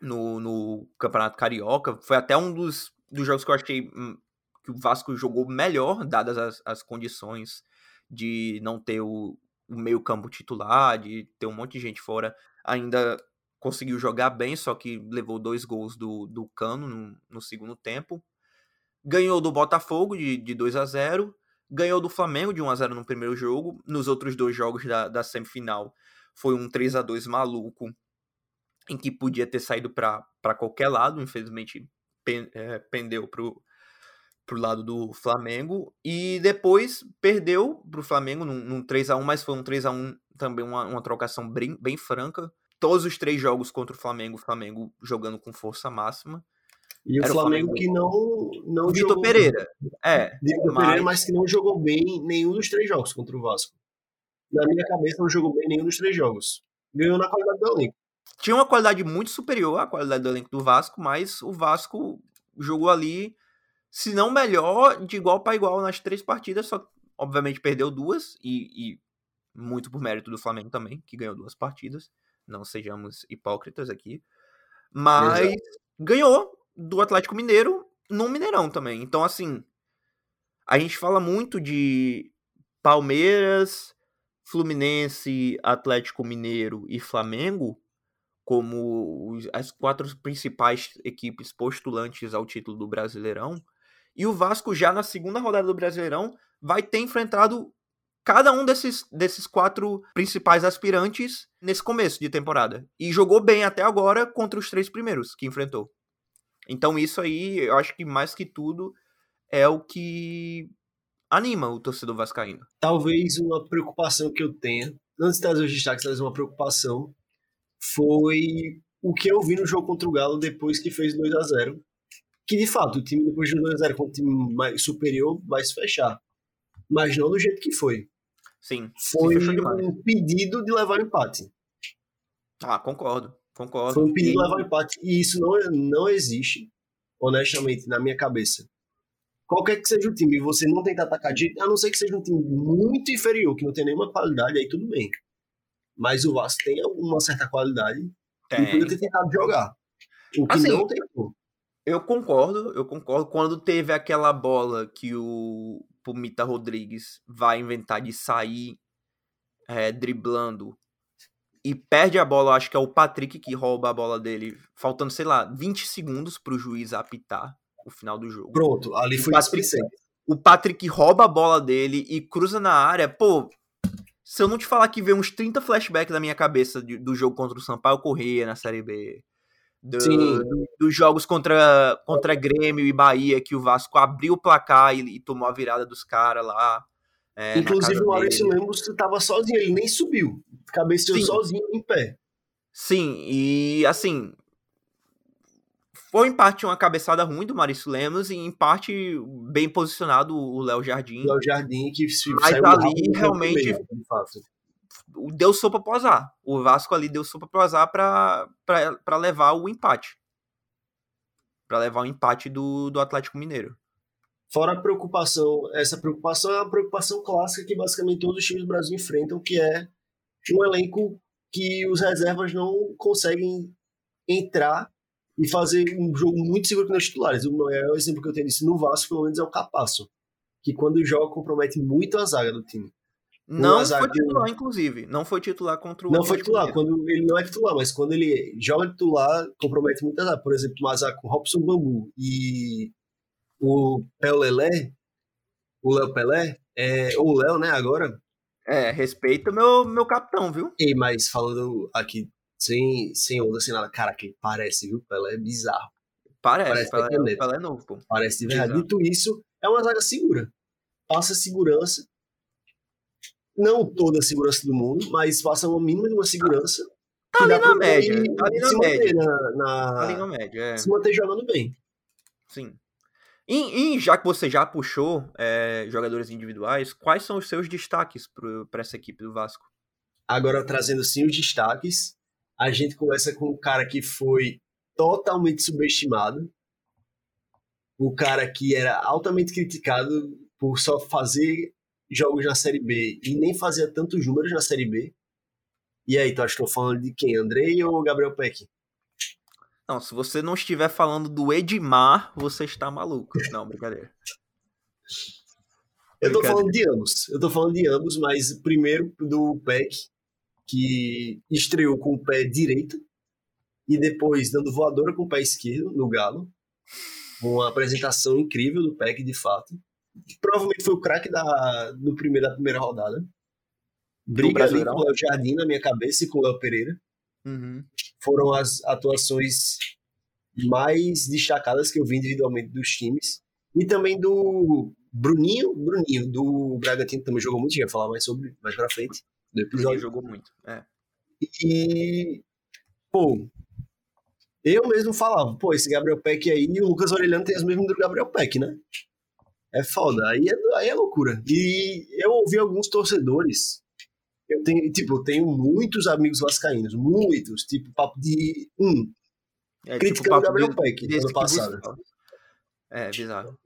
no, no Campeonato Carioca. Foi até um dos, dos jogos que eu achei hum, que o Vasco jogou melhor, dadas as, as condições de não ter o, o meio-campo titular, de ter um monte de gente fora. Ainda conseguiu jogar bem, só que levou dois gols do, do Cano no, no segundo tempo. Ganhou do Botafogo de, de 2 a 0 ganhou do Flamengo de 1 a 0 no primeiro jogo. Nos outros dois jogos da, da semifinal foi um 3 a 2 maluco, em que podia ter saído para qualquer lado, infelizmente pen, é, pendeu pro, pro lado do Flamengo. E depois perdeu pro Flamengo num, num 3 a 1 mas foi um 3 a 1 também uma, uma trocação bem, bem franca. Todos os três jogos contra o Flamengo, o Flamengo jogando com força máxima. E o Flamengo, Flamengo. que não, não Vitor jogou. Pereira. É, Vitor mas- Pereira, mas que não jogou bem nenhum dos três jogos contra o Vasco. Na minha cabeça, não jogou bem nenhum dos três jogos. Ganhou na qualidade do elenco. tinha uma qualidade muito superior à qualidade do elenco do Vasco, mas o Vasco jogou ali, se não melhor, de igual para igual nas três partidas, só obviamente perdeu duas, e, e muito por mérito do Flamengo também, que ganhou duas partidas. Não sejamos hipócritas aqui. Mas Exato. ganhou do Atlético Mineiro no Mineirão também. Então, assim, a gente fala muito de Palmeiras, Fluminense, Atlético Mineiro e Flamengo como as quatro principais equipes postulantes ao título do Brasileirão. E o Vasco já na segunda rodada do Brasileirão vai ter enfrentado cada um desses, desses quatro principais aspirantes nesse começo de temporada. E jogou bem até agora contra os três primeiros que enfrentou. Então isso aí, eu acho que mais que tudo é o que anima o torcedor vascaíno. Talvez uma preocupação que eu tenha, antes de trazer os destaques, uma preocupação, foi o que eu vi no jogo contra o Galo depois que fez 2 a 0 Que de fato, o time depois de 2 a 0 com o time mais superior vai se fechar. Mas não do jeito que foi. Sim. Foi um pedido de levar o empate. Ah, concordo. Concordo. Foi um pedido de levar o empate. E isso não, não existe, honestamente, na minha cabeça qualquer que seja o time, você não tentar atacar de a não ser que seja um time muito inferior, que não tem nenhuma qualidade, aí tudo bem. Mas o Vasco tem uma certa qualidade tem. e podia ter tentado jogar. O que assim, não tentou. Eu concordo, eu concordo. Quando teve aquela bola que o Pumita Rodrigues vai inventar de sair é, driblando e perde a bola, acho que é o Patrick que rouba a bola dele, faltando, sei lá, 20 segundos pro juiz apitar o final do jogo. Pronto, ali foi o Patrick, o Patrick rouba a bola dele e cruza na área. Pô, se eu não te falar que veio uns 30 flashbacks na minha cabeça do jogo contra o Sampaio Corrêa na Série B. Do, do, dos jogos contra, contra Grêmio e Bahia, que o Vasco abriu o placar e, e tomou a virada dos caras lá. É, Inclusive o Maurício Lemos estava sozinho, ele nem subiu. Cabeceou sozinho em pé. Sim, e assim, foi em parte uma cabeçada ruim do Maurício Lemos e em parte bem posicionado o Léo Jardim. Léo Jardim que se Mas ali realmente meio, deu sopa pro azar. O Vasco ali deu sopa pro azar para levar o empate. Para levar o empate do, do Atlético Mineiro. Fora a preocupação, essa preocupação é uma preocupação clássica que basicamente todos os times do Brasil enfrentam, que é um elenco que os reservas não conseguem entrar e fazer um jogo muito seguro com os titulares. O maior exemplo que eu tenho disso no Vasco, pelo menos, é o Capasso, que quando joga compromete muito a zaga do time. Não foi titular, inclusive. Não foi titular contra o Não foi titular, quando ele não é titular, mas quando ele joga titular, compromete muito a zaga. Por exemplo, uma zaga com Robson Bambu e o Pelé, o Léo Pelé, é, ou o Léo, né, agora. É, respeita meu, meu capitão, viu? E, mas falando aqui sem, sem onda, sem nada. Cara, que parece, viu? Pelé é bizarro. Parece, parece Pelé, é, Pelé é novo, pô. Parece de verdade. Dito isso, é uma zaga segura. Passa segurança. Não toda a segurança do mundo, mas passa uma mínima de uma segurança. Tá ali na média. Tá ali na média. Na, na, tá ali na média, é. Se manter jogando bem. Sim. E, e, já que você já puxou é, jogadores individuais, quais são os seus destaques para essa equipe do Vasco? Agora trazendo sim os destaques, a gente começa com um cara que foi totalmente subestimado, o cara que era altamente criticado por só fazer jogos na Série B e nem fazia tantos números na Série B. E aí, tu acha que estou falando de quem? Andrei ou Gabriel Peck? Não, se você não estiver falando do Edmar, você está maluco. Não, brincadeira. Eu tô falando de ambos. Eu tô falando de ambos, mas primeiro do Peck, que estreou com o pé direito e depois dando voadora com o pé esquerdo no Galo. Uma apresentação incrível do Peck, de fato. Provavelmente foi o craque da, do primeiro, da primeira rodada. Briga ali com o Léo Jardim na minha cabeça e com o Léo Pereira. Uhum. Foram as atuações mais destacadas que eu vi individualmente dos times. E também do Bruninho, Bruninho, do Bragantino também jogou muito, já falar mais sobre mais pra frente do episódio. Ele jogou muito, é. E, pô, eu mesmo falava, pô, esse Gabriel Peck aí e o Lucas Orelhano tem os mesmos do Gabriel Peck, né? É foda, aí é, aí é loucura. E eu ouvi alguns torcedores, eu tenho, tipo, eu tenho muitos amigos vascaínos, muitos, tipo, papo de um, é, tipo criticando tipo, o Gabriel Peck ano passado. É, bizarro.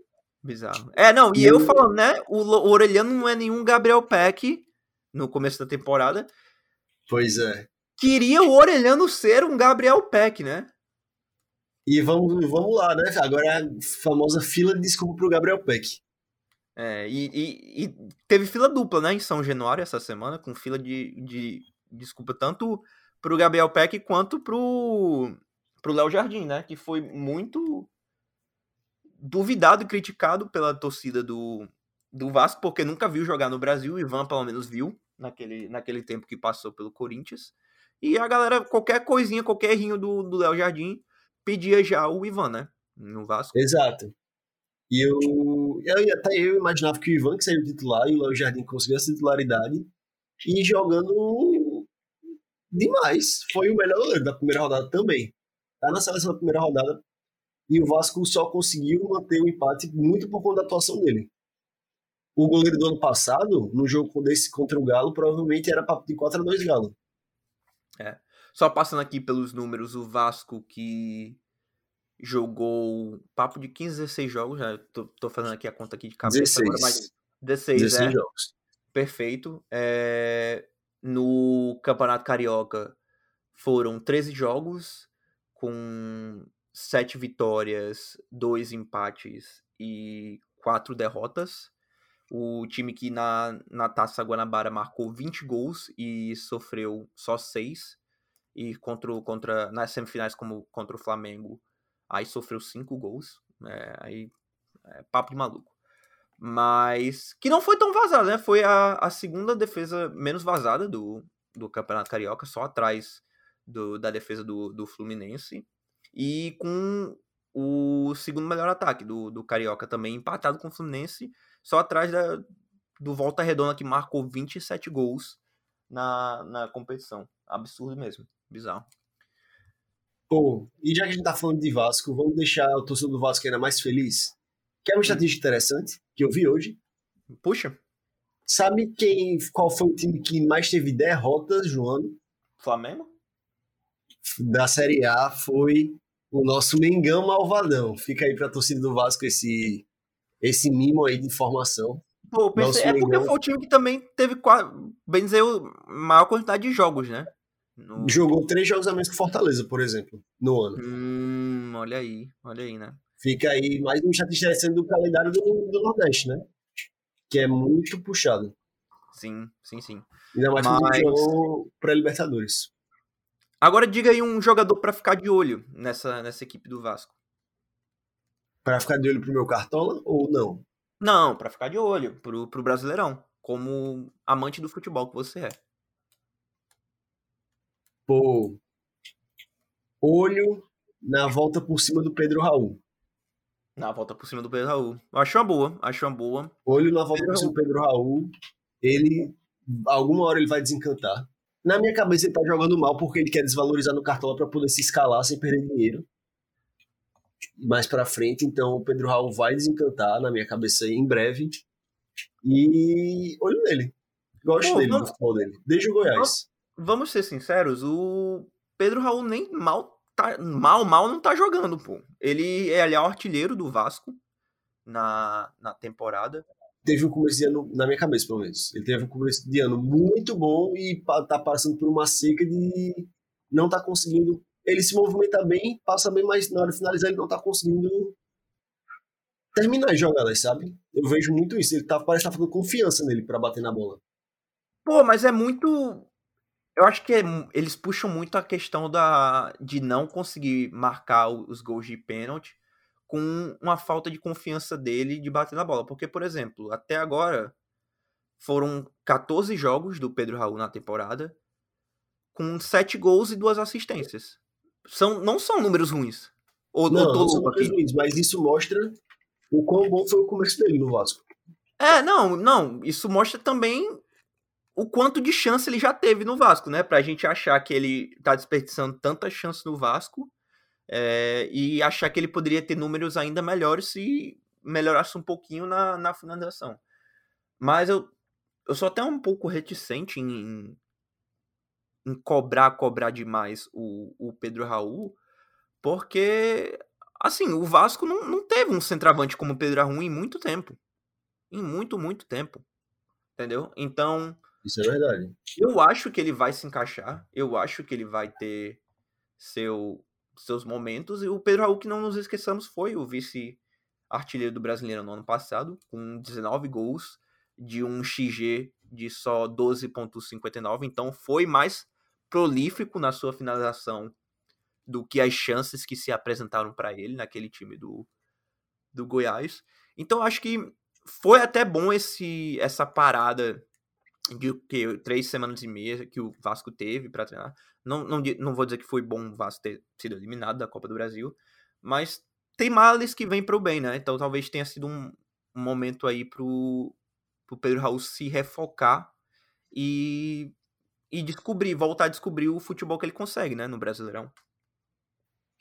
Bizarro. É, não, e, e eu, eu falando, né? O, o Orelhano não é nenhum Gabriel Peck no começo da temporada. Pois é. Queria o Orelhano ser um Gabriel Peck, né? E vamos, vamos lá, né? Agora é a famosa fila de desculpa pro Gabriel Peck. É, e, e, e, teve fila dupla, né, em São Januário essa semana, com fila de, de desculpa tanto pro Gabriel Peck quanto pro, pro Léo Jardim, né, que foi muito duvidado e criticado pela torcida do, do Vasco, porque nunca viu jogar no Brasil, o Ivan pelo menos viu naquele, naquele tempo que passou pelo Corinthians, e a galera, qualquer coisinha, qualquer errinho do, do Léo Jardim, pedia já o Ivan, né, no Vasco. Exato. E eu, eu até eu imaginava que o Ivan que saiu titular e o Léo Jardim conseguiu essa titularidade e jogando demais. Foi o melhor goleiro da primeira rodada também. Tá na seleção da primeira rodada e o Vasco só conseguiu manter o empate muito por conta da atuação dele. O goleiro do ano passado, no jogo desse contra o Galo, provavelmente era papo de 4 a 2 Galo. É. Só passando aqui pelos números, o Vasco que jogou papo de 15, 16 jogos, já tô, tô fazendo aqui a conta aqui de cabeça 16. agora, mas 16, 16 é. jogos. Perfeito. É, no Campeonato Carioca foram 13 jogos com 7 vitórias, 2 empates e 4 derrotas. O time que na, na Taça Guanabara marcou 20 gols e sofreu só 6. E contra, contra nas semifinais, como contra o Flamengo, Aí sofreu cinco gols. É, aí é papo de maluco. Mas que não foi tão vazado, né? Foi a, a segunda defesa menos vazada do, do Campeonato Carioca, só atrás do, da defesa do, do Fluminense. E com o segundo melhor ataque do, do Carioca também, empatado com o Fluminense, só atrás da, do Volta Redonda, que marcou 27 gols na, na competição. Absurdo mesmo, bizarro. Pô, e já que a gente tá falando de Vasco, vamos deixar o torcedor do Vasco ainda mais feliz? Que é uma estatística interessante que eu vi hoje. Puxa. Sabe quem, qual foi o time que mais teve derrotas no ano? Flamengo? Da Série A foi o nosso Mengão Malvadão. Fica aí pra torcida do Vasco esse, esse mimo aí de informação. Pô, pensei, é porque foi o time que também teve, bem dizer, maior quantidade de jogos, né? No... Jogou três jogos a menos que Fortaleza, por exemplo, no ano. Hum, olha aí, olha aí, né? Fica aí mais um chat interessante do calendário do, do Nordeste, né? Que é muito puxado. Sim, sim, sim. Ainda mais Mas... que jogou pré-Libertadores. Agora diga aí um jogador para ficar de olho nessa, nessa equipe do Vasco. Para ficar de olho pro meu cartola ou não? Não, para ficar de olho pro, pro Brasileirão, como amante do futebol que você é pô, olho na volta por cima do Pedro Raul. Na volta por cima do Pedro Raul. Acho uma boa, acho uma boa. Olho na volta Pedro por cima do Pedro Raul. Ele, alguma hora ele vai desencantar. Na minha cabeça ele tá jogando mal porque ele quer desvalorizar no cartola para poder se escalar sem perder dinheiro. Mais para frente, então o Pedro Raul vai desencantar na minha cabeça em breve. E olho nele. Gosto Pô, dele, do futebol dele. Desde o Goiás vamos ser sinceros, o Pedro Raul nem mal tá, mal, mal não tá jogando, pô. Ele é, ali o artilheiro do Vasco na, na temporada. Teve um começo de ano, na minha cabeça, pelo menos. Ele teve um começo de ano muito bom e tá passando por uma seca de não tá conseguindo. Ele se movimenta bem, passa bem, mas na hora de finalizar ele não tá conseguindo terminar as jogadas, sabe? Eu vejo muito isso. Ele tá, parece que tá faltando confiança nele para bater na bola. Pô, mas é muito eu acho que é eles puxam muito a questão da, de não conseguir marcar os gols de pênalti com uma falta de confiança dele de bater na bola. Porque, por exemplo, até agora foram 14 jogos do Pedro Raul na temporada com 7 gols e 2 assistências. São, não são números ruins. Ou, não, não são números ruins, mas isso mostra o quão bom foi o começo dele no Vasco. É, não, não. Isso mostra também o quanto de chance ele já teve no Vasco, né? Pra gente achar que ele tá desperdiçando tanta chance no Vasco é, e achar que ele poderia ter números ainda melhores se melhorasse um pouquinho na, na finalização. Mas eu, eu sou até um pouco reticente em, em cobrar, cobrar demais o, o Pedro Raul, porque Assim, o Vasco não, não teve um centroavante como o Pedro Arrum em muito tempo. Em muito, muito tempo. Entendeu? Então. Isso é verdade. Eu acho que ele vai se encaixar. Eu acho que ele vai ter seu, seus momentos. E o Pedro Raul, que não nos esqueçamos, foi o vice-artilheiro do brasileiro no ano passado, com 19 gols, de um XG de só 12,59. Então foi mais prolífico na sua finalização do que as chances que se apresentaram para ele naquele time do, do Goiás. Então acho que foi até bom esse essa parada de que três semanas e meia que o Vasco teve para treinar. Não, não, não vou dizer que foi bom o Vasco ter sido eliminado da Copa do Brasil, mas tem males que vêm para o bem, né? Então talvez tenha sido um, um momento aí pro, pro Pedro Raul se refocar e, e descobrir, voltar a descobrir o futebol que ele consegue, né, no Brasileirão.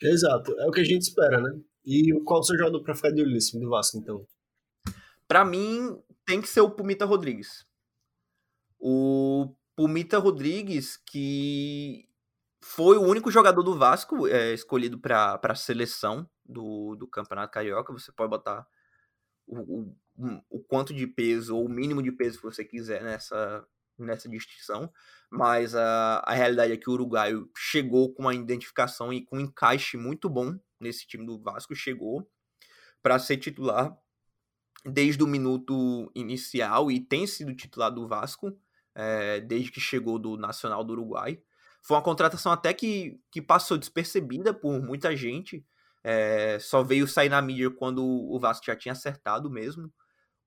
Exato, é o que a gente espera, né? E qual o seu jogador para ficar de olho nesse do Vasco, então? Para mim, tem que ser o Pumita Rodrigues. O Pumita Rodrigues, que foi o único jogador do Vasco é, escolhido para a seleção do, do Campeonato Carioca. Você pode botar o, o, o quanto de peso ou o mínimo de peso que você quiser nessa, nessa distinção, mas a, a realidade é que o uruguaio chegou com uma identificação e com um encaixe muito bom nesse time do Vasco, chegou para ser titular desde o minuto inicial e tem sido titular do Vasco é, desde que chegou do Nacional do Uruguai. Foi uma contratação até que, que passou despercebida por muita gente. É, só veio sair na mídia quando o Vasco já tinha acertado mesmo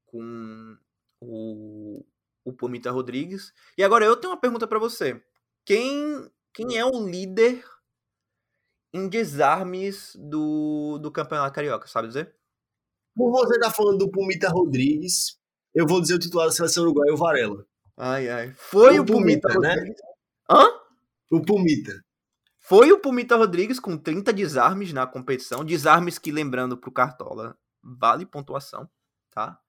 com o, o Pomita Rodrigues. E agora eu tenho uma pergunta para você. Quem, quem é o líder em desarmes do, do Campeonato Carioca, sabe dizer? Por você tá falando do Pumita Rodrigues, eu vou dizer o titular da seleção uruguaia, o Varela. Ai, ai. Foi o, o Pumita, Pumita né? Hã? O Pumita. Foi o Pumita Rodrigues com 30 desarmes na competição. Desarmes que, lembrando pro Cartola, vale pontuação, tá?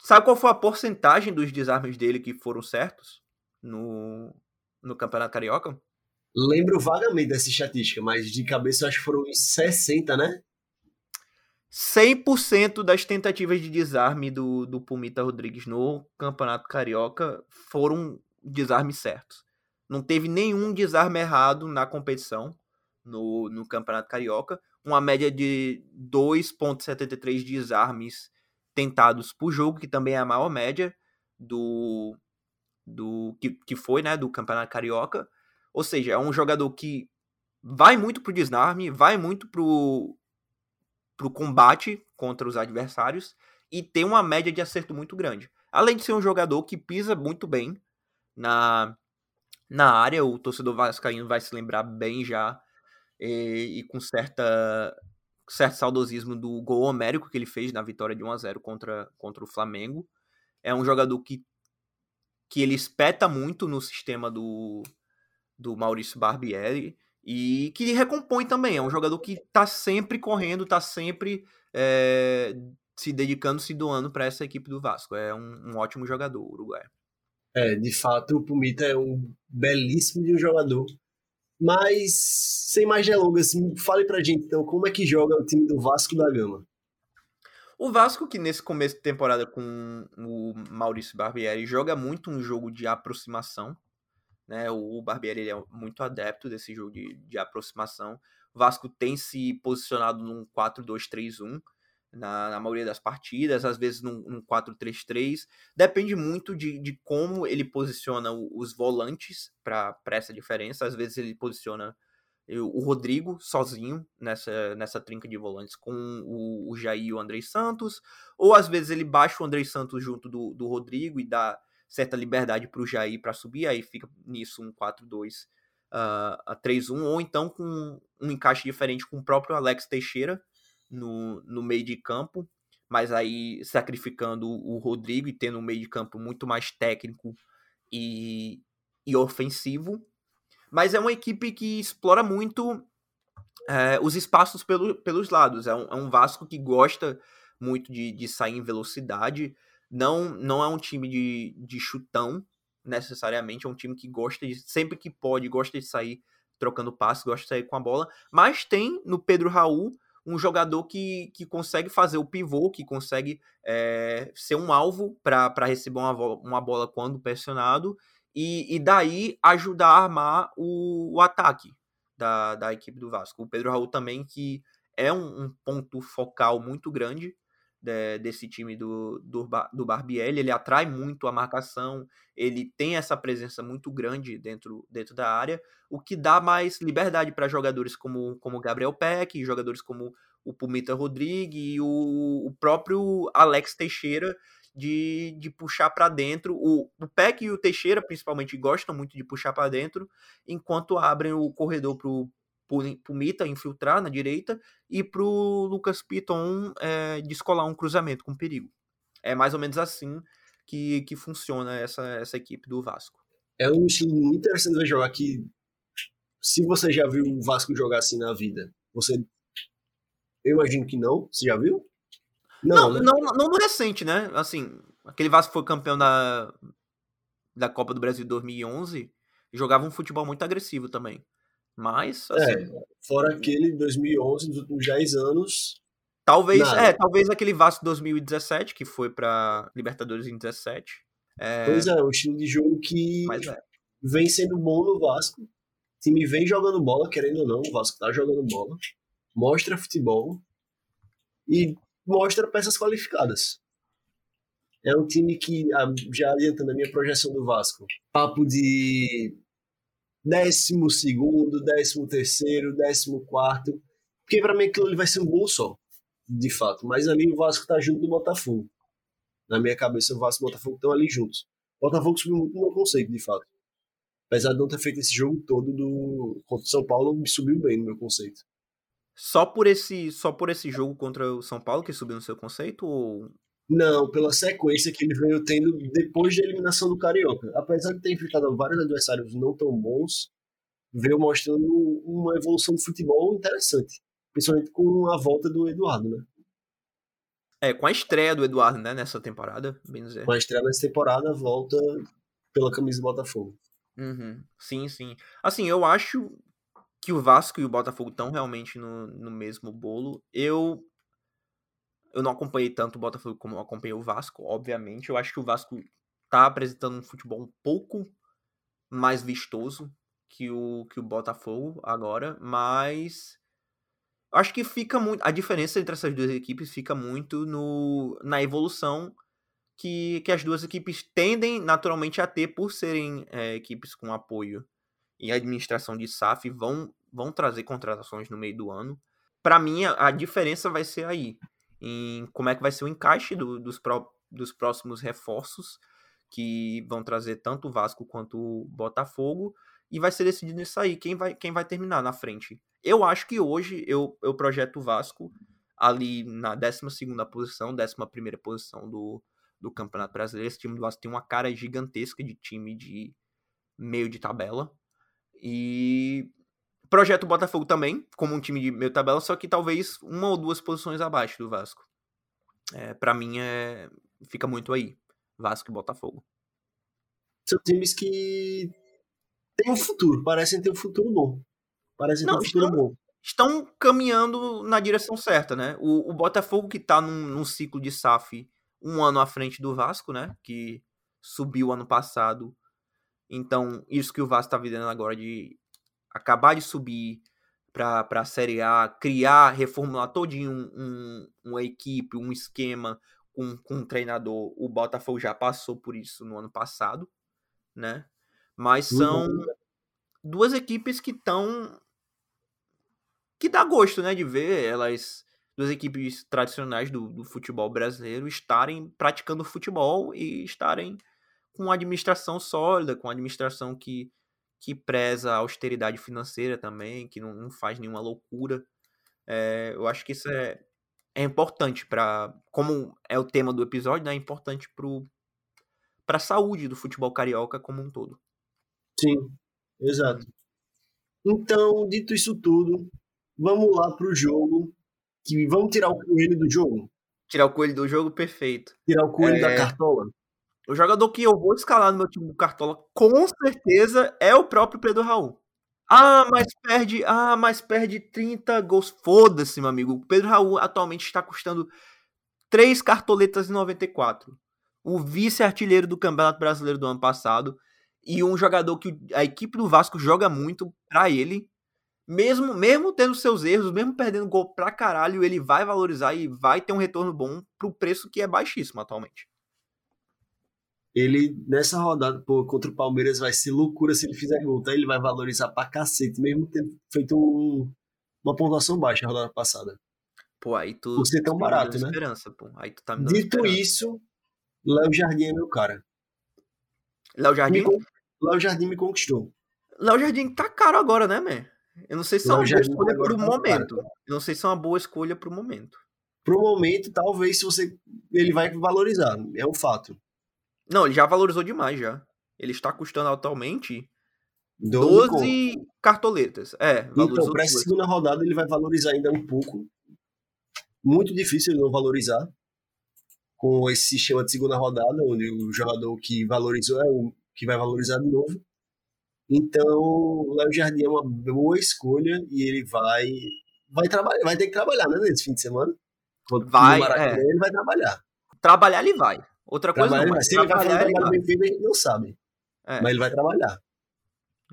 Sabe qual foi a porcentagem dos desarmes dele que foram certos no, no Campeonato Carioca? Lembro vagamente dessa estatística, mas de cabeça eu acho que foram uns 60, né? 100% das tentativas de desarme do, do Pumita Rodrigues no Campeonato Carioca foram desarmes certos. Não teve nenhum desarme errado na competição no, no Campeonato Carioca. Uma média de 2,73 desarmes tentados por jogo, que também é a maior média do, do que, que foi, né, do Campeonato Carioca. Ou seja, é um jogador que vai muito pro desarme, vai muito pro, pro combate contra os adversários e tem uma média de acerto muito grande. Além de ser um jogador que pisa muito bem na, na área, o torcedor vascaíno vai se lembrar bem já e, e com certa certo saudosismo do gol homérico que ele fez na vitória de 1 a 0 contra, contra o Flamengo. É um jogador que, que ele espeta muito no sistema do, do Maurício Barbieri e que recompõe também. É um jogador que tá sempre correndo, tá sempre é, se dedicando, se doando para essa equipe do Vasco. É um, um ótimo jogador, Uruguai. É, de fato, o Pumita é um belíssimo jogador. Mas, sem mais delongas, fale pra gente então como é que joga o time do Vasco da Gama. O Vasco, que nesse começo de temporada com o Maurício Barbieri, joga muito um jogo de aproximação. Né? O Barbieri é muito adepto desse jogo de, de aproximação. O Vasco tem se posicionado num 4-2-3-1 na, na, maioria das partidas, às vezes num, num 4-3-3. Depende muito de, de como ele posiciona os volantes para essa diferença. Às vezes ele posiciona o Rodrigo sozinho nessa, nessa trinca de volantes com o, o Jair e o Andrei Santos, ou às vezes ele baixa o Andrei Santos junto do, do Rodrigo e dá certa liberdade para o Jair para subir, aí fica nisso um 4-2 uh, a 3-1, ou então com um encaixe diferente com o próprio Alex Teixeira, no, no meio de campo, mas aí sacrificando o Rodrigo e tendo um meio de campo muito mais técnico e, e ofensivo. Mas é uma equipe que explora muito é, os espaços pelo, pelos lados. É um, é um, Vasco que gosta muito de, de sair em velocidade. Não, não é um time de, de chutão, necessariamente. É um time que gosta de, sempre que pode, gosta de sair trocando passes, gosta de sair com a bola. Mas tem no Pedro Raul um jogador que, que consegue fazer o pivô, que consegue é, ser um alvo para receber uma, uma bola quando pressionado e, e daí ajudar a armar o, o ataque da, da equipe do Vasco. O Pedro Raul também, que é um, um ponto focal muito grande de, desse time do, do, do Barbieri, ele atrai muito a marcação, ele tem essa presença muito grande dentro, dentro da área, o que dá mais liberdade para jogadores como, como Gabriel Peck, jogadores como o Pumita Rodrigues e o, o próprio Alex Teixeira de, de puxar para dentro. O, o Peck e o Teixeira, principalmente, gostam muito de puxar para dentro, enquanto abrem o corredor para o Mita infiltrar na direita e para o Lucas Piton é, descolar um cruzamento com perigo. É mais ou menos assim que, que funciona essa, essa equipe do Vasco. É um estilo muito interessante de jogar que, se você já viu o Vasco jogar assim na vida, você. Eu imagino que não. Você já viu? Não, não, né? não, não, no recente, né? Assim, aquele Vasco foi campeão da, da Copa do Brasil 2011 jogava um futebol muito agressivo também. Mas, assim, é, fora aquele 2011, nos últimos 10 anos. Talvez, nada. é, talvez aquele Vasco 2017, que foi para Libertadores em 17. É... Pois é, um estilo de jogo que é. vem sendo bom no Vasco. O time vem jogando bola, querendo ou não, o Vasco tá jogando bola. Mostra futebol. E mostra peças qualificadas. É um time que, ah, já adiantando a minha projeção do Vasco, papo de décimo segundo, décimo terceiro, décimo quarto, porque para mim aquilo ali vai ser um bom só, de fato. Mas ali o Vasco tá junto do Botafogo. Na minha cabeça, o Vasco e o Botafogo estão ali juntos. O Botafogo subiu muito no meu conceito, de fato. Apesar de não ter feito esse jogo todo do contra o São Paulo, me subiu bem no meu conceito. Só por esse só por esse jogo contra o São Paulo que subiu no seu conceito ou não, pela sequência que ele veio tendo depois da eliminação do Carioca. Apesar de ter enfrentado vários adversários não tão bons, veio mostrando uma evolução do futebol interessante. Principalmente com a volta do Eduardo, né? É, com a estreia do Eduardo, né, nessa temporada, bem dizer. Com a estreia nessa temporada, volta pela camisa do Botafogo. Uhum. Sim, sim. Assim, eu acho que o Vasco e o Botafogo estão realmente no, no mesmo bolo. Eu eu não acompanhei tanto o Botafogo como eu acompanhei o Vasco, obviamente. Eu acho que o Vasco tá apresentando um futebol um pouco mais vistoso que o, que o Botafogo agora, mas acho que fica muito. A diferença entre essas duas equipes fica muito no, na evolução que, que as duas equipes tendem naturalmente a ter por serem é, equipes com apoio e administração de SAF vão, vão trazer contratações no meio do ano. Para mim, a, a diferença vai ser aí em como é que vai ser o encaixe do, dos, dos próximos reforços que vão trazer tanto o Vasco quanto o Botafogo e vai ser decidido isso aí, quem vai, quem vai terminar na frente. Eu acho que hoje eu, eu projeto o Vasco ali na 12 posição, 11 posição do, do Campeonato Brasileiro. Esse time do Vasco tem uma cara gigantesca de time de meio de tabela. E Projeto Botafogo também, como um time de meio tabela, só que talvez uma ou duas posições abaixo do Vasco. É, para mim, é, fica muito aí. Vasco e Botafogo. São times que têm um futuro, parecem ter um futuro bom. Parecem Não, ter um futuro estão, bom. Estão caminhando na direção certa, né? O, o Botafogo que tá num, num ciclo de SAF um ano à frente do Vasco, né? Que subiu ano passado. Então, isso que o Vasco tá vivendo agora de acabar de subir para a Série A, criar, reformular todinho um, um, uma equipe, um esquema com, com um treinador. O Botafogo já passou por isso no ano passado, né? Mas são uhum. duas equipes que estão que dá gosto, né, de ver elas duas equipes tradicionais do, do futebol brasileiro estarem praticando futebol e estarem com uma administração sólida, com uma administração que que preza a austeridade financeira também, que não, não faz nenhuma loucura. É, eu acho que isso é, é importante para, como é o tema do episódio, né, é importante para a saúde do futebol carioca como um todo. Sim, exato. Então, dito isso tudo, vamos lá para o jogo. Que vamos tirar o coelho do jogo. Tirar o coelho do jogo, perfeito. Tirar o coelho é... da cartola. O jogador que eu vou escalar no meu time do Cartola, com certeza, é o próprio Pedro Raul. Ah, mas perde. Ah, mas perde 30 gols. Foda-se, meu amigo. O Pedro Raul atualmente está custando 3 cartoletas em 94. O vice-artilheiro do Campeonato Brasileiro do ano passado. E um jogador que a equipe do Vasco joga muito pra ele. Mesmo, mesmo tendo seus erros, mesmo perdendo gol pra caralho, ele vai valorizar e vai ter um retorno bom pro preço que é baixíssimo atualmente. Ele, nessa rodada pô, contra o Palmeiras, vai ser loucura se ele fizer gol, tá? Ele vai valorizar pra cacete, mesmo tendo feito um, uma pontuação baixa na rodada passada. Pô, aí tu. Por ser tão tu tá barato, né? Esperança, pô. Aí tu tá me dando Dito esperança. isso, Léo Jardim é meu cara. Léo Jardim? Me Léo Jardim me conquistou. Léo Jardim tá caro agora, né, man? Eu não sei se é uma boa escolha pro tá momento. Eu não sei se é uma boa escolha pro momento. Pro momento, talvez, se você. Ele vai valorizar, é um fato. Não, ele já valorizou demais já. Ele está custando atualmente 12 conto. 12 cartoletas. É, Então, para essa duas. segunda rodada, ele vai valorizar ainda um pouco. Muito difícil ele não valorizar. Com esse sistema de segunda rodada, onde o jogador que valorizou é o que vai valorizar de novo. Então, o Léo Jardim é uma boa escolha e ele vai vai trabalhar, vai ter que trabalhar, né, nesse fim de semana. Quando Vai, é. ele vai trabalhar. Trabalhar ele vai. Outra coisa Trabalhar, não, Se ele vai fazer um bem feito, a gente não sabe. É. Mas ele vai trabalhar.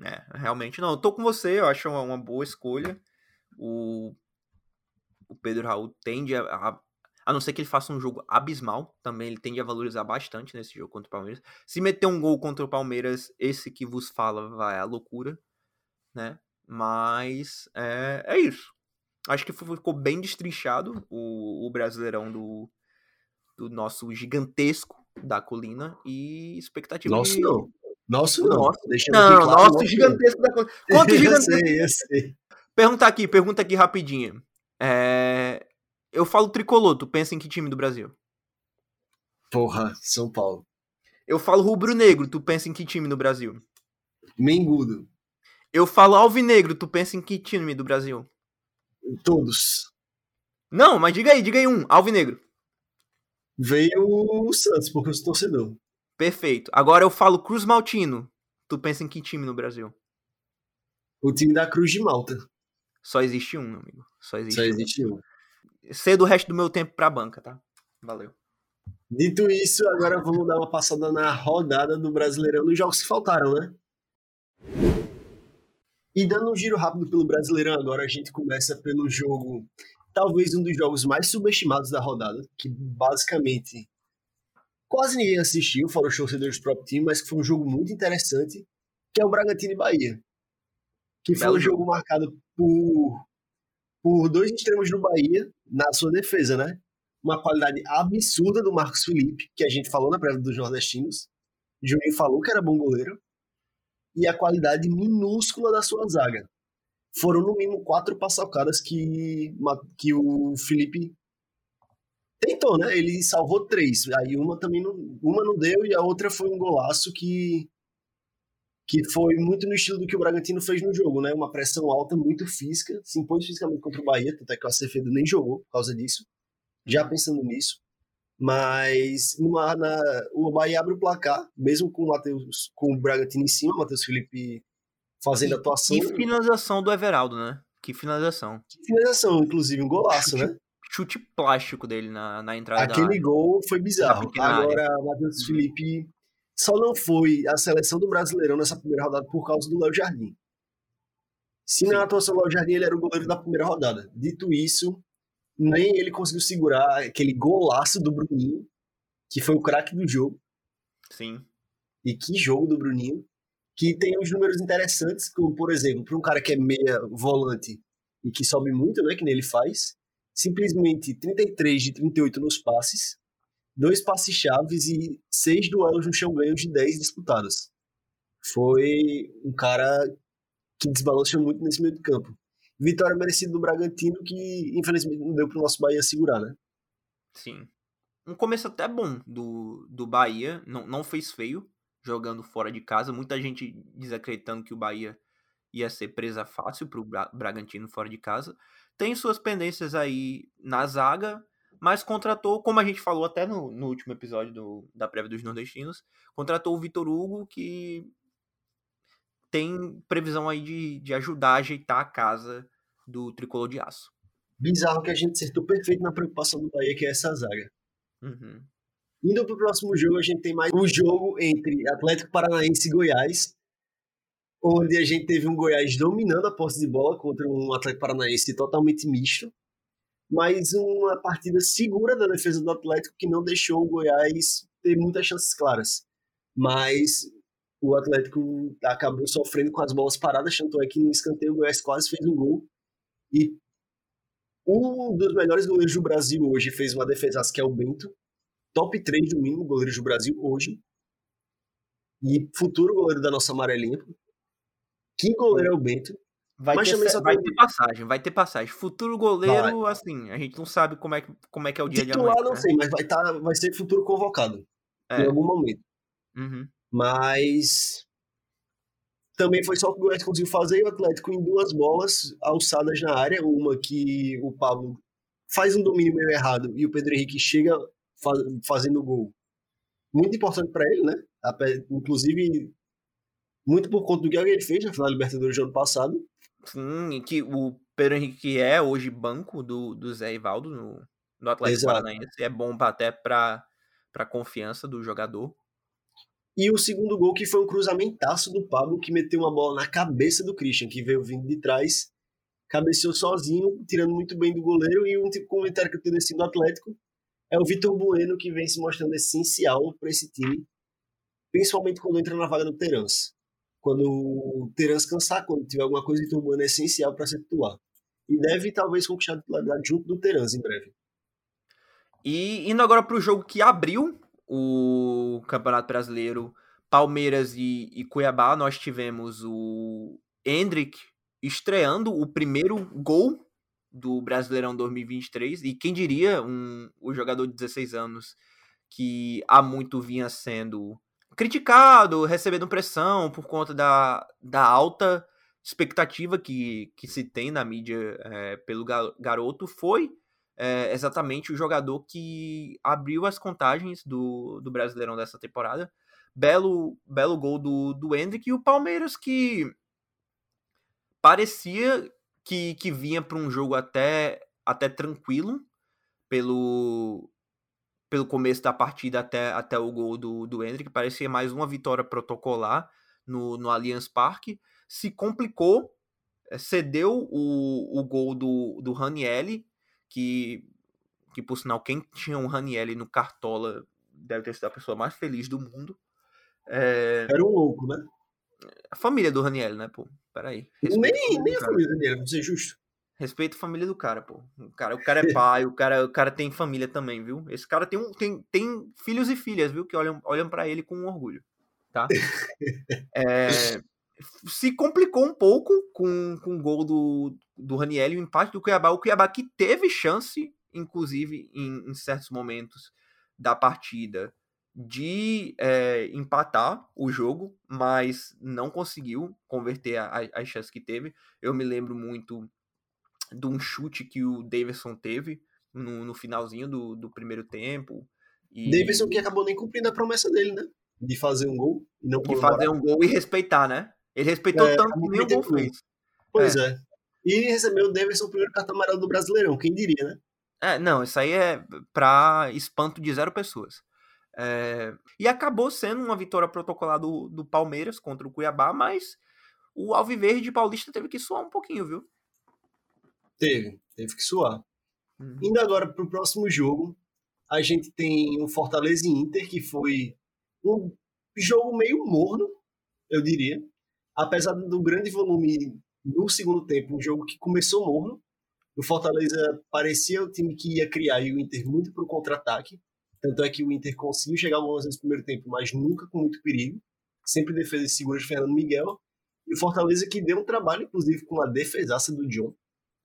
É, realmente não. Eu tô com você, eu acho uma, uma boa escolha. O, o Pedro Raul tende a, a. A não ser que ele faça um jogo abismal, também ele tende a valorizar bastante nesse jogo contra o Palmeiras. Se meter um gol contra o Palmeiras, esse que vos fala vai à loucura, né? Mas é, é isso. Acho que ficou bem destrinchado o, o brasileirão do, do nosso gigantesco da colina e expectativa Nosso de... não. Nosso não. Nosso. Deixando Não, claro, nosso nosso gigantesco da colina. não. Quanto Eu gigantesco sei, eu sei. Pergunta aqui, pergunta aqui rapidinho. É, Eu falo tricolor, tu pensa em que time do Brasil? Porra, São Paulo. Eu falo rubro-negro, tu pensa em que time do Brasil? Mengudo. Eu falo alvinegro, tu pensa em que time do Brasil? Todos. Não, mas diga aí, diga aí um, alvinegro. Veio o Santos, porque eu sou torcedor. Perfeito. Agora eu falo Cruz Maltino, tu pensa em que time no Brasil? O time da Cruz de Malta. Só existe um, meu amigo. Só existe Só um. existe um. Cedo o resto do meu tempo pra banca, tá? Valeu. Dito isso, agora vamos dar uma passada na rodada do Brasileirão nos jogos que faltaram, né? E dando um giro rápido pelo Brasileirão agora, a gente começa pelo jogo, talvez um dos jogos mais subestimados da rodada, que basicamente quase ninguém assistiu, fora os torcedores do próprio time, mas que foi um jogo muito interessante, que é o Bragantino e Bahia. Que foi Belo um jogo marcado por, por dois extremos do Bahia na sua defesa, né? uma qualidade absurda do Marcos Felipe, que a gente falou na prévia dos nordestinos. Juninho falou que era bom goleiro. E a qualidade minúscula da sua zaga. Foram no mínimo quatro passalcadas que, que o Felipe tentou, né? Ele salvou três. Aí uma também não, uma não deu e a outra foi um golaço que que foi muito no estilo do que o Bragantino fez no jogo, né? Uma pressão alta, muito física, se impôs fisicamente contra o Bahia, tanto é que o Acevedo nem jogou por causa disso já pensando nisso. Mas numa, na, o Bahia abre o placar, mesmo com o, com o Bragantino em cima, o Matheus Felipe fazendo atuação. E finalização do Everaldo, né? Que finalização. Que finalização, inclusive, um golaço, chute, né? Chute plástico dele na, na entrada Aquele gol foi bizarro. área. Agora, Matheus Felipe só não foi a seleção do Brasileirão nessa primeira rodada por causa do Léo Jardim. Se Sim. na atuação do Léo Jardim, ele era o goleiro da primeira rodada. Dito isso, nem ele conseguiu segurar aquele golaço do Bruninho, que foi o craque do jogo. Sim. E que jogo do Bruninho. Que tem uns números interessantes, como, por exemplo, para um cara que é meia volante e que sobe muito, né, que nem ele faz, simplesmente 33 de 38 nos passes, dois passes chaves e seis duelos no chão ganhos de 10 disputados. Foi um cara que desbalanceou muito nesse meio de campo. Vitória merecida do Bragantino, que infelizmente não deu pro nosso Bahia segurar, né? Sim. Um começo até bom do, do Bahia. Não, não fez feio jogando fora de casa. Muita gente desacreditando que o Bahia ia ser presa fácil pro Bra Bragantino fora de casa. Tem suas pendências aí na zaga, mas contratou, como a gente falou até no, no último episódio do, da prévia dos nordestinos, contratou o Vitor Hugo, que tem previsão aí de, de ajudar a ajeitar a casa do tricolor de aço. Bizarro que a gente acertou perfeito na preocupação do Bahia, que é essa zaga. Uhum. Indo para o próximo jogo, a gente tem mais um jogo entre Atlético Paranaense e Goiás, onde a gente teve um Goiás dominando a posse de bola contra um Atlético Paranaense totalmente misto, mas uma partida segura da defesa do Atlético que não deixou o Goiás ter muitas chances claras. Mas o Atlético acabou sofrendo com as bolas paradas, tanto é que no escanteio o Goiás quase fez um gol. E um dos melhores goleiros do Brasil hoje fez uma defesa que é o Bento, top 3 do mínimo goleiros do Brasil hoje. E futuro goleiro da nossa amarelinha. Que goleiro é o Bento? Vai, Mas ter, só vai ter passagem, vai ter passagem. Futuro goleiro, assim, a gente não sabe como é que, como é, que é o dia de Titular amanhã. não né? sei, mas vai, tá, vai ser futuro convocado É. em algum momento. Uhum. Mas também foi só o que o Goiás conseguiu fazer o Atlético em duas bolas alçadas na área, uma que o Pablo faz um domínio meio errado e o Pedro Henrique chega fa- fazendo gol. Muito importante para ele, né? Inclusive, muito por conta do que ele fez na final da Libertadores do ano passado. Sim, e que o Pedro Henrique é hoje banco do, do Zé Ivaldo no, no Atlético Exato. Paranaense. É bom até para a confiança do jogador. E o segundo gol, que foi um cruzamentaço do Pablo, que meteu uma bola na cabeça do Christian, que veio vindo de trás, cabeceou sozinho, tirando muito bem do goleiro. E um tipo de comentário que eu tenho desse do Atlético é o Vitor Bueno, que vem se mostrando essencial para esse time, principalmente quando entra na vaga do Terans. Quando o Terans cansar, quando tiver alguma coisa, o Vitor Bueno é essencial para ser titular. E deve talvez conquistar a titularidade junto do Terans em breve. E indo agora para o jogo que abriu o Campeonato Brasileiro, Palmeiras e, e Cuiabá, nós tivemos o Hendrick estreando o primeiro gol do Brasileirão 2023. E quem diria um, o jogador de 16 anos que há muito vinha sendo criticado, recebendo pressão por conta da, da alta expectativa que, que se tem na mídia é, pelo ga- garoto, foi é, exatamente o jogador que abriu as contagens do, do Brasileirão dessa temporada. Belo, belo gol do, do Hendrick e o Palmeiras que parecia que, que vinha para um jogo até, até tranquilo pelo, pelo começo da partida até, até o gol do, do Hendrick. Parecia mais uma vitória protocolar no, no Allianz Parque. Se complicou, eh, cedeu o, o gol do, do Ranielli, que, que por sinal, quem tinha um Ranielli no Cartola deve ter sido a pessoa mais feliz do mundo. É, Era um louco, né? a família do Ranielli, né, pô? Peraí. Nem, nem a família dele, pra ser justo. Respeita a família do cara, pô. O cara, o cara é pai, o cara, o cara tem família também, viu? Esse cara tem, um, tem, tem filhos e filhas, viu? Que olham, olham para ele com orgulho, tá? É, se complicou um pouco com, com o gol do, do Raniel e o empate do Cuiabá. O Cuiabá que teve chance, inclusive, em, em certos momentos da partida, de é, empatar o jogo, mas não conseguiu converter a- a- as chances que teve. Eu me lembro muito de um chute que o Davidson teve no, no finalzinho do, do primeiro tempo. E Davidson que acabou nem cumprindo a promessa dele, né? De fazer um gol e não de fazer um gol e respeitar, né? Ele respeitou É, tanto que nem o gol fez. Pois é. E recebeu o Davidson o primeiro cartão amarelo do Brasileirão, quem diria, né? É, não, isso aí é pra espanto de zero pessoas. É, e acabou sendo uma vitória protocolar do, do Palmeiras contra o Cuiabá, mas o Alviverde Paulista teve que suar um pouquinho, viu? Teve, teve que suar. Uhum. Indo agora pro próximo jogo, a gente tem um Fortaleza e Inter, que foi um jogo meio morno, eu diria. Apesar do grande volume no segundo tempo, um jogo que começou morno. O Fortaleza parecia o time que ia criar e o Inter muito pro contra-ataque. Tanto é que o Inter conseguiu chegar algumas vezes no primeiro tempo, mas nunca com muito perigo. Sempre defesa segura de Fernando Miguel. E o Fortaleza que deu um trabalho, inclusive, com a defesaça do John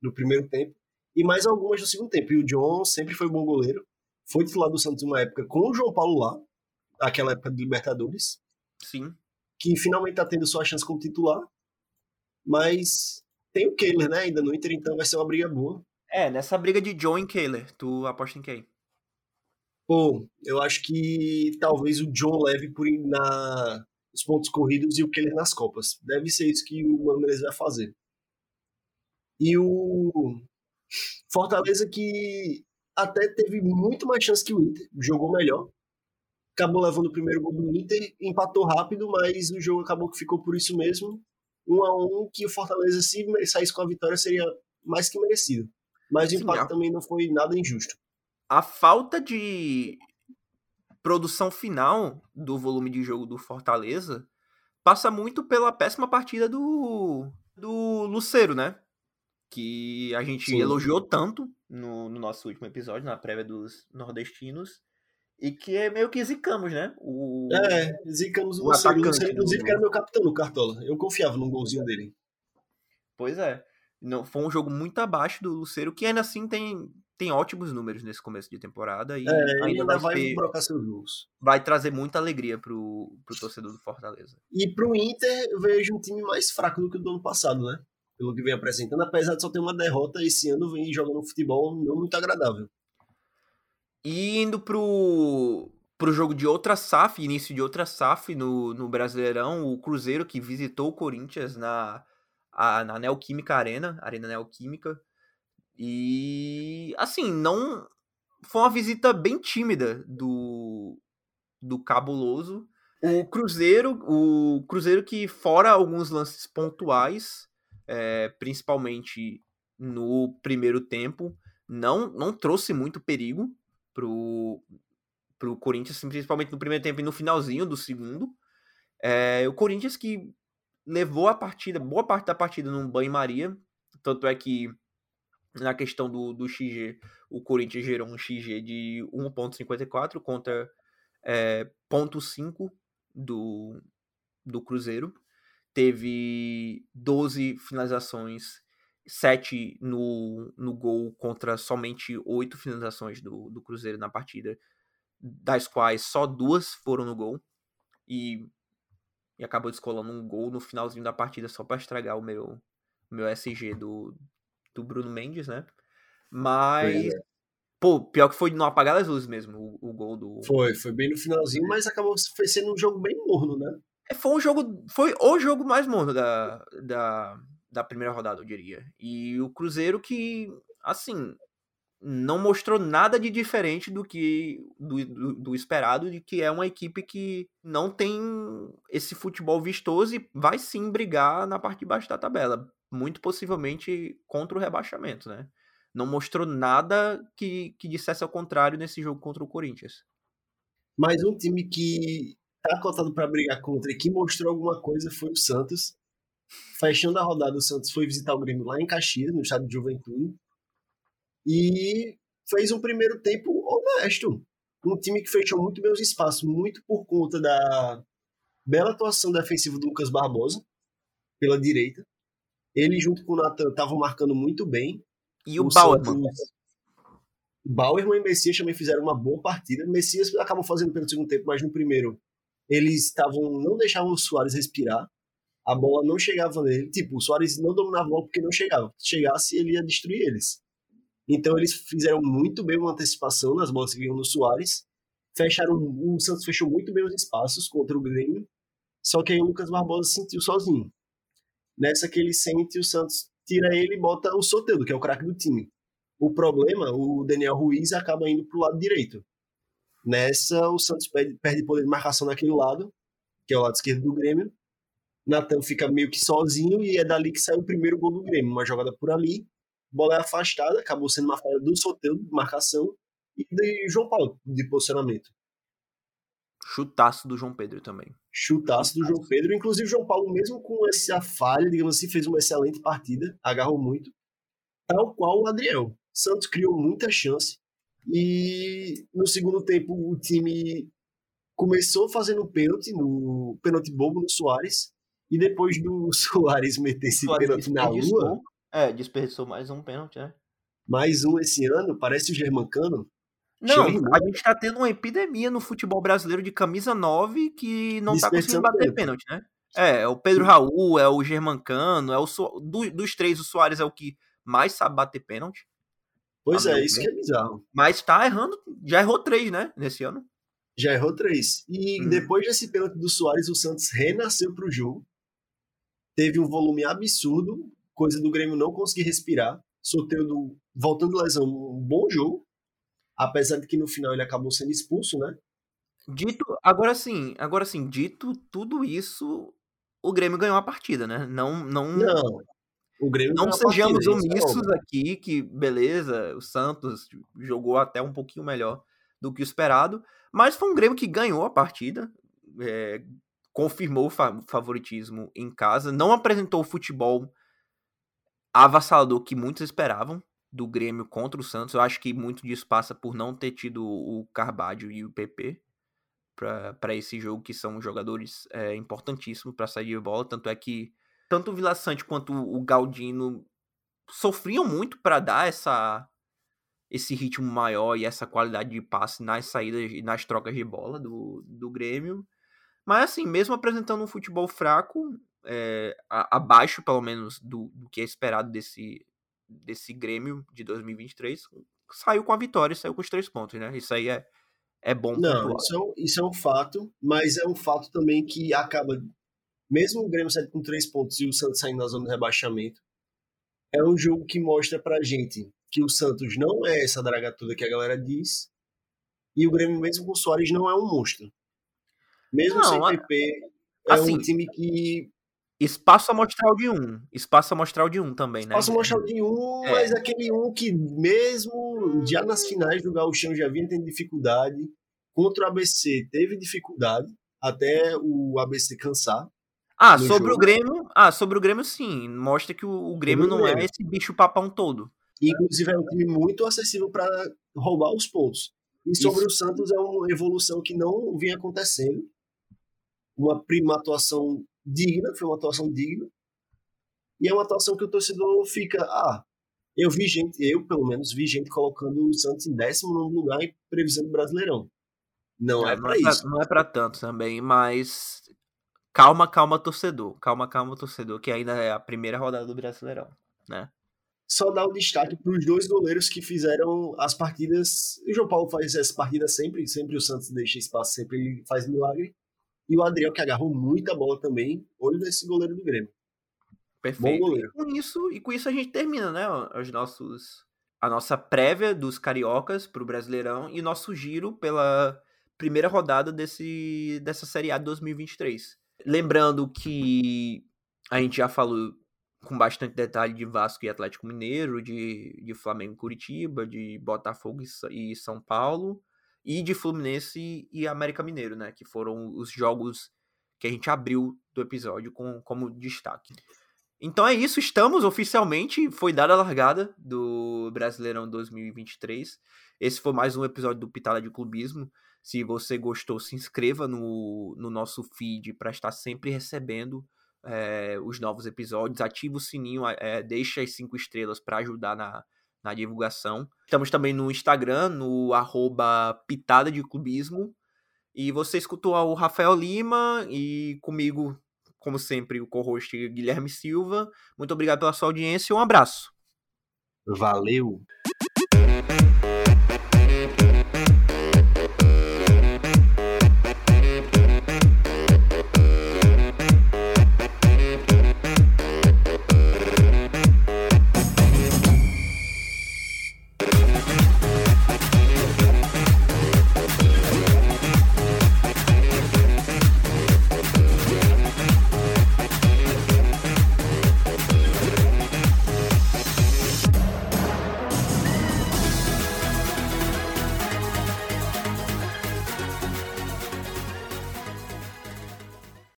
no primeiro tempo. E mais algumas no segundo tempo. E o John sempre foi bom goleiro. Foi titular do Santos uma época com o João Paulo lá, aquela época do Libertadores, Sim. que finalmente tá tendo sua chance como titular. Mas tem o Kehler, né, ainda no Inter, então vai ser uma briga boa. É, nessa briga de John e Kehler, tu aposta em quem? Pô, eu acho que talvez o John leve por na os pontos corridos e o Keller nas Copas. Deve ser isso que o Mano Menezes vai fazer. E o Fortaleza que até teve muito mais chance que o Inter, jogou melhor. Acabou levando o primeiro gol do Inter, empatou rápido, mas o jogo acabou que ficou por isso mesmo. Um a um, que o Fortaleza, se saísse com a vitória, seria mais que merecido. Mas o empate Sim, também não foi nada injusto. A falta de produção final do volume de jogo do Fortaleza passa muito pela péssima partida do, do Luceiro, né? Que a gente Sim. elogiou tanto no, no, nosso último episódio, na prévia dos nordestinos. E que é meio que zicamos, né? O, é, zicamos o, o Luceiro. O Luceiro, inclusive, que era meu capitão no Cartola. Eu confiava num golzinho dele. Pois é. Não, foi um jogo muito abaixo do Luceiro, que ainda assim tem, tem ótimos números nesse começo de temporada. E é, ainda vai, vai brocar seus gols. Vai trazer muita alegria pro, pro torcedor do Fortaleza. E pro Inter, eu vejo um time mais fraco do que o do ano passado, né? Pelo que vem apresentando, apesar de só ter uma derrota, esse ano vem jogando futebol não muito agradável. E indo pro, pro jogo de outra SAF, início de outra SAF no, no Brasileirão, o Cruzeiro que visitou o Corinthians na a, na Neoquímica Arena, Arena Neoquímica. E assim, não foi uma visita bem tímida do do Cabuloso. O Cruzeiro, o Cruzeiro que fora alguns lances pontuais, é, principalmente no primeiro tempo, não não trouxe muito perigo pro pro Corinthians, principalmente no primeiro tempo e no finalzinho do segundo. É, o Corinthians que levou a partida, boa parte da partida num banho-maria. Tanto é que na questão do, do XG, o Corinthians gerou um XG de 1.54 contra é, 0.5 do, do Cruzeiro. Teve 12 finalizações, 7 no, no gol contra somente 8 finalizações do, do Cruzeiro na partida, das quais só duas foram no gol. E e acabou descolando um gol no finalzinho da partida só para estragar o meu, meu SG do, do Bruno Mendes, né? Mas. É. Pô, pior que foi no apagar das luzes mesmo, o, o, gol do. Foi, foi bem no finalzinho, mas acabou sendo um jogo bem morno, né? É, foi um jogo. Foi o jogo mais morno da, da, da primeira rodada, eu diria. E o Cruzeiro que, assim, não mostrou nada de diferente do que do, do, do, esperado, de que é uma equipe que não tem esse futebol vistoso e vai sim brigar na parte de baixo da tabela, muito possivelmente contra o rebaixamento, né? Não mostrou nada que, que dissesse ao contrário nesse jogo contra o Corinthians. Mas um time que tá cotado para brigar contra e que mostrou alguma coisa foi o Santos. Fechando a rodada, o Santos foi visitar o Grêmio lá em Caxias, no estado de Juventude e fez um primeiro tempo honesto. Um time que fechou muito bem os espaços, muito por conta da bela atuação defensiva do Lucas Barbosa, pela direita. Ele, junto com o Natan, estavam marcando muito bem. E o, o Bauerman. Bauerman e Messias também fizeram uma boa partida. Messias acabou fazendo pelo segundo tempo, mas no primeiro eles estavam não deixavam o Soares respirar. A bola não chegava nele. Tipo, o Soares não dominava a bola porque não chegava. Se chegasse, ele ia destruir eles. Então eles fizeram muito bem uma antecipação nas bolas que vinham no Soares. Fecharam, o Santos fechou muito bem os espaços contra o Grêmio. Só que aí o Lucas Barbosa sentiu sozinho. Nessa que ele sente, o Santos tira ele e bota o Soteldo, que é o craque do time. O problema, o Daniel Ruiz acaba indo pro lado direito. Nessa, o Santos perde, perde poder de marcação naquele lado, que é o lado esquerdo do Grêmio. Natan fica meio que sozinho e é dali que sai o primeiro gol do Grêmio. Uma jogada por ali bola é afastada, acabou sendo uma falha do Soteldo de marcação e de João Paulo de posicionamento. Chutaço do João Pedro também. Chutaço do João Pedro. Inclusive, João Paulo, mesmo com essa falha, digamos assim, fez uma excelente partida, agarrou muito. Tal qual o Adriel. Santos criou muita chance. E no segundo tempo, o time começou fazendo pênalti, no pênalti bobo no Soares. E depois do Soares meter esse pênalti na lua, é, desperdiçou mais um pênalti, né? Mais um esse ano, parece o Germancano. Não, a gente tá tendo uma epidemia no futebol brasileiro de camisa 9 que não tá conseguindo bater pênalti, né? É, é o Pedro Raul, é o Germancano, é o so... Do, dos três, o Soares é o que mais sabe bater pênalti. Pois é, isso que é bizarro. Mas tá errando, já errou três, né, nesse ano. Já errou três. E hum. depois desse pênalti do Soares, o Santos renasceu para o jogo. Teve um volume absurdo, coisa do Grêmio não conseguir respirar. Sorteio voltando lesão, um bom jogo. Apesar de que no final ele acabou sendo expulso, né? Dito, agora sim, agora sim, dito tudo isso, o Grêmio ganhou a partida, né? Não, não, não. O Grêmio não sejamos partida, é omissos aqui, que beleza, o Santos jogou até um pouquinho melhor do que o esperado, mas foi um Grêmio que ganhou a partida, é, confirmou o favoritismo em casa, não apresentou o futebol avassalador que muitos esperavam do Grêmio contra o Santos. Eu acho que muito disso passa por não ter tido o Carbadio e o PP para esse jogo, que são jogadores é, importantíssimos para sair de bola. Tanto é que tanto o Vila Sante quanto o Galdino sofriam muito para dar essa esse ritmo maior e essa qualidade de passe nas saídas e nas trocas de bola do, do Grêmio. Mas assim, mesmo apresentando um futebol fraco, é, abaixo pelo menos do, do, que é esperado desse, desse Grêmio de 2023, saiu com a vitória, saiu com os três pontos, né? Isso aí é, é bom. Não, isso é, um, isso é um fato, mas é um fato também que acaba, mesmo o Grêmio saindo com três pontos e o Santos saindo na zona de rebaixamento, é um jogo que mostra pra gente que o Santos não é essa draga toda que a galera diz, e o Grêmio, mesmo com o Soares, não é um monstro. Mesmo não, sem PP, é assim, um time que. Espaço amostral de um. Espaço amostral de um também, né? Espaço amostral de um, é. mas aquele um que, mesmo já nas finais do Gauchão, já vinha tendo dificuldade. Contra o ABC, teve dificuldade, até o ABC cansar. Ah, sobre jogo. o Grêmio. Ah, sobre o Grêmio, sim. Mostra que o, o Grêmio não é esse bicho papão todo. Inclusive, é um time muito acessível para roubar os pontos. E sobre Isso. o Santos, é uma evolução que não vinha acontecendo. Uma prima atuação digna, foi uma atuação digna. E é uma atuação que o torcedor fica, ah, eu vi gente, eu pelo menos vi gente colocando o Santos em décimo lugar em previsão do Brasileirão. Não é, é para isso. não é para tanto também, mas calma, calma, torcedor. Calma, calma, torcedor, que ainda é a primeira rodada do Brasileirão, né? só dar o destaque para os dois goleiros que fizeram as partidas. O João Paulo faz essa partida sempre, sempre o Santos deixa espaço, sempre ele faz milagre. E o Adriel, que agarrou muita bola também. Olho desse goleiro do Grêmio. Perfeito. E com isso, e com isso a gente termina, né? Os nossos, a nossa prévia dos cariocas para o Brasileirão e nosso giro pela primeira rodada desse, dessa Série A de 2023. Lembrando que a gente já falou com bastante detalhe de Vasco e Atlético Mineiro, de, de Flamengo e Curitiba, de Botafogo e São Paulo, e de Fluminense e América Mineiro, né? Que foram os jogos que a gente abriu do episódio com, como destaque. Então é isso, estamos oficialmente, foi dada a largada do Brasileirão 2023. Esse foi mais um episódio do Pitada de Clubismo. Se você gostou, se inscreva no, no nosso feed para estar sempre recebendo é, os novos episódios, ativa o sininho, é, deixa as cinco estrelas para ajudar na, na divulgação. Estamos também no Instagram, no arroba Pitada de Clubismo. E você escutou o Rafael Lima e comigo, como sempre, o co-host Guilherme Silva. Muito obrigado pela sua audiência e um abraço. Valeu!